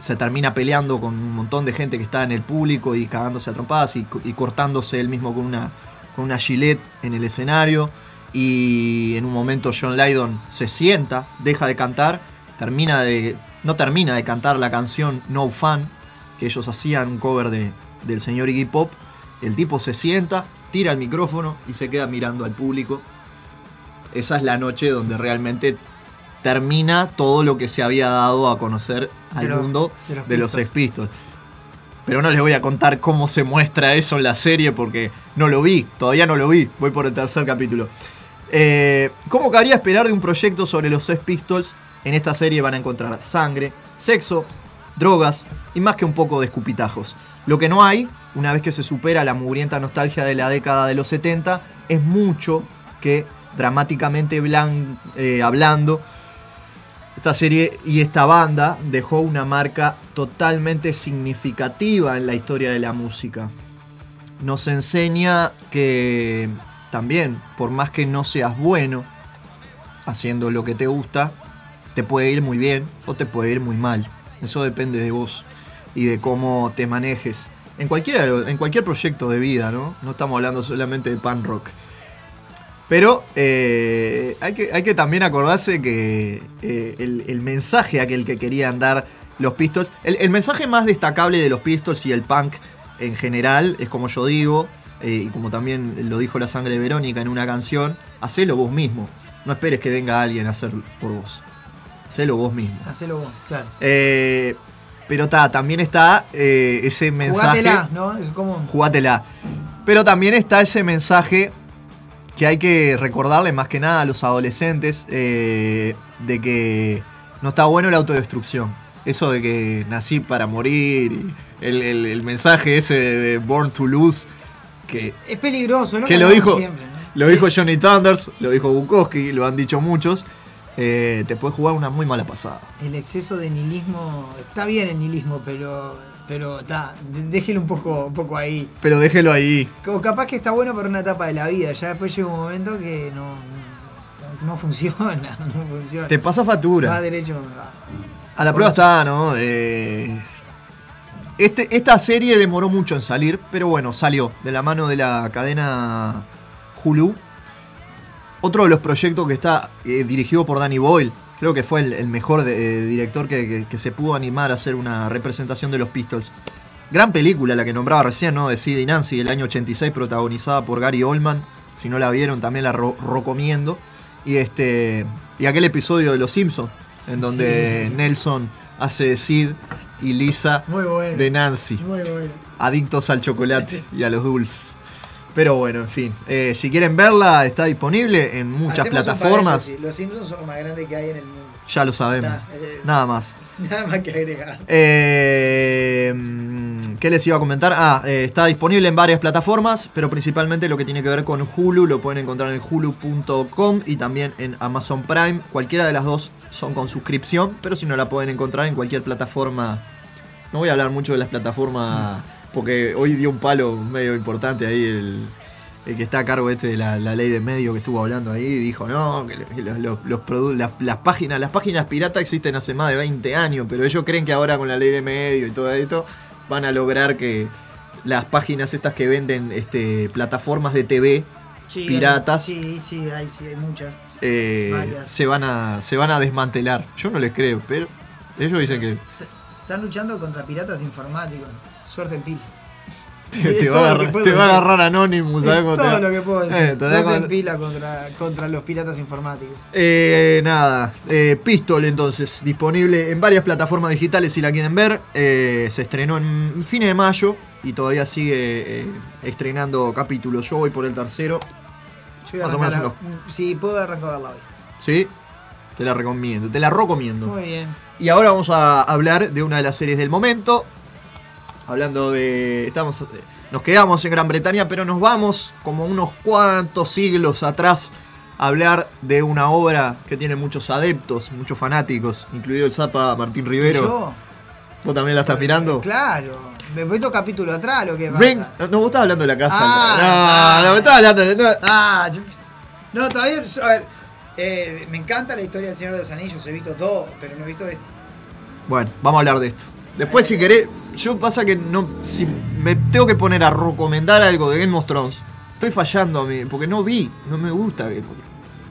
se termina peleando con un montón de gente que está en el público y cagándose a trompadas y, cortándose él mismo con una, con una gilet en el escenario. Y en un momento John Lydon se sienta, deja de cantar, termina de, no termina de cantar la canción No Fun, que ellos hacían un cover de, del señor Iggy Pop. El tipo se sienta, tira el micrófono y se queda mirando al público. Esa es la noche donde realmente termina todo lo que se había dado a conocer al De mundo de los de los Pistols. Sex Pistols. Pero no les voy a contar cómo se muestra eso en la serie porque no lo vi, todavía no lo vi, voy por el tercer capítulo. Eh, ¿Cómo cabría esperar de un proyecto sobre los Sex Pistols? En esta serie van a encontrar sangre, sexo, drogas y más que un poco de escupitajos. Lo que no hay, una vez que se supera la mugrienta nostalgia de la década de los 70, es mucho que dramáticamente blan- eh, hablando, esta serie y esta banda dejó una marca totalmente significativa en la historia de la música. Nos enseña que también, por más que no seas bueno haciendo lo que te gusta, te puede ir muy bien o te puede ir muy mal. Eso depende de vos y de cómo te manejes. En en cualquier proyecto de vida, ¿no? No estamos hablando solamente de pan rock. Pero eh, hay, que, hay que también acordarse que eh, el, el mensaje aquel que querían dar los Pistols, el, el mensaje más destacable de los Pistols y el punk en general es como yo digo, eh, y como también lo dijo la sangre de Verónica en una canción, hacelo vos mismo. No esperes que venga alguien a hacer por vos. Hacelo vos mismo. Hacelo vos, claro. Pero ta, también está ese mensaje. Jugátela, ¿no? Es como. Jugátela. Pero también está ese mensaje que hay que recordarle más que nada a los adolescentes eh, de que no está bueno la autodestrucción. Eso de que nací para morir, y el, el- el mensaje ese de, Born to Lose, que, Es peligroso, ¿no? que lo dijo, siempre, ¿no? Lo dijo Johnny Thunders, lo dijo Bukowski, lo han dicho muchos. eh, te puedes jugar una muy mala pasada. El exceso de nihilismo. Está bien el nihilismo, pero. Pero está. Déjelo un poco, un poco ahí. Pero déjelo ahí. Como capaz que está bueno para una etapa de la vida. Ya después llega un momento que no. No, no funciona. No funciona. Te pasa factura. Va derecho. A la prueba está, ¿no? Eh, este, esta serie demoró mucho en salir, pero bueno, salió de la mano de la cadena Hulu. Otro de los proyectos que está eh, dirigido por Danny Boyle, creo que fue el, el mejor de- eh, director que, que- que se pudo animar a hacer una representación de los Pistols. Gran película, la que nombraba recién, ¿no? De Sid y Nancy, del año 86, protagonizada por Gary Oldman. Si no la vieron, también la recomiendo. Y este y aquel episodio de Los Simpsons, en donde Sí. Nelson hace de Sid y Lisa bueno. de Nancy. Muy bueno. Adictos al chocolate y a los dulces. Pero bueno, en fin. Eh, si quieren verla, está disponible en muchas Hacemos plataformas. Los Simpsons son más grande que hay en el mundo. Ya lo sabemos. Está, eh, Nada más. Nada más que agregar. Eh, mm, ¿Qué les iba a comentar? Ah, está disponible en varias plataformas, pero principalmente lo que tiene que ver con Hulu lo pueden encontrar en hulu.com y también en Amazon Prime. Cualquiera de las dos son con suscripción, pero si no la pueden encontrar en cualquier plataforma. No voy a hablar mucho de las plataformas porque hoy dio un palo medio importante ahí el, el que está a cargo este de la, la ley de medio que estuvo hablando ahí dijo no que los, los- los- las, las páginas las páginas piratas existen hace más de 20 años pero ellos creen que ahora con la ley de medio y todo esto van a lograr que las páginas estas que venden este plataformas de TV Sí, piratas Sí, sí, hay, sí, hay muchas. eh, se van a se van a desmantelar yo no les creo pero ellos dicen que Están luchando contra piratas informáticos. Suerte en pila. te, va, a agarrar, que puedo te va a decir. agarrar Anonymous ¿sabes te todo lo que puedo decir. Eh, Suerte con- en pila contra, contra los piratas informáticos. Eh, nada, eh, Pistol entonces, disponible en varias plataformas digitales si la quieren ver. Eh, se estrenó en fines de mayo y todavía sigue estrenando capítulos. Yo voy por el tercero, Yo Más o menos Si puedo arrancar verla hoy. ¿sí? Te la recomiendo, te la recomiendo. Muy bien. Y ahora vamos a hablar de una de las series del momento. Hablando de. Estamos. Nos quedamos en Gran Bretaña, pero nos vamos como unos cuantos siglos atrás a hablar de una obra que tiene muchos adeptos, muchos fanáticos, incluido el Zapa Martín Rivero. ¿Yo? ¿Vos también la estás mirando? Claro. Me voy dos capítulos atrás, lo que pasa. Rings. No, vos estabas hablando de la casa. Ah, no, no, me estabas hablando de. no. Ah, yo- no, todavía. A ver, eh, me encanta la historia del Señor de los Anillos, he visto todo, pero no he visto esto. Bueno, vamos a hablar de esto. Después, si querés, yo pasa que no. Si me tengo que poner a recomendar algo de Game of Thrones, estoy fallando a mí, porque no vi, no me gusta Game of Thrones.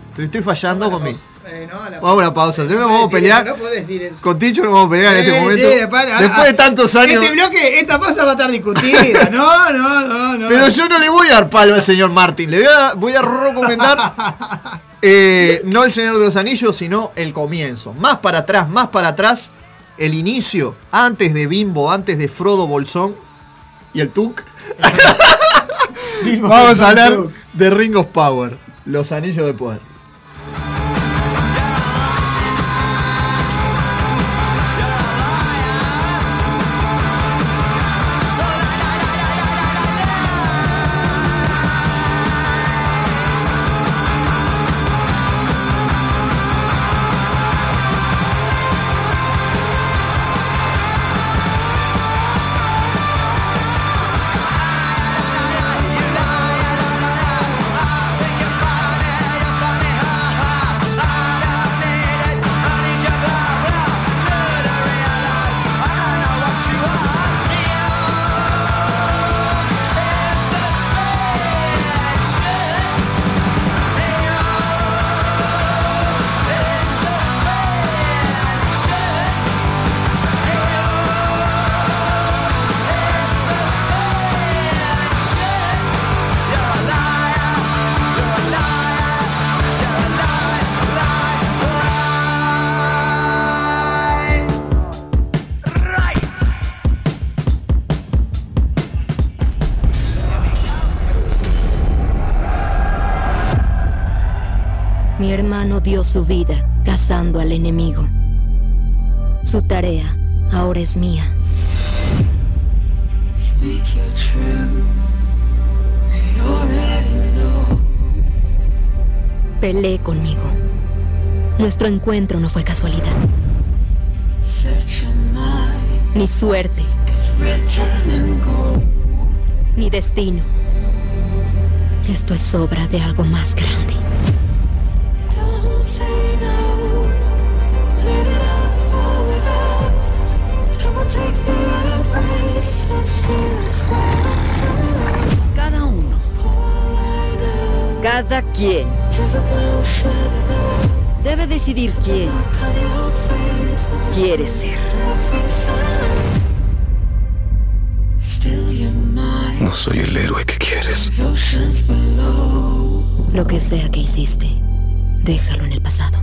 Estoy, estoy fallando con mi. Eh, no, Vamos a una pausa, si no podés vamos a pelear. eso, No podés decir eso. Con Ticho nos vamos a pelear en este momento. sí, después, ah, Después de ah, tantos años. Este bloque, esta pausa va a estar discutida. No, no, no, no. Pero yo no le voy a dar palo al señor Martin. Le voy a, voy a recomendar eh, no el Señor de los Anillos, sino el comienzo. Más para atrás, más para atrás. El inicio, antes de Bimbo, antes de Frodo Bolsón y el Tuk. Vamos a hablar de Ring of Power, los anillos de poder. Encuentro no fue casualidad, ni suerte, ni destino. Esto es obra de algo más grande. Cada uno. Cada quien. Debe decidir quién quiere ser. No soy el héroe que quieres. Lo que sea que hiciste, déjalo en el pasado.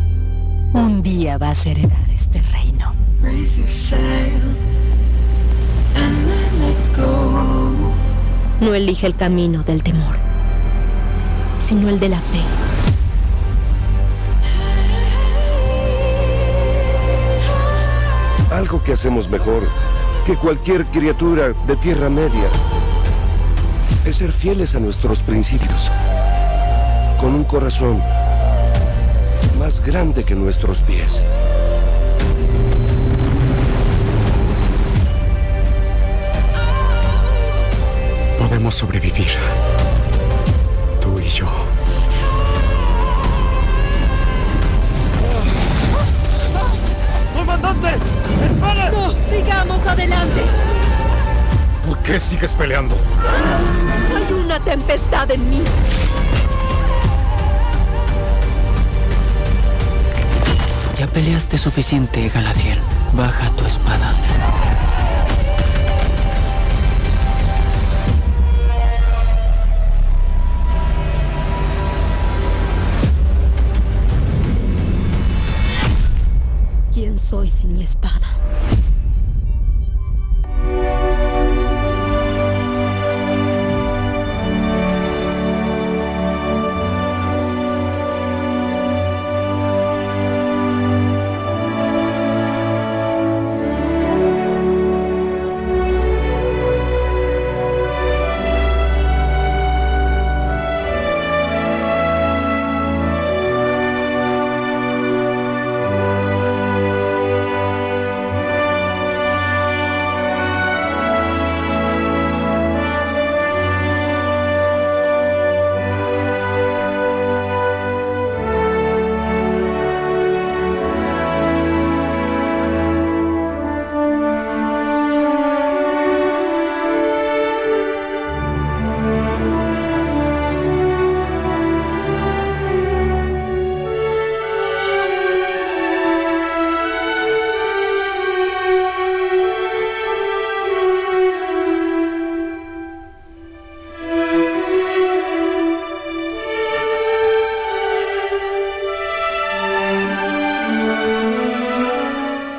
Un día vas a heredar este reino. No elige el camino del temor, sino el de la fe. Que hacemos mejor que cualquier criatura de Tierra Media es ser fieles a nuestros principios, con un corazón más grande que nuestros pies. Podemos sobrevivir. Tú y yo. ¡Comandante! ¡Espere! ¡No! ¡Sigamos adelante! ¿Por qué sigues peleando? Hay una tempestad en mí. Ya peleaste suficiente, Galadriel. Baja tu espada. Sin mi espada?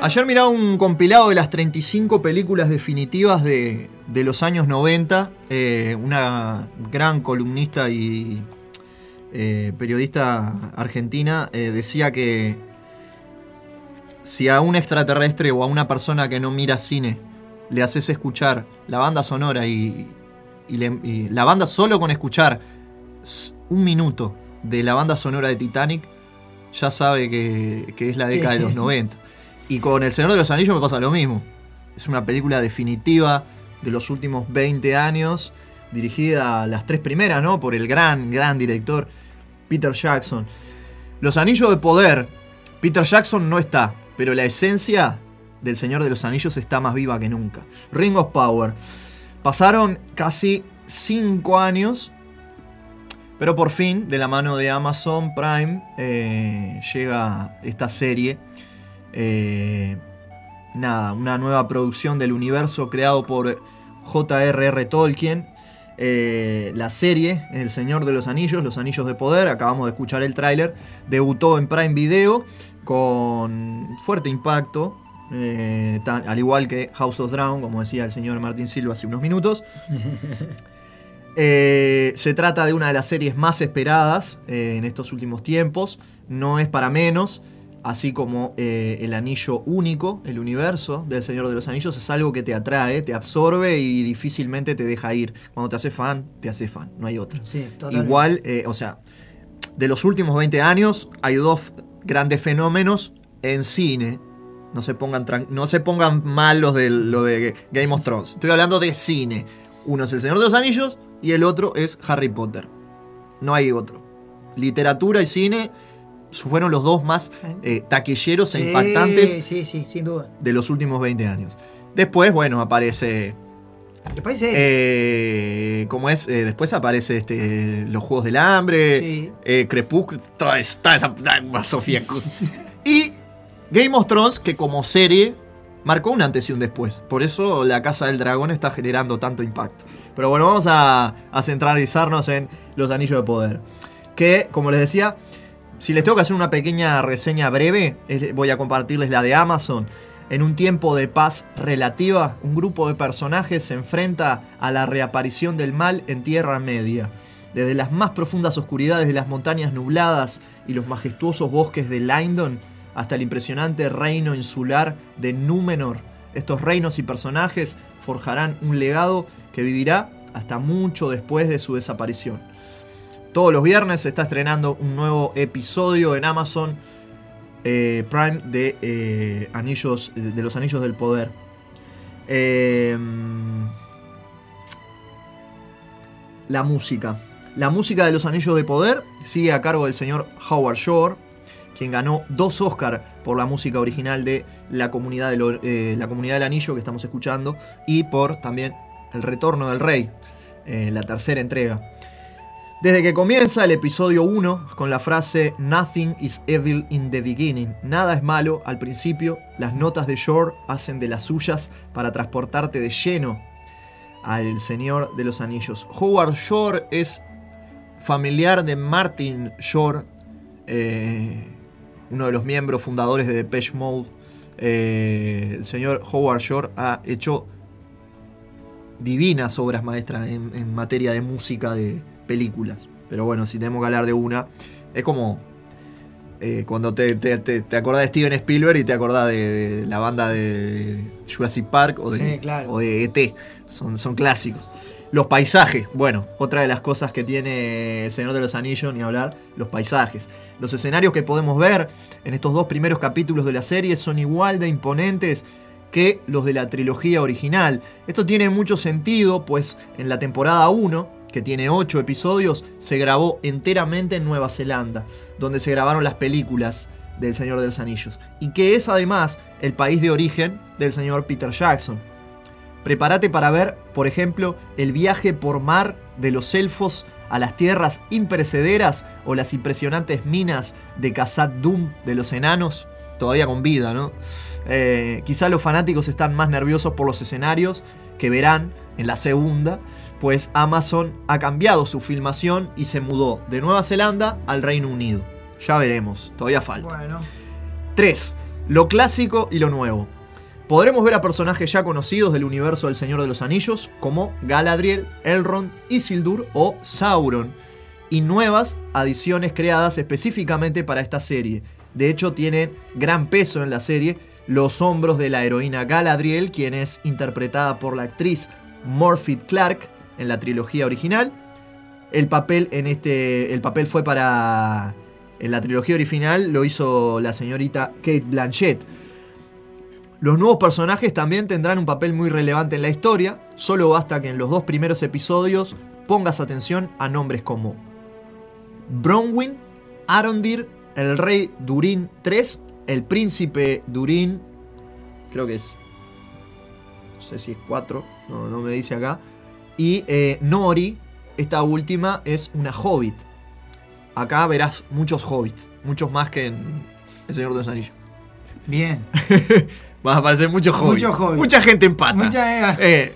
Ayer miraba un compilado de las 35 películas definitivas de, de los años 90. eh, una gran columnista y eh, periodista argentina eh, decía que si a un extraterrestre o a una persona que no mira cine le haces escuchar la banda sonora y, y le- y la banda solo con escuchar un minuto de la banda sonora de Titanic, ya sabe que, que es la década de los 90. Y con El Señor de los Anillos me pasa lo mismo. Es una película definitiva de los últimos 20 años, dirigida a las tres primeras, ¿no? Por el gran, gran director Peter Jackson. Los Anillos de Poder, Peter Jackson no está, pero la esencia del Señor de los Anillos está más viva que nunca. Ring of Power. Pasaron casi 5 años, pero por fin, de la mano de Amazon Prime, eh, llega esta serie. Eh, nada, una nueva producción del universo creado por J.R.R. Tolkien. Eh, la serie, El Señor de los Anillos, Los Anillos de Poder, acabamos de escuchar el tráiler, debutó en Prime Video con fuerte impacto, eh, tan- al igual que House of Dragon, como decía el señor Martín Silva hace unos minutos. Eh, se trata de una de las series más esperadas en estos últimos tiempos. No es para menos. Así como eh, el anillo único, el universo del Señor de los Anillos, es algo que te atrae, te absorbe y difícilmente te deja ir. Cuando te hace fan, te hace fan, no hay otra. Sí. Igual, eh, o sea, de los últimos 20 años hay dos grandes fenómenos en cine. No se pongan, no se pongan mal los de, lo de Game of Thrones. Estoy hablando de cine. Uno es El Señor de los Anillos y el otro es Harry Potter. No hay otro. Literatura y cine fueron los dos más eh, taquilleros e impactantes Sí, sí, sin duda. de los últimos 20 años. Después, bueno, aparece. Después. Eh, ¿Cómo es? Eh, después aparece este, los Juegos del Hambre, Sí. eh, Crepúsculo, toda, esa- toda esa toda Sofía Cruz. y Game of Thrones, que como serie marcó un antes y un después. Por eso la Casa del Dragón está generando tanto impacto. Pero bueno, vamos a, a centralizarnos en los Anillos de Poder. Que, como les decía, si les tengo que hacer una pequeña reseña breve, voy a compartirles la de Amazon. En un tiempo de paz relativa, un grupo de personajes se enfrenta a la reaparición del mal en Tierra Media. Desde las más profundas oscuridades de las montañas nubladas y los majestuosos bosques de Lindon hasta el impresionante reino insular de Númenor, estos reinos y personajes forjarán un legado que vivirá hasta mucho después de su desaparición. Todos los viernes se está estrenando un nuevo episodio en Amazon eh, Prime de eh, Anillos de los Anillos del Poder. Eh, la música. La música de los Anillos de Poder sigue a cargo del señor Howard Shore, quien ganó dos Oscars por la música original de la comunidad, Or- eh, la comunidad del Anillo que estamos escuchando y por también El Retorno del Rey, la tercera entrega. Desde que comienza el episodio 1 con la frase Nothing is evil in the beginning, nada es malo al principio, las notas de Shore hacen de las suyas para transportarte de lleno al Señor de los Anillos. Howard Shore es familiar de Martin Shore, eh, uno de los miembros fundadores de Depeche Mode. Eh, el señor Howard Shore ha hecho divinas obras maestras en, en materia de música de películas. Pero bueno, si tenemos que hablar de una, es como eh, cuando te, te, te- te acordás de Steven Spielberg y te acordás de, de la banda de Jurassic Park o de, Sí, claro. o de ET. Son, son clásicos. Los paisajes, bueno, otra de las cosas que tiene El Señor de los Anillos, ni hablar, los paisajes. Los escenarios que podemos ver en estos dos primeros capítulos de la serie son igual de imponentes que los de la trilogía original. Esto tiene mucho sentido, pues en la temporada 1, que tiene 8 episodios, se grabó enteramente en Nueva Zelanda, donde se grabaron las películas del Señor de los Anillos, y que es además el país de origen del señor Peter Jackson. Prepárate para ver, por ejemplo, el viaje por mar de los elfos a las tierras imperecederas o las impresionantes minas de Khazad Dum de los enanos, todavía con vida, ¿no? Eh, quizá los fanáticos están más nerviosos por los escenarios que verán en la segunda, pues Amazon ha cambiado su filmación y se mudó de Nueva Zelanda al Reino Unido. Ya veremos, todavía falta. Bueno. 3. Lo clásico y lo nuevo. Podremos ver a personajes ya conocidos del universo del Señor de los Anillos, como Galadriel, Elrond, Isildur o Sauron, y nuevas adiciones creadas específicamente para esta serie. De hecho, tienen gran peso en la serie los hombros de la heroína Galadriel, quien es interpretada por la actriz Morphy Clark en la trilogía original. El papel en este. El papel fue para. En la trilogía original lo hizo la señorita Kate Blanchett. Los nuevos personajes también tendrán un papel muy relevante en la historia. Solo basta que en los dos primeros episodios pongas atención a nombres como Bronwyn, Arondir, el rey Durin III, el príncipe Durin, creo que es. No sé si es 4, no, no me dice acá. Y eh, Nori, esta última, es una hobbit. Acá verás muchos hobbits, muchos más que en El Señor de los Anillos. Bien. Van a aparecer muchos hobbits. Mucha gente en pata. Mucha- Eh,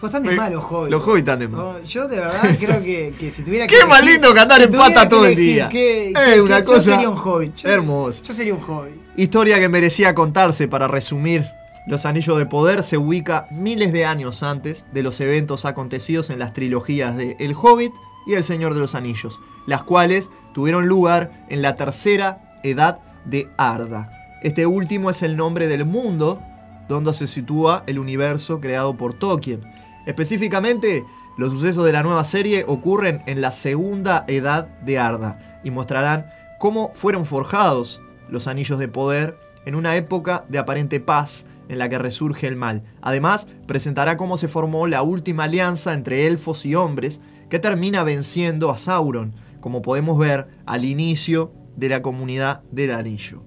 Pues están de eh, mal los hobbits. Los hobbits están de mal. Yo de verdad creo que, que si tuviera que. Qué más lindo que andar en pata que todo el día. qué- Eh, una cosa Yo sería un hobbit. Yo, hermoso. Yo sería un hobbit. Historia que merecía contarse para resumir. Los Anillos de Poder se ubica miles de años antes de los eventos acontecidos en las trilogías de El Hobbit y El Señor de los Anillos, las cuales tuvieron lugar en la tercera edad de Arda. Este último es el nombre del mundo donde se sitúa el universo creado por Tolkien. Específicamente, Los sucesos de la nueva serie ocurren en la segunda edad de Arda y mostrarán cómo fueron forjados los anillos de poder en una época de aparente paz en la que resurge el mal. Además, presentará cómo se formó la última alianza entre elfos y hombres que termina venciendo a Sauron, como podemos ver al inicio de la comunidad del anillo.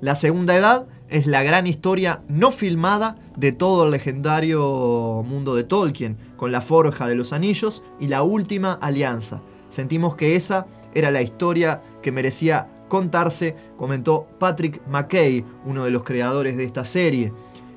La segunda edad es la gran historia no filmada de todo el legendario mundo de Tolkien, con la forja de los anillos y la última alianza. Sentimos que esa era la historia que merecía contarse, comentó Patrick McKay, uno de los creadores de esta serie.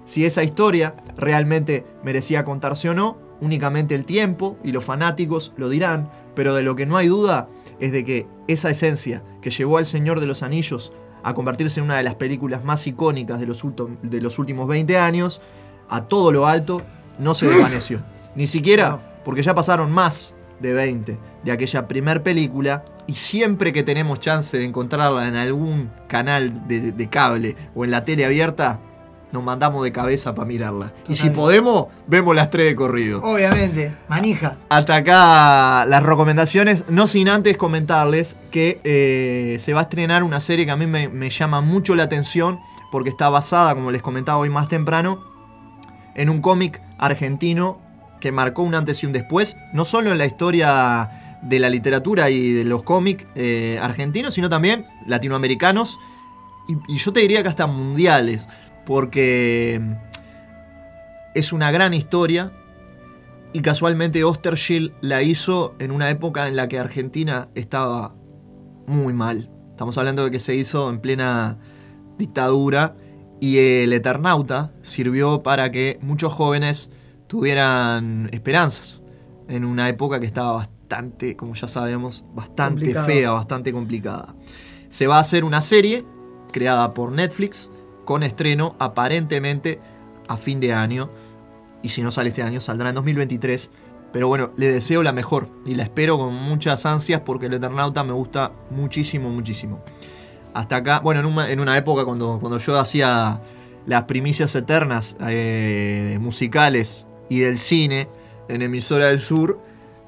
Si esa historia realmente merecía contarse o no, únicamente el tiempo y los fanáticos lo dirán, pero de lo que no hay duda es de que esa esencia que llevó al Señor de los Anillos a convertirse en una de las películas más icónicas de los, de los últimos 20 años, a todo lo alto, no se desvaneció. Ni siquiera porque ya pasaron más de 20 de aquella primer película y siempre que tenemos chance de encontrarla en algún canal de, de cable o en la tele abierta, nos mandamos de cabeza para mirarla. Y si podemos, vemos las tres de corrido. Obviamente, manija. Hasta acá las recomendaciones, no sin antes comentarles que eh, se va a estrenar una serie que a mí me, me llama mucho la atención porque está basada, como les comentaba hoy más temprano, en un cómic argentino que marcó un antes y un después, no solo en la historia de la literatura y de los cómics eh, argentinos, sino también latinoamericanos y, y yo te diría que hasta mundiales, porque es una gran historia y casualmente Osterschild la hizo en una época en la que Argentina estaba muy mal. Estamos hablando de que se hizo en plena dictadura y el Eternauta sirvió para que muchos jóvenes tuvieran esperanzas en una época que estaba bastante, como ya sabemos, bastante fea, bastante complicada. Se va a hacer una serie creada por Netflix con estreno aparentemente a fin de año. Y si no sale este año, saldrá en 2023. Pero bueno, le deseo la mejor y la espero con muchas ansias porque el Eternauta me gusta muchísimo, muchísimo. Hasta acá, bueno, en una, en una época cuando, cuando yo hacía las primicias eternas eh, musicales y del cine en emisora del sur,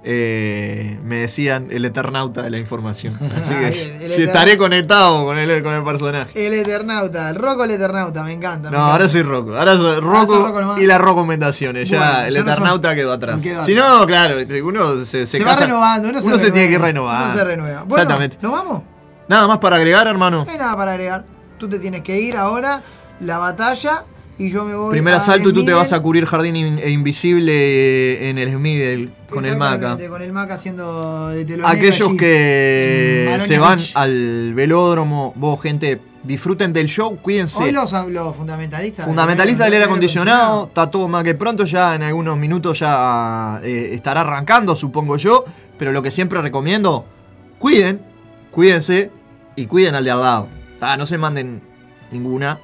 eh, me decían el Eternauta de la información. Así que el si estaré conectado con el, con el personaje. El Eternauta, el Rocco el Eternauta, me encanta. me No, encanta. ahora soy Rocco. Ahora soy Rocco Rocco nomás. y las recomendaciones. Ya el no Eternauta son- quedó atrás. quedó si atrás. no, claro, viste, uno se, se, Se va casa- renovando, uno se se tiene que renovar. uno se renueva. Bueno, Exactamente. ¿nos vamos? Nada más para agregar, hermano. No hay nada para agregar. Tú te tienes que ir ahora, la batalla, y yo me voy Primer a asalto y tú te vas a cubrir jardín in- e invisible en el Smithel con el Maca. Con el Maca haciendo de Aquellos allí. que se van Beach. al velódromo, vos, gente, disfruten del show, cuídense. Hoy los, los fundamentalistas. Fundamentalista del aire acondicionado, acondicionado. está todo más que pronto, ya en algunos minutos ya eh, estará arrancando, supongo yo. Pero lo que siempre recomiendo, cuiden, cuídense y cuiden al de al lado. Ah, no se manden ninguna,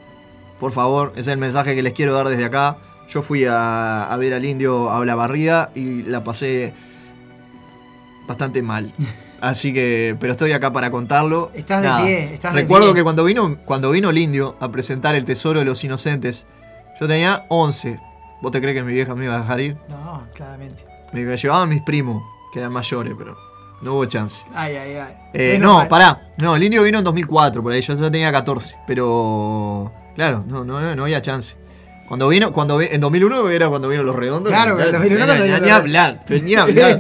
por favor, ese es el mensaje que les quiero dar desde acá. Yo fui a, a ver al indio a la barriga y la pasé bastante mal. Así que, pero estoy acá para contarlo. Estás de pie, estás de Recuerdo pie. que cuando vino, cuando vino el indio a presentar el tesoro de los inocentes, yo tenía 11. ¿Vos te crees que mi vieja me iba a dejar ir? No, claramente. Me llevaban mis primos, que eran mayores, pero no hubo chance. Ay, ay, ay. Eh, no, mal. pará. No, el indio vino en 2004, por ahí. Yo ya tenía 14. Pero. Claro, no, no, no había chance. Cuando vino, cuando en 2001 era cuando vino Los Redondos. Claro, en 2001 ni- hablar, ni hablar.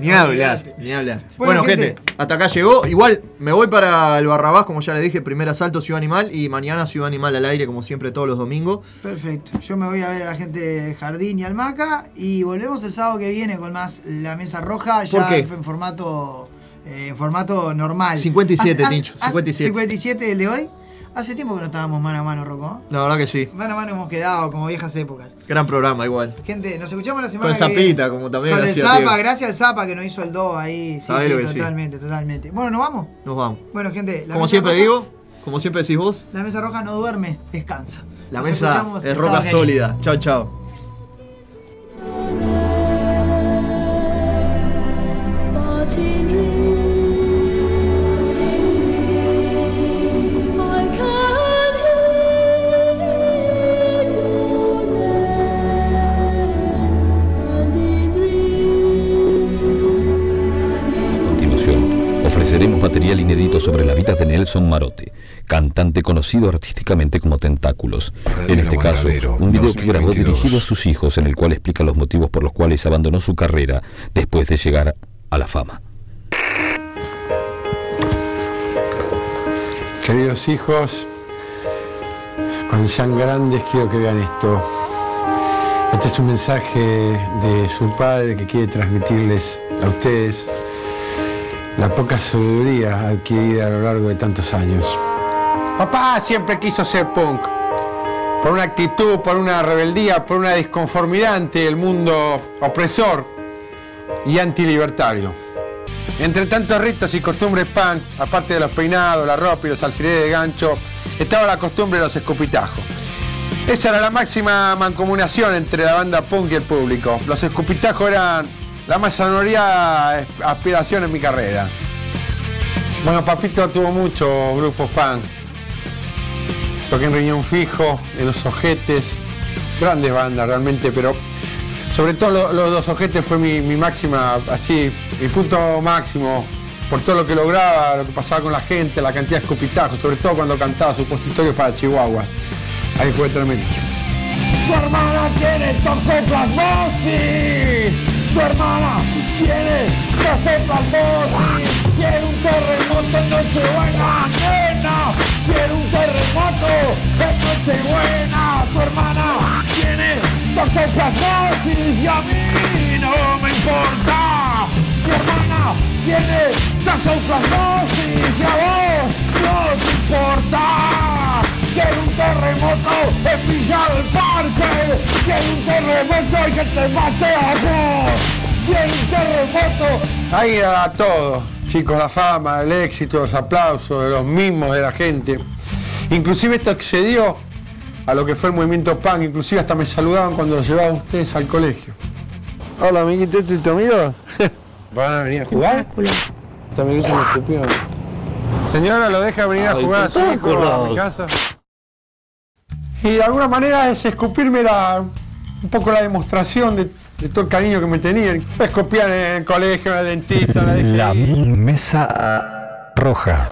Ni hablar, ni hablar. Bueno, gente, hasta acá llegó. Igual me voy para el Barrabás, como ya le dije, primer asalto Ciudad Animal y mañana Ciudad Animal al aire, como siempre, todos los domingos. Perfecto. Yo me voy a ver a la gente de Jardín y Almaca y volvemos el sábado que viene con más La Mesa Roja, ya ¿Por qué? en formato eh, en formato normal. 57, Hace- hace- Tincho, hace- 57. 57 el de hoy. Hace tiempo que no estábamos mano a mano, Rocco. La verdad que sí. Mano a mano hemos quedado como viejas épocas. Gran programa, igual. Gente, nos escuchamos la Con semana el que. Zapita, como también Con el Zapa, gracias al Zapa que nos hizo el do ahí. Sí, sí, sí. totalmente, totalmente. Bueno, nos vamos. Nos vamos. Bueno, gente, la Como siempre Roja- digo, como siempre decís vos, La mesa roja no duerme, descansa. la Nos mesa es roca sólida. Chao, chao. Nelson Marote, cantante conocido artísticamente como Tentáculos. En este caso, un video que grabó 2022. dirigido a sus hijos en el cual explica los motivos por los cuales abandonó su carrera después de llegar a la fama. Queridos hijos, cuando sean grandes quiero que vean esto. Este es un mensaje de su padre que quiere transmitirles a ustedes la poca sabiduría adquirida a lo largo de tantos años. Papá siempre quiso ser punk, por una actitud, por una rebeldía, por una disconformidad ante el mundo opresor y antilibertario. Entre tantos ritos y costumbres punk, aparte de los peinados, la ropa y los alfileres de gancho, estaba la costumbre de los escupitajos. Esa era la máxima mancomunación entre la banda punk y el público. Los escupitajos eran la más sonoridad aspiración en mi carrera. Bueno, Papito tuvo muchos grupos punk. Toqué en Riñón Fijo, en Los Ojetes, grandes bandas realmente, pero sobre todo lo- los dos ojetes fue mi, máxima, así, mi punto máximo, por todo lo que lograba, lo que pasaba con la gente, la cantidad de escupitajos, sobre todo cuando cantaba supositorios para Chihuahua. Ahí fue tremendo. Tu hermana tiene toxoplasmosis. Quiere un terremoto en Nochebuena, nena. Quiere un terremoto en Nochebuena. Tu hermana tiene toxoplasmosis y a mí no me importa. Mi hermana tiene toxoplasmosis y a vos no te importa. Quiero un terremoto en Villa del Parque. Quiero un terremoto y que te mate a vos. Quiero un terremoto. Ahí era todo, chicos, la fama, el éxito, los aplausos, los mimos de la gente. Inclusive esto excedió a lo que fue el movimiento punk, inclusive hasta me saludaban cuando los llevaba a ustedes al colegio. Hola, amiguito, ¿este es tu amigo? ¿Van a venir a jugar? Este amiguito me escupió. Señora, ¿lo deja venir a jugar a su hijo a mi casa? Y de alguna manera ese escupirme era un poco la demostración de, de todo el cariño que me tenían. Me escupían en el colegio, en el dentista, en la La mesa roja.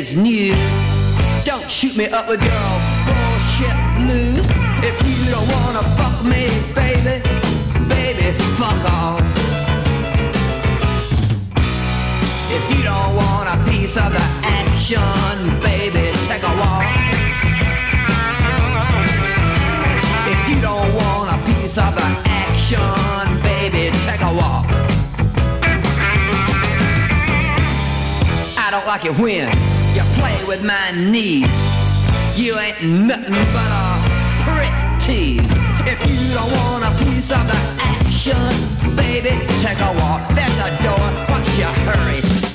Yesterday's news. Don't shoot me up with your bullshit blues. If you don't wanna fuck me, baby, baby, fuck off. If you don't want a piece of the action, baby, take a walk. If you don't want a piece of the action, baby, take a walk. I don't like it when with my knees. You ain't nothing but a prick tease. If you don't want a piece of the action, baby, take a walk. There's a door. Why don't hurry?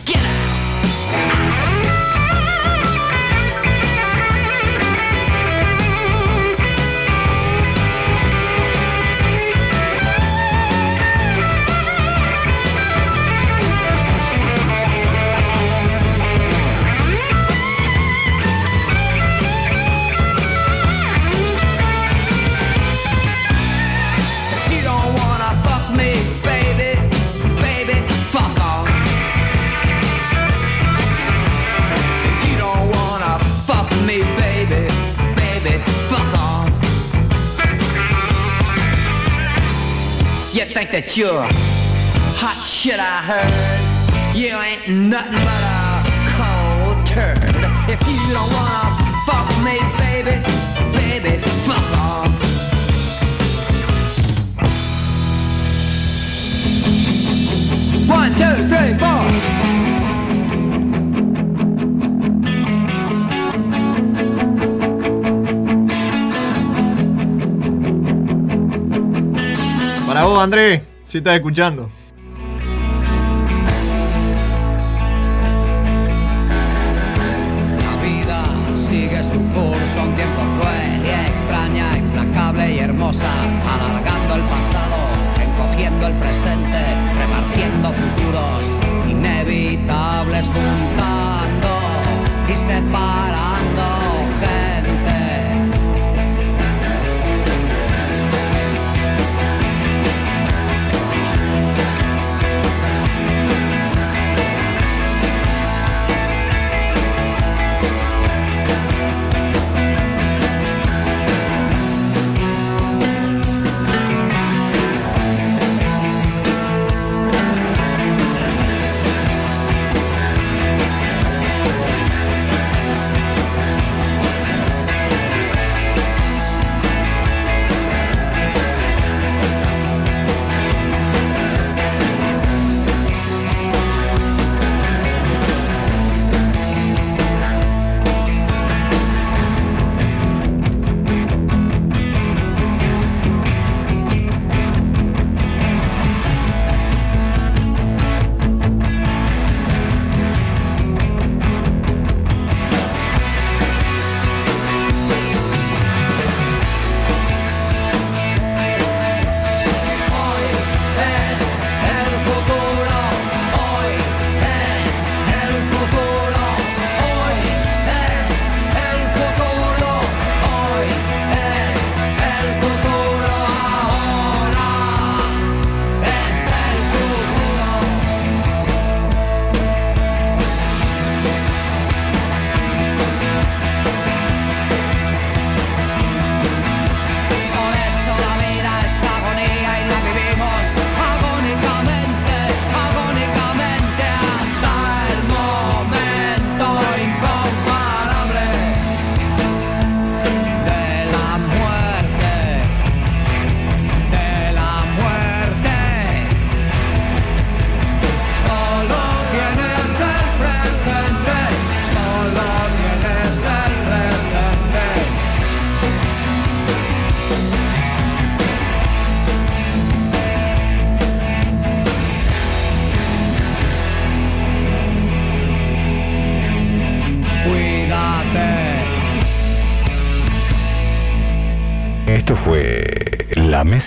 Think that you're hot shit, I heard. You ain't nothing but a cold turd. If you don't wanna fuck me, baby, baby, fuck off. One, two, three, four. Para vos, Andrés, si estás escuchando. La vida sigue su curso un tiempo cruel y extraña, implacable y hermosa, alargando el pasado, encogiendo el presente, repartiendo futuros inevitables, juntando y separando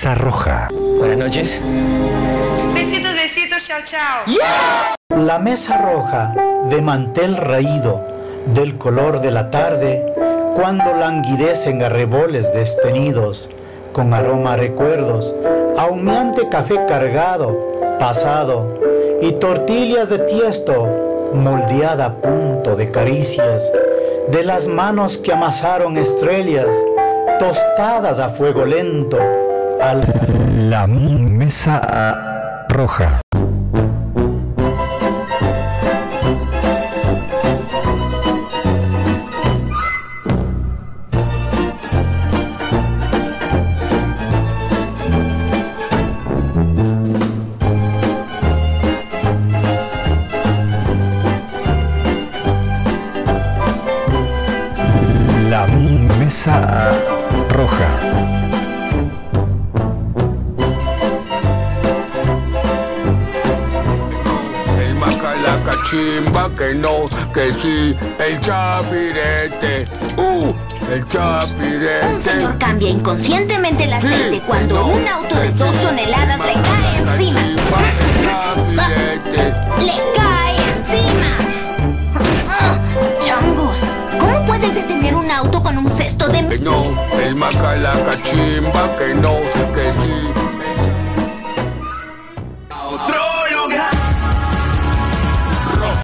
Roja. Buenas noches. Besitos, besitos. Besitos, chao, chao. La mesa roja de mantel raído, del color de la tarde, cuando languidecen arreboles destenidos, con aroma a recuerdos, a humeante café cargado, pasado, y tortillas de tiesto, moldeada a punto de caricias, de las manos que amasaron estrellas, tostadas a fuego lento, La mesa roja. Que sí, el chapirete, uh, el Un chapirete. señor cambia inconscientemente el aceite cuando un auto de dos toneladas le cae encima. ¡Le cae encima! ¡Ah! ¡Changos! ¿Cómo puedes detener un auto con un cesto de... Que no, el macalaca chimba que no, que sí,